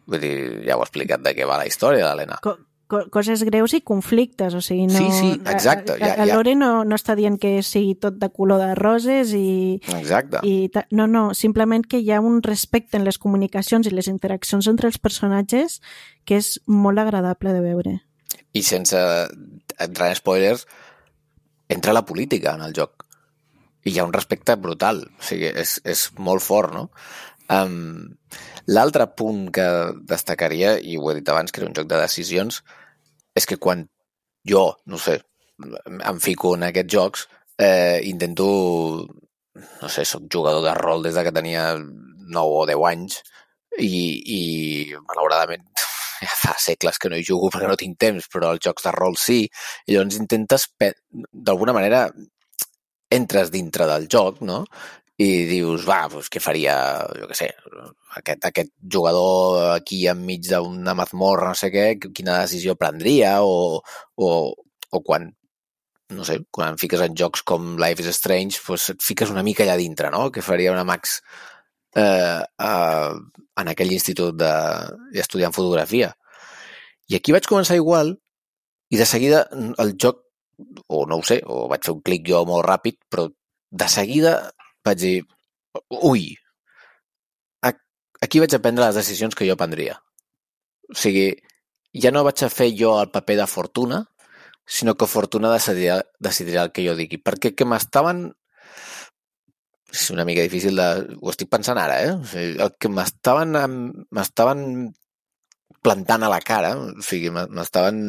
Vull dir, ja ho he explicat de què va la història d'Helena. Co coses greus i conflictes, o sigui, no... Sí, sí, exacte. Ja, ja. Lore no, no està dient que sigui tot de color de roses i... Exacte. I no, no, simplement que hi ha un respecte en les comunicacions i les interaccions entre els personatges que és molt agradable de veure. I sense entrar en spoilers, entra la política en el joc. I hi ha un respecte brutal. O sigui, és, és molt fort, no? Um, L'altre punt que destacaria, i ho he dit abans, que era un joc de decisions, és que quan jo, no sé, em fico en aquests jocs, eh, intento, no sé, soc jugador de rol des de que tenia 9 o 10 anys i, i malauradament ja fa segles que no hi jugo perquè no tinc temps, però els jocs de rol sí, i llavors intentes, d'alguna manera, entres dintre del joc, no? I dius, va, doncs què faria, jo què sé, aquest, aquest jugador aquí enmig d'una mazmorra, no sé què, quina decisió prendria, o, o, o quan no sé, quan fiques en jocs com Life is Strange, doncs et fiques una mica allà dintre, no? Que faria una Max eh, eh, en aquell institut d'estudiant de, fotografia. I aquí vaig començar igual i de seguida el joc, o no ho sé, o vaig fer un clic jo molt ràpid, però de seguida vaig dir, ui, aquí vaig aprendre les decisions que jo prendria. O sigui, ja no vaig a fer jo el paper de Fortuna, sinó que Fortuna decidirà, decidirà el que jo digui. Perquè que m'estaven... És una mica difícil de... Ho estic pensant ara, eh? O sigui, el que m'estaven m'estaven plantant a la cara, o sigui, m'estaven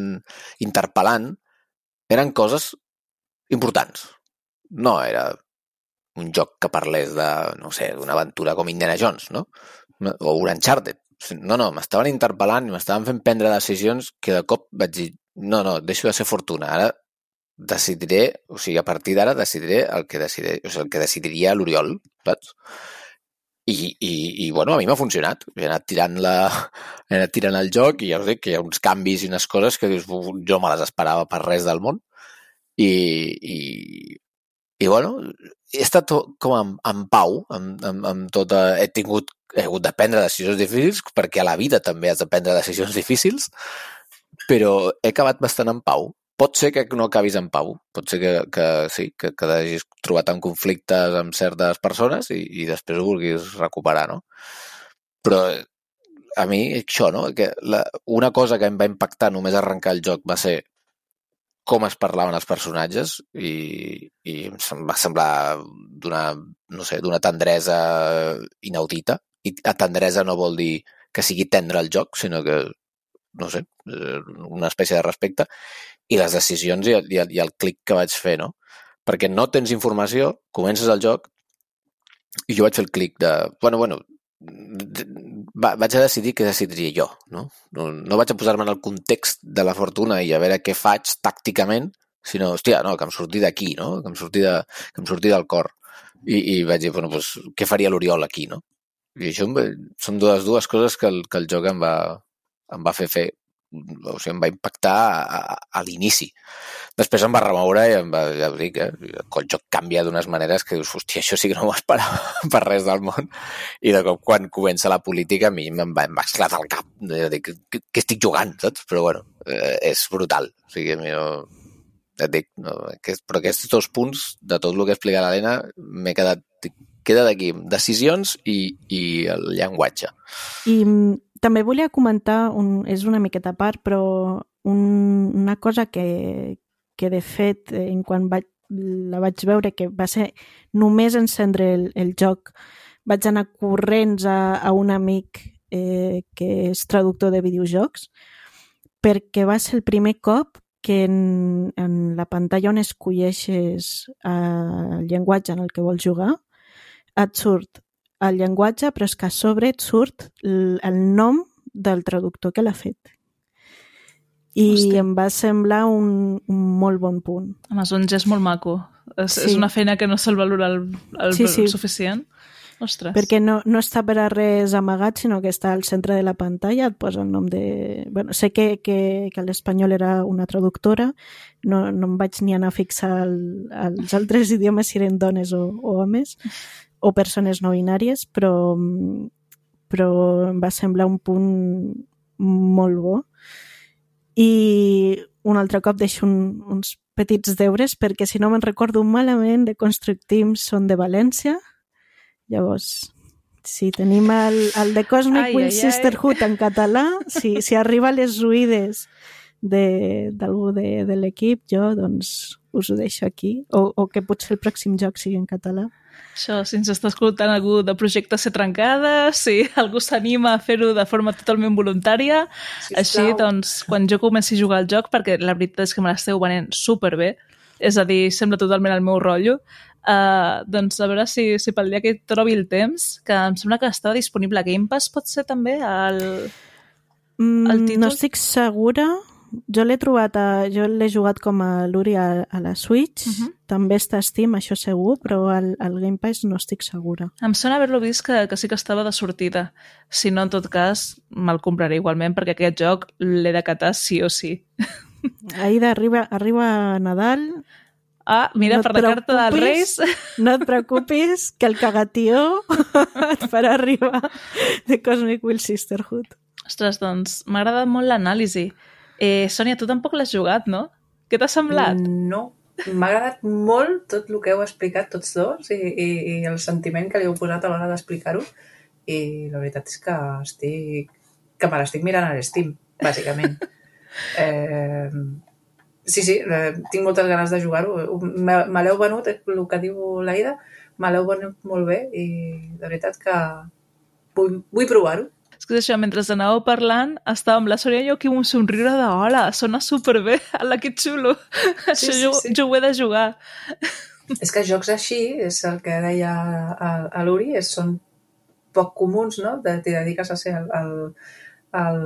interpel·lant, eren coses importants. No era un joc que parlés de, no sé, d'una aventura com Indiana Jones, no? O un Uncharted. No, no, m'estaven interpel·lant i m'estaven fent prendre decisions que de cop vaig dir, no, no, deixo de ser fortuna. Ara decidiré, o sigui, a partir d'ara decidiré el que, decidiré, o sigui, el que decidiria l'Oriol, saps? I, i, i bueno, a mi m'ha funcionat. He anat tirant, la, he anat tirant el joc i ja us dic que hi ha uns canvis i unes coses que dius, jo me les esperava per res del món. I, i, i bueno, he estat com en, en pau amb, amb, amb tota... He tingut he hagut de prendre decisions difícils perquè a la vida també has de prendre decisions difícils, però he acabat bastant en pau pot ser que no acabis en pau, pot ser que, que sí, que, que hagis trobat en conflictes amb certes persones i, i després ho vulguis recuperar, no? Però a mi, això, no? Que la, una cosa que em va impactar només arrencar el joc va ser com es parlaven els personatges i, i em va semblar d'una, no sé, d'una tendresa inaudita. I a tendresa no vol dir que sigui tendre el joc, sinó que, no sé, eh, una espècie de respecte i les decisions i, i, i el clic que vaig fer, no? Perquè no tens informació, comences el joc i jo vaig fer el clic de... Bueno, bueno, va, vaig a decidir què decidiria jo, no? No, no vaig a posar-me en el context de la fortuna i a veure què faig tàcticament, sinó, hòstia, no, que em surti d'aquí, no? Que em surti, de, que em surti del cor. I, i vaig dir, bueno, doncs, què faria l'Oriol aquí, no? I això són dues, dues coses que el, que el joc em va, em va fer fer o sigui, em va impactar a, a, a l'inici. Després em va remoure i em va, ja dic, eh, el joc canvia d'unes maneres que dius, hòstia, això sí que no m'ho esperava per res del món. I de cop, quan comença la política, a mi em va, em va esclatar el cap. Jo dic, què, estic jugant, saps? Però bueno, eh, és brutal. O sigui, a mi no, et dic, no, que, però aquests dos punts de tot el que explica l'Helena m'he quedat queda d'aquí, decisions i, i el llenguatge. I també volia comentar, un, és una miqueta a part, però un, una cosa que, que de fet, eh, en quan vaig, la vaig veure, que va ser només encendre el, el joc, vaig anar corrents a, a un amic eh, que és traductor de videojocs, perquè va ser el primer cop que en, en la pantalla on escolleixes el llenguatge en el que vols jugar et surt el llenguatge, però és que a sobre et surt el, el nom del traductor que l'ha fet. I Hosti. em va semblar un, un molt bon punt. Amazon ja és molt maco. És, sí. és una feina que no se'l valora el, el, sí, sí. suficient. Ostres. Perquè no, no està per a res amagat, sinó que està al centre de la pantalla, et posa el nom de... Bueno, sé que, que, que l'espanyol era una traductora, no, no em vaig ni anar a fixar el, els altres idiomes si eren dones o, o homes, o persones no binàries, però, però em va semblar un punt molt bo. I un altre cop deixo un, uns petits deures perquè si no me'n recordo malament de Construct Teams són de València llavors si tenim el, el de Cosmic ai, Will ai, Sisterhood ai. en català si, si arriba a les ruïdes d'algú de, de, de l'equip jo doncs us ho deixo aquí. O, o que potser el pròxim joc sigui en català. Això, si ens està escoltant algú de projecte ser trencada, si algú s'anima a fer-ho de forma totalment voluntària, sí, així, doncs, quan jo comenci a jugar al joc, perquè la veritat és que me l'esteu venent superbé, és a dir, sembla totalment el meu rotllo, uh, doncs a veure si, si pel dia que trobi el temps, que em sembla que estava disponible a Game Pass, pot ser també el, el títol? No estic segura, jo l'he trobat, a, jo l'he jugat com a l'Uri a, a la Switch, uh mhm. -huh. també està a Steam, això segur, però al, al Game Pass no estic segura. Em sona haver-lo vist que, que sí que estava de sortida. Si no, en tot cas, me'l compraré igualment, perquè aquest joc l'he de catar sí o sí. Aida, arriba, arriba Nadal... Ah, mira, no per la carta dels Reis... No et preocupis, que el cagatió et farà arribar de Cosmic Will Sisterhood. Ostres, doncs m'ha agradat molt l'anàlisi. Eh, Sònia, tu tampoc l'has jugat, no? Què t'ha semblat? No, m'ha agradat molt tot el que heu explicat tots dos i, i, i el sentiment que li heu posat a l'hora d'explicar-ho i la veritat és que estic que me l'estic mirant a l'Steam, bàsicament. eh, sí, sí, eh, tinc moltes ganes de jugar-ho. Me, me l'heu venut, el que diu l'Aida, me l'heu venut molt bé i de veritat que vull, vull provar-ho. Que això, mentre anàveu parlant, estava amb la Sònia i jo aquí amb un somriure de hola, sona superbé, ala, que xulo. Sí, això sí, jo, sí. jo ho he de jugar. És que jocs així, és el que deia a, a l'Uri, són poc comuns, no? De, t'hi dediques a ser el, el, el,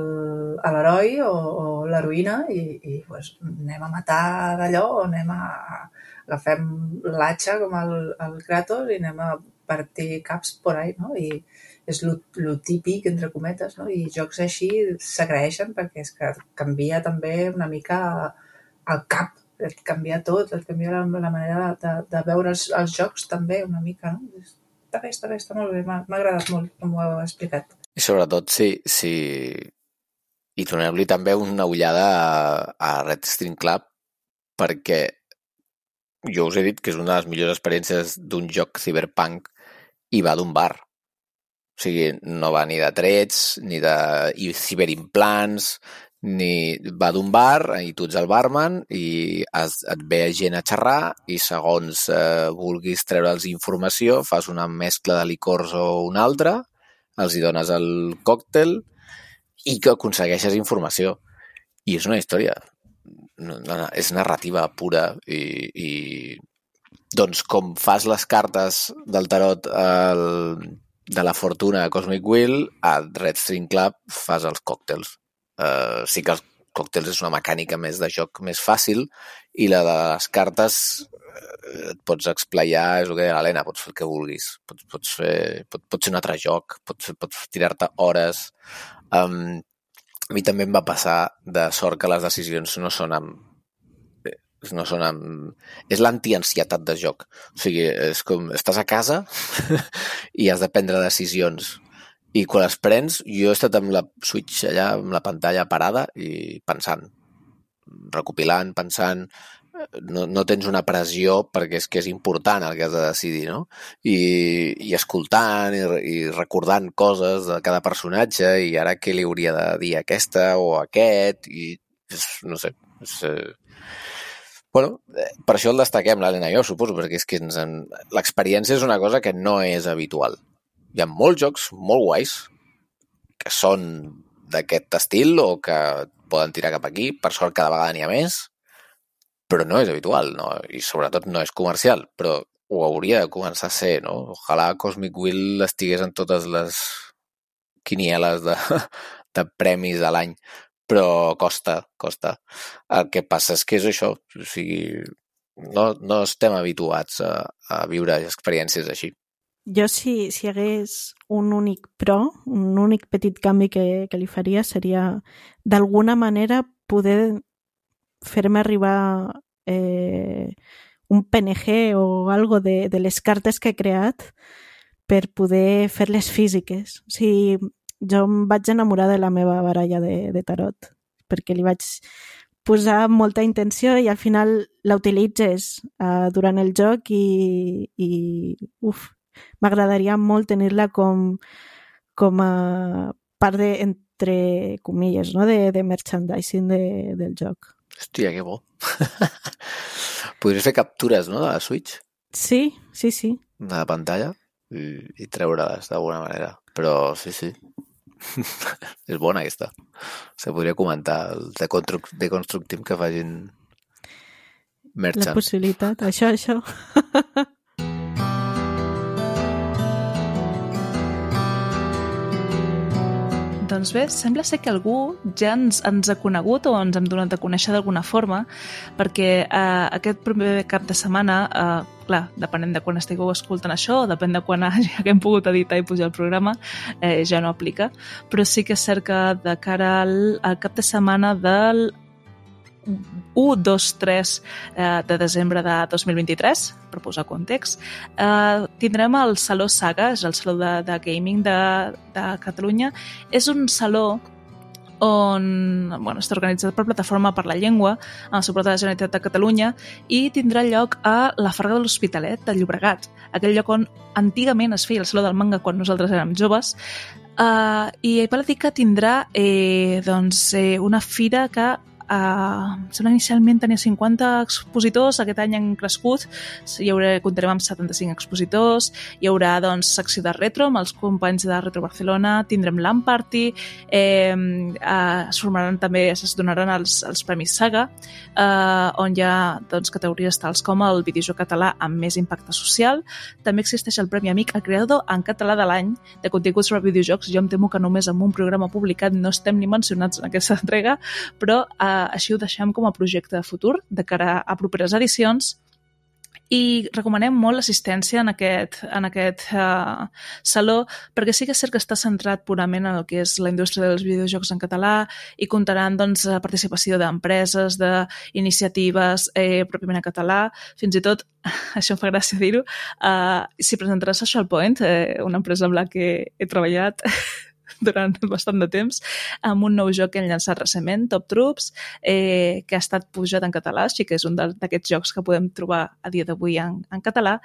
a l'heroi o, o l'heroïna i, i pues, anem a matar d'allò o anem a... agafem l'atxa com el, el Kratos i anem a partir caps por ahí, no? I és lo, lo típic, entre cometes, no? I jocs així s'agraeixen perquè és que canvia també una mica el cap, et canvia tot, et canvia la, la manera de, de veure els, els jocs també una mica, no? Està bé, està bé, està molt bé, m'ha agradat molt com ho heu explicat. I sobretot si, si... i doneu-li també una ullada a, a Red String Club perquè jo us he dit que és una de les millors experiències d'un joc cyberpunk i va d'un bar. O sigui, no va ni de trets, ni de i ciberimplants, ni va d'un bar i tu ets el barman i es, et ve gent a xerrar i segons eh, vulguis treure'ls informació fas una mescla de licors o una altra, els hi dones el còctel i que aconsegueixes informació. I és una història. No, no, és narrativa pura i, i doncs com fas les cartes del tarot el, de la fortuna a Cosmic Wheel, a Red String Club fas els còctels. Uh, sí que els còctels és una mecànica més de joc més fàcil i la de les cartes eh, et pots explayar, és el que deia l'Helena, pots fer el que vulguis, pots, pots, fer, pot, pot ser un altre joc, pots, pots tirar-te hores. Um, a mi també em va passar de sort que les decisions no són amb no són amb... És l'antiansietat de joc. O sigui, és com... Estàs a casa i has de prendre decisions. I quan les prens, jo he estat amb la Switch allà, amb la pantalla parada i pensant, recopilant, pensant, no, no tens una pressió perquè és que és important el que has de decidir, no? I, i escoltant i, i recordant coses de cada personatge i ara què li hauria de dir aquesta o aquest i és, no sé, és, eh... bueno, eh, per això el destaquem l'Helena i jo, suposo, perquè és que ens en... l'experiència és una cosa que no és habitual. Hi ha molts jocs molt guais que són d'aquest estil o que poden tirar cap aquí, per sort cada vegada n'hi ha més, però no és habitual, no? i sobretot no és comercial, però ho hauria de començar a ser, no? Ojalà Cosmic Wheel estigués en totes les quinieles de, de premis de l'any, però costa, costa. El que passa és que és això, o sigui, no, no estem habituats a, a viure experiències així. Jo, si, si hagués un únic pro, un únic petit canvi que, que li faria seria, d'alguna manera, poder fer-me arribar eh, un PNG o algo de, de les cartes que he creat per poder fer-les físiques. O sigui, jo em vaig enamorar de la meva baralla de, de tarot, perquè li vaig posar molta intenció i al final la utilitzes uh, durant el joc i, i uf, m'agradaria molt tenir-la com, com a part de, entre comilles, no? de, de merchandising de, del joc. Hòstia, que bo. Podries fer captures, no?, de la Switch, Sí, sí, sí. de la pantalla, i, i treure-les d'alguna manera. Però sí, sí. és bona aquesta. Se podria comentar els de, Construct, de Constructim que facin La merchant. possibilitat, això, això. Doncs bé, sembla ser que algú ja ens, ens ha conegut o ens hem donat a conèixer d'alguna forma, perquè eh, aquest primer cap de setmana, eh, clar, depenent de quan estigueu escoltant això, depèn de quan hagi- haguem pogut editar i pujar el programa, eh, ja no aplica, però sí que és cert que de cara al, al cap de setmana del 1, 2, 3 eh, de desembre de 2023, per posar context, eh, tindrem el Saló Saga, és el Saló de, de Gaming de, de Catalunya. És un saló on bueno, està organitzat per Plataforma per la Llengua, amb el suport de la Generalitat de Catalunya, i tindrà lloc a la Farga de l'Hospitalet de Llobregat, aquell lloc on antigament es feia el Saló del Manga quan nosaltres érem joves, Uh, I val a dir que tindrà eh, doncs, eh, una fira que Uh, sembla inicialment tenia 50 expositors, aquest any han crescut, hi haurà, comptarem amb 75 expositors, hi haurà doncs, secció de retro amb els companys de Retro Barcelona, tindrem l'Amp Party, eh, uh, es formaran també, es donaran els, els Premis Saga, eh, on hi ha doncs, categories tals com el videojoc català amb més impacte social, també existeix el Premi Amic, el creador en català de l'any de continguts sobre videojocs, jo em temo que només amb un programa publicat no estem ni mencionats en aquesta entrega, però eh, així ho deixem com a projecte de futur de cara a properes edicions. I recomanem molt l'assistència en aquest, en aquest uh, saló perquè sí que és cert que està centrat purament en el que és la indústria dels videojocs en català i comptaran doncs, la participació d'empreses, d'iniciatives eh, pròpiament en català, fins i tot, això em fa gràcia dir-ho, uh, s'hi presentarà Social Point, eh, una empresa amb la que he treballat durant bastant de temps, amb un nou joc que han llançat recentment, Top Troops, eh, que ha estat pujat en català, així que és un d'aquests jocs que podem trobar a dia d'avui en, en català,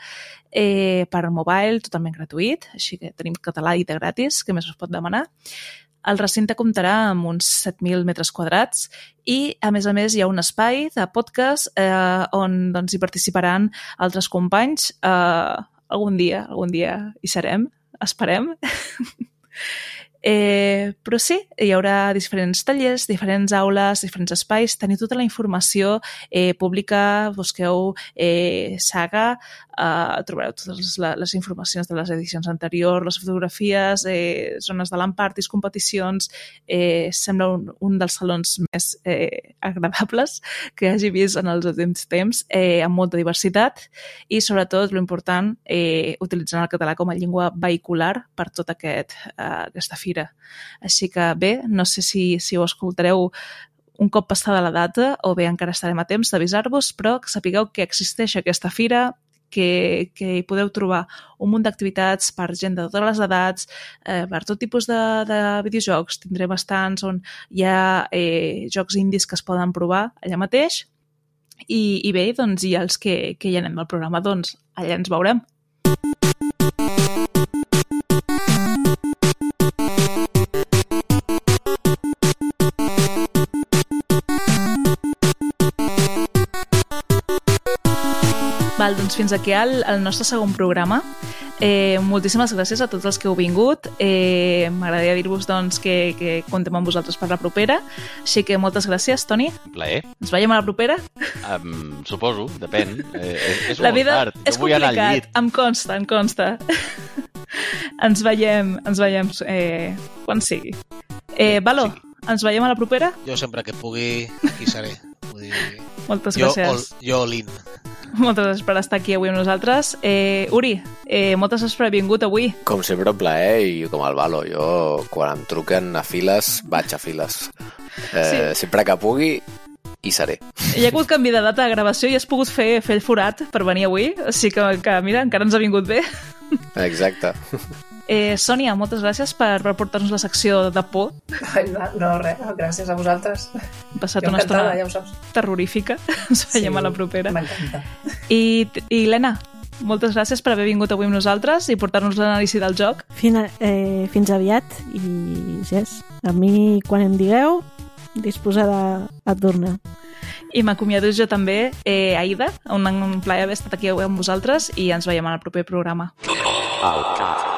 eh, per mobile, totalment gratuït, així que tenim català i de gratis, que més us pot demanar. El recinte comptarà amb uns 7.000 metres quadrats i, a més a més, hi ha un espai de podcast eh, on doncs, hi participaran altres companys. Eh, algun dia, algun dia hi serem, esperem. Eh, però sí, hi haurà diferents tallers, diferents aules, diferents espais, teniu tota la informació eh, pública, busqueu eh, saga, eh, trobareu totes les, les informacions de les edicions anteriors, les fotografies, eh, zones de lampartis, competicions, eh, sembla un, un dels salons més eh, agradables que hagi vist en els últims temps, eh, amb molta diversitat i sobretot, lo important, eh, utilitzant el català com a llengua vehicular per tota aquest, eh, aquesta fira. Així que bé, no sé si, si ho escoltareu un cop passada la data o bé encara estarem a temps d'avisar-vos, però que sapigueu que existeix aquesta fira, que, que hi podeu trobar un munt d'activitats per gent de totes les edats, eh, per tot tipus de, de videojocs. Tindré bastants on hi ha eh, jocs indis que es poden provar allà mateix i, i bé, doncs, i els que, que hi anem al programa, doncs allà ens veurem. Doncs fins aquí el, el nostre segon programa. Eh, moltíssimes gràcies a tots els que heu vingut. Eh, M'agradaria dir-vos doncs, que, que contem amb vosaltres per la propera. Així que moltes gràcies, Toni. Un plaer. Ens veiem a la propera? Um, suposo, depèn. Eh, és, és la vida tard. és jo vull anar al complicat, llit. em consta, em consta. ens veiem, ens veiem eh, quan sigui. Eh, Valo, ens veiem a la propera? Jo sempre que pugui, aquí seré. Vull dir, Moltes jo, gràcies. all, jo all in. Moltes gràcies per estar aquí avui amb nosaltres. Eh, Uri, eh, moltes gràcies per haver vingut avui. Com sempre, un plaer i com el Valo. Jo, quan em truquen a files, vaig a files. Eh, Sí. Sempre que pugui, hi seré. Hi ha hagut canvi de data de gravació i has pogut fer, fer el forat per venir avui, així que, que mira, encara ens ha vingut bé. Exacte. Eh, Sònia, moltes gràcies per, per portar-nos la secció de por. No, no, res, gràcies a vosaltres. Hem passat Jo una estona ja ho saps. terrorífica. Ens veiem a la propera. M'encanta. I, I Helena, moltes gràcies per haver vingut avui amb nosaltres i portar-nos l'anàlisi del joc. Fin, eh, fins aviat i yes, a mi quan em digueu disposada a tornar. I m'acomiado jo també, eh, Aida, un, un plaer haver estat aquí avui amb vosaltres i ens veiem en el proper programa. Outcast.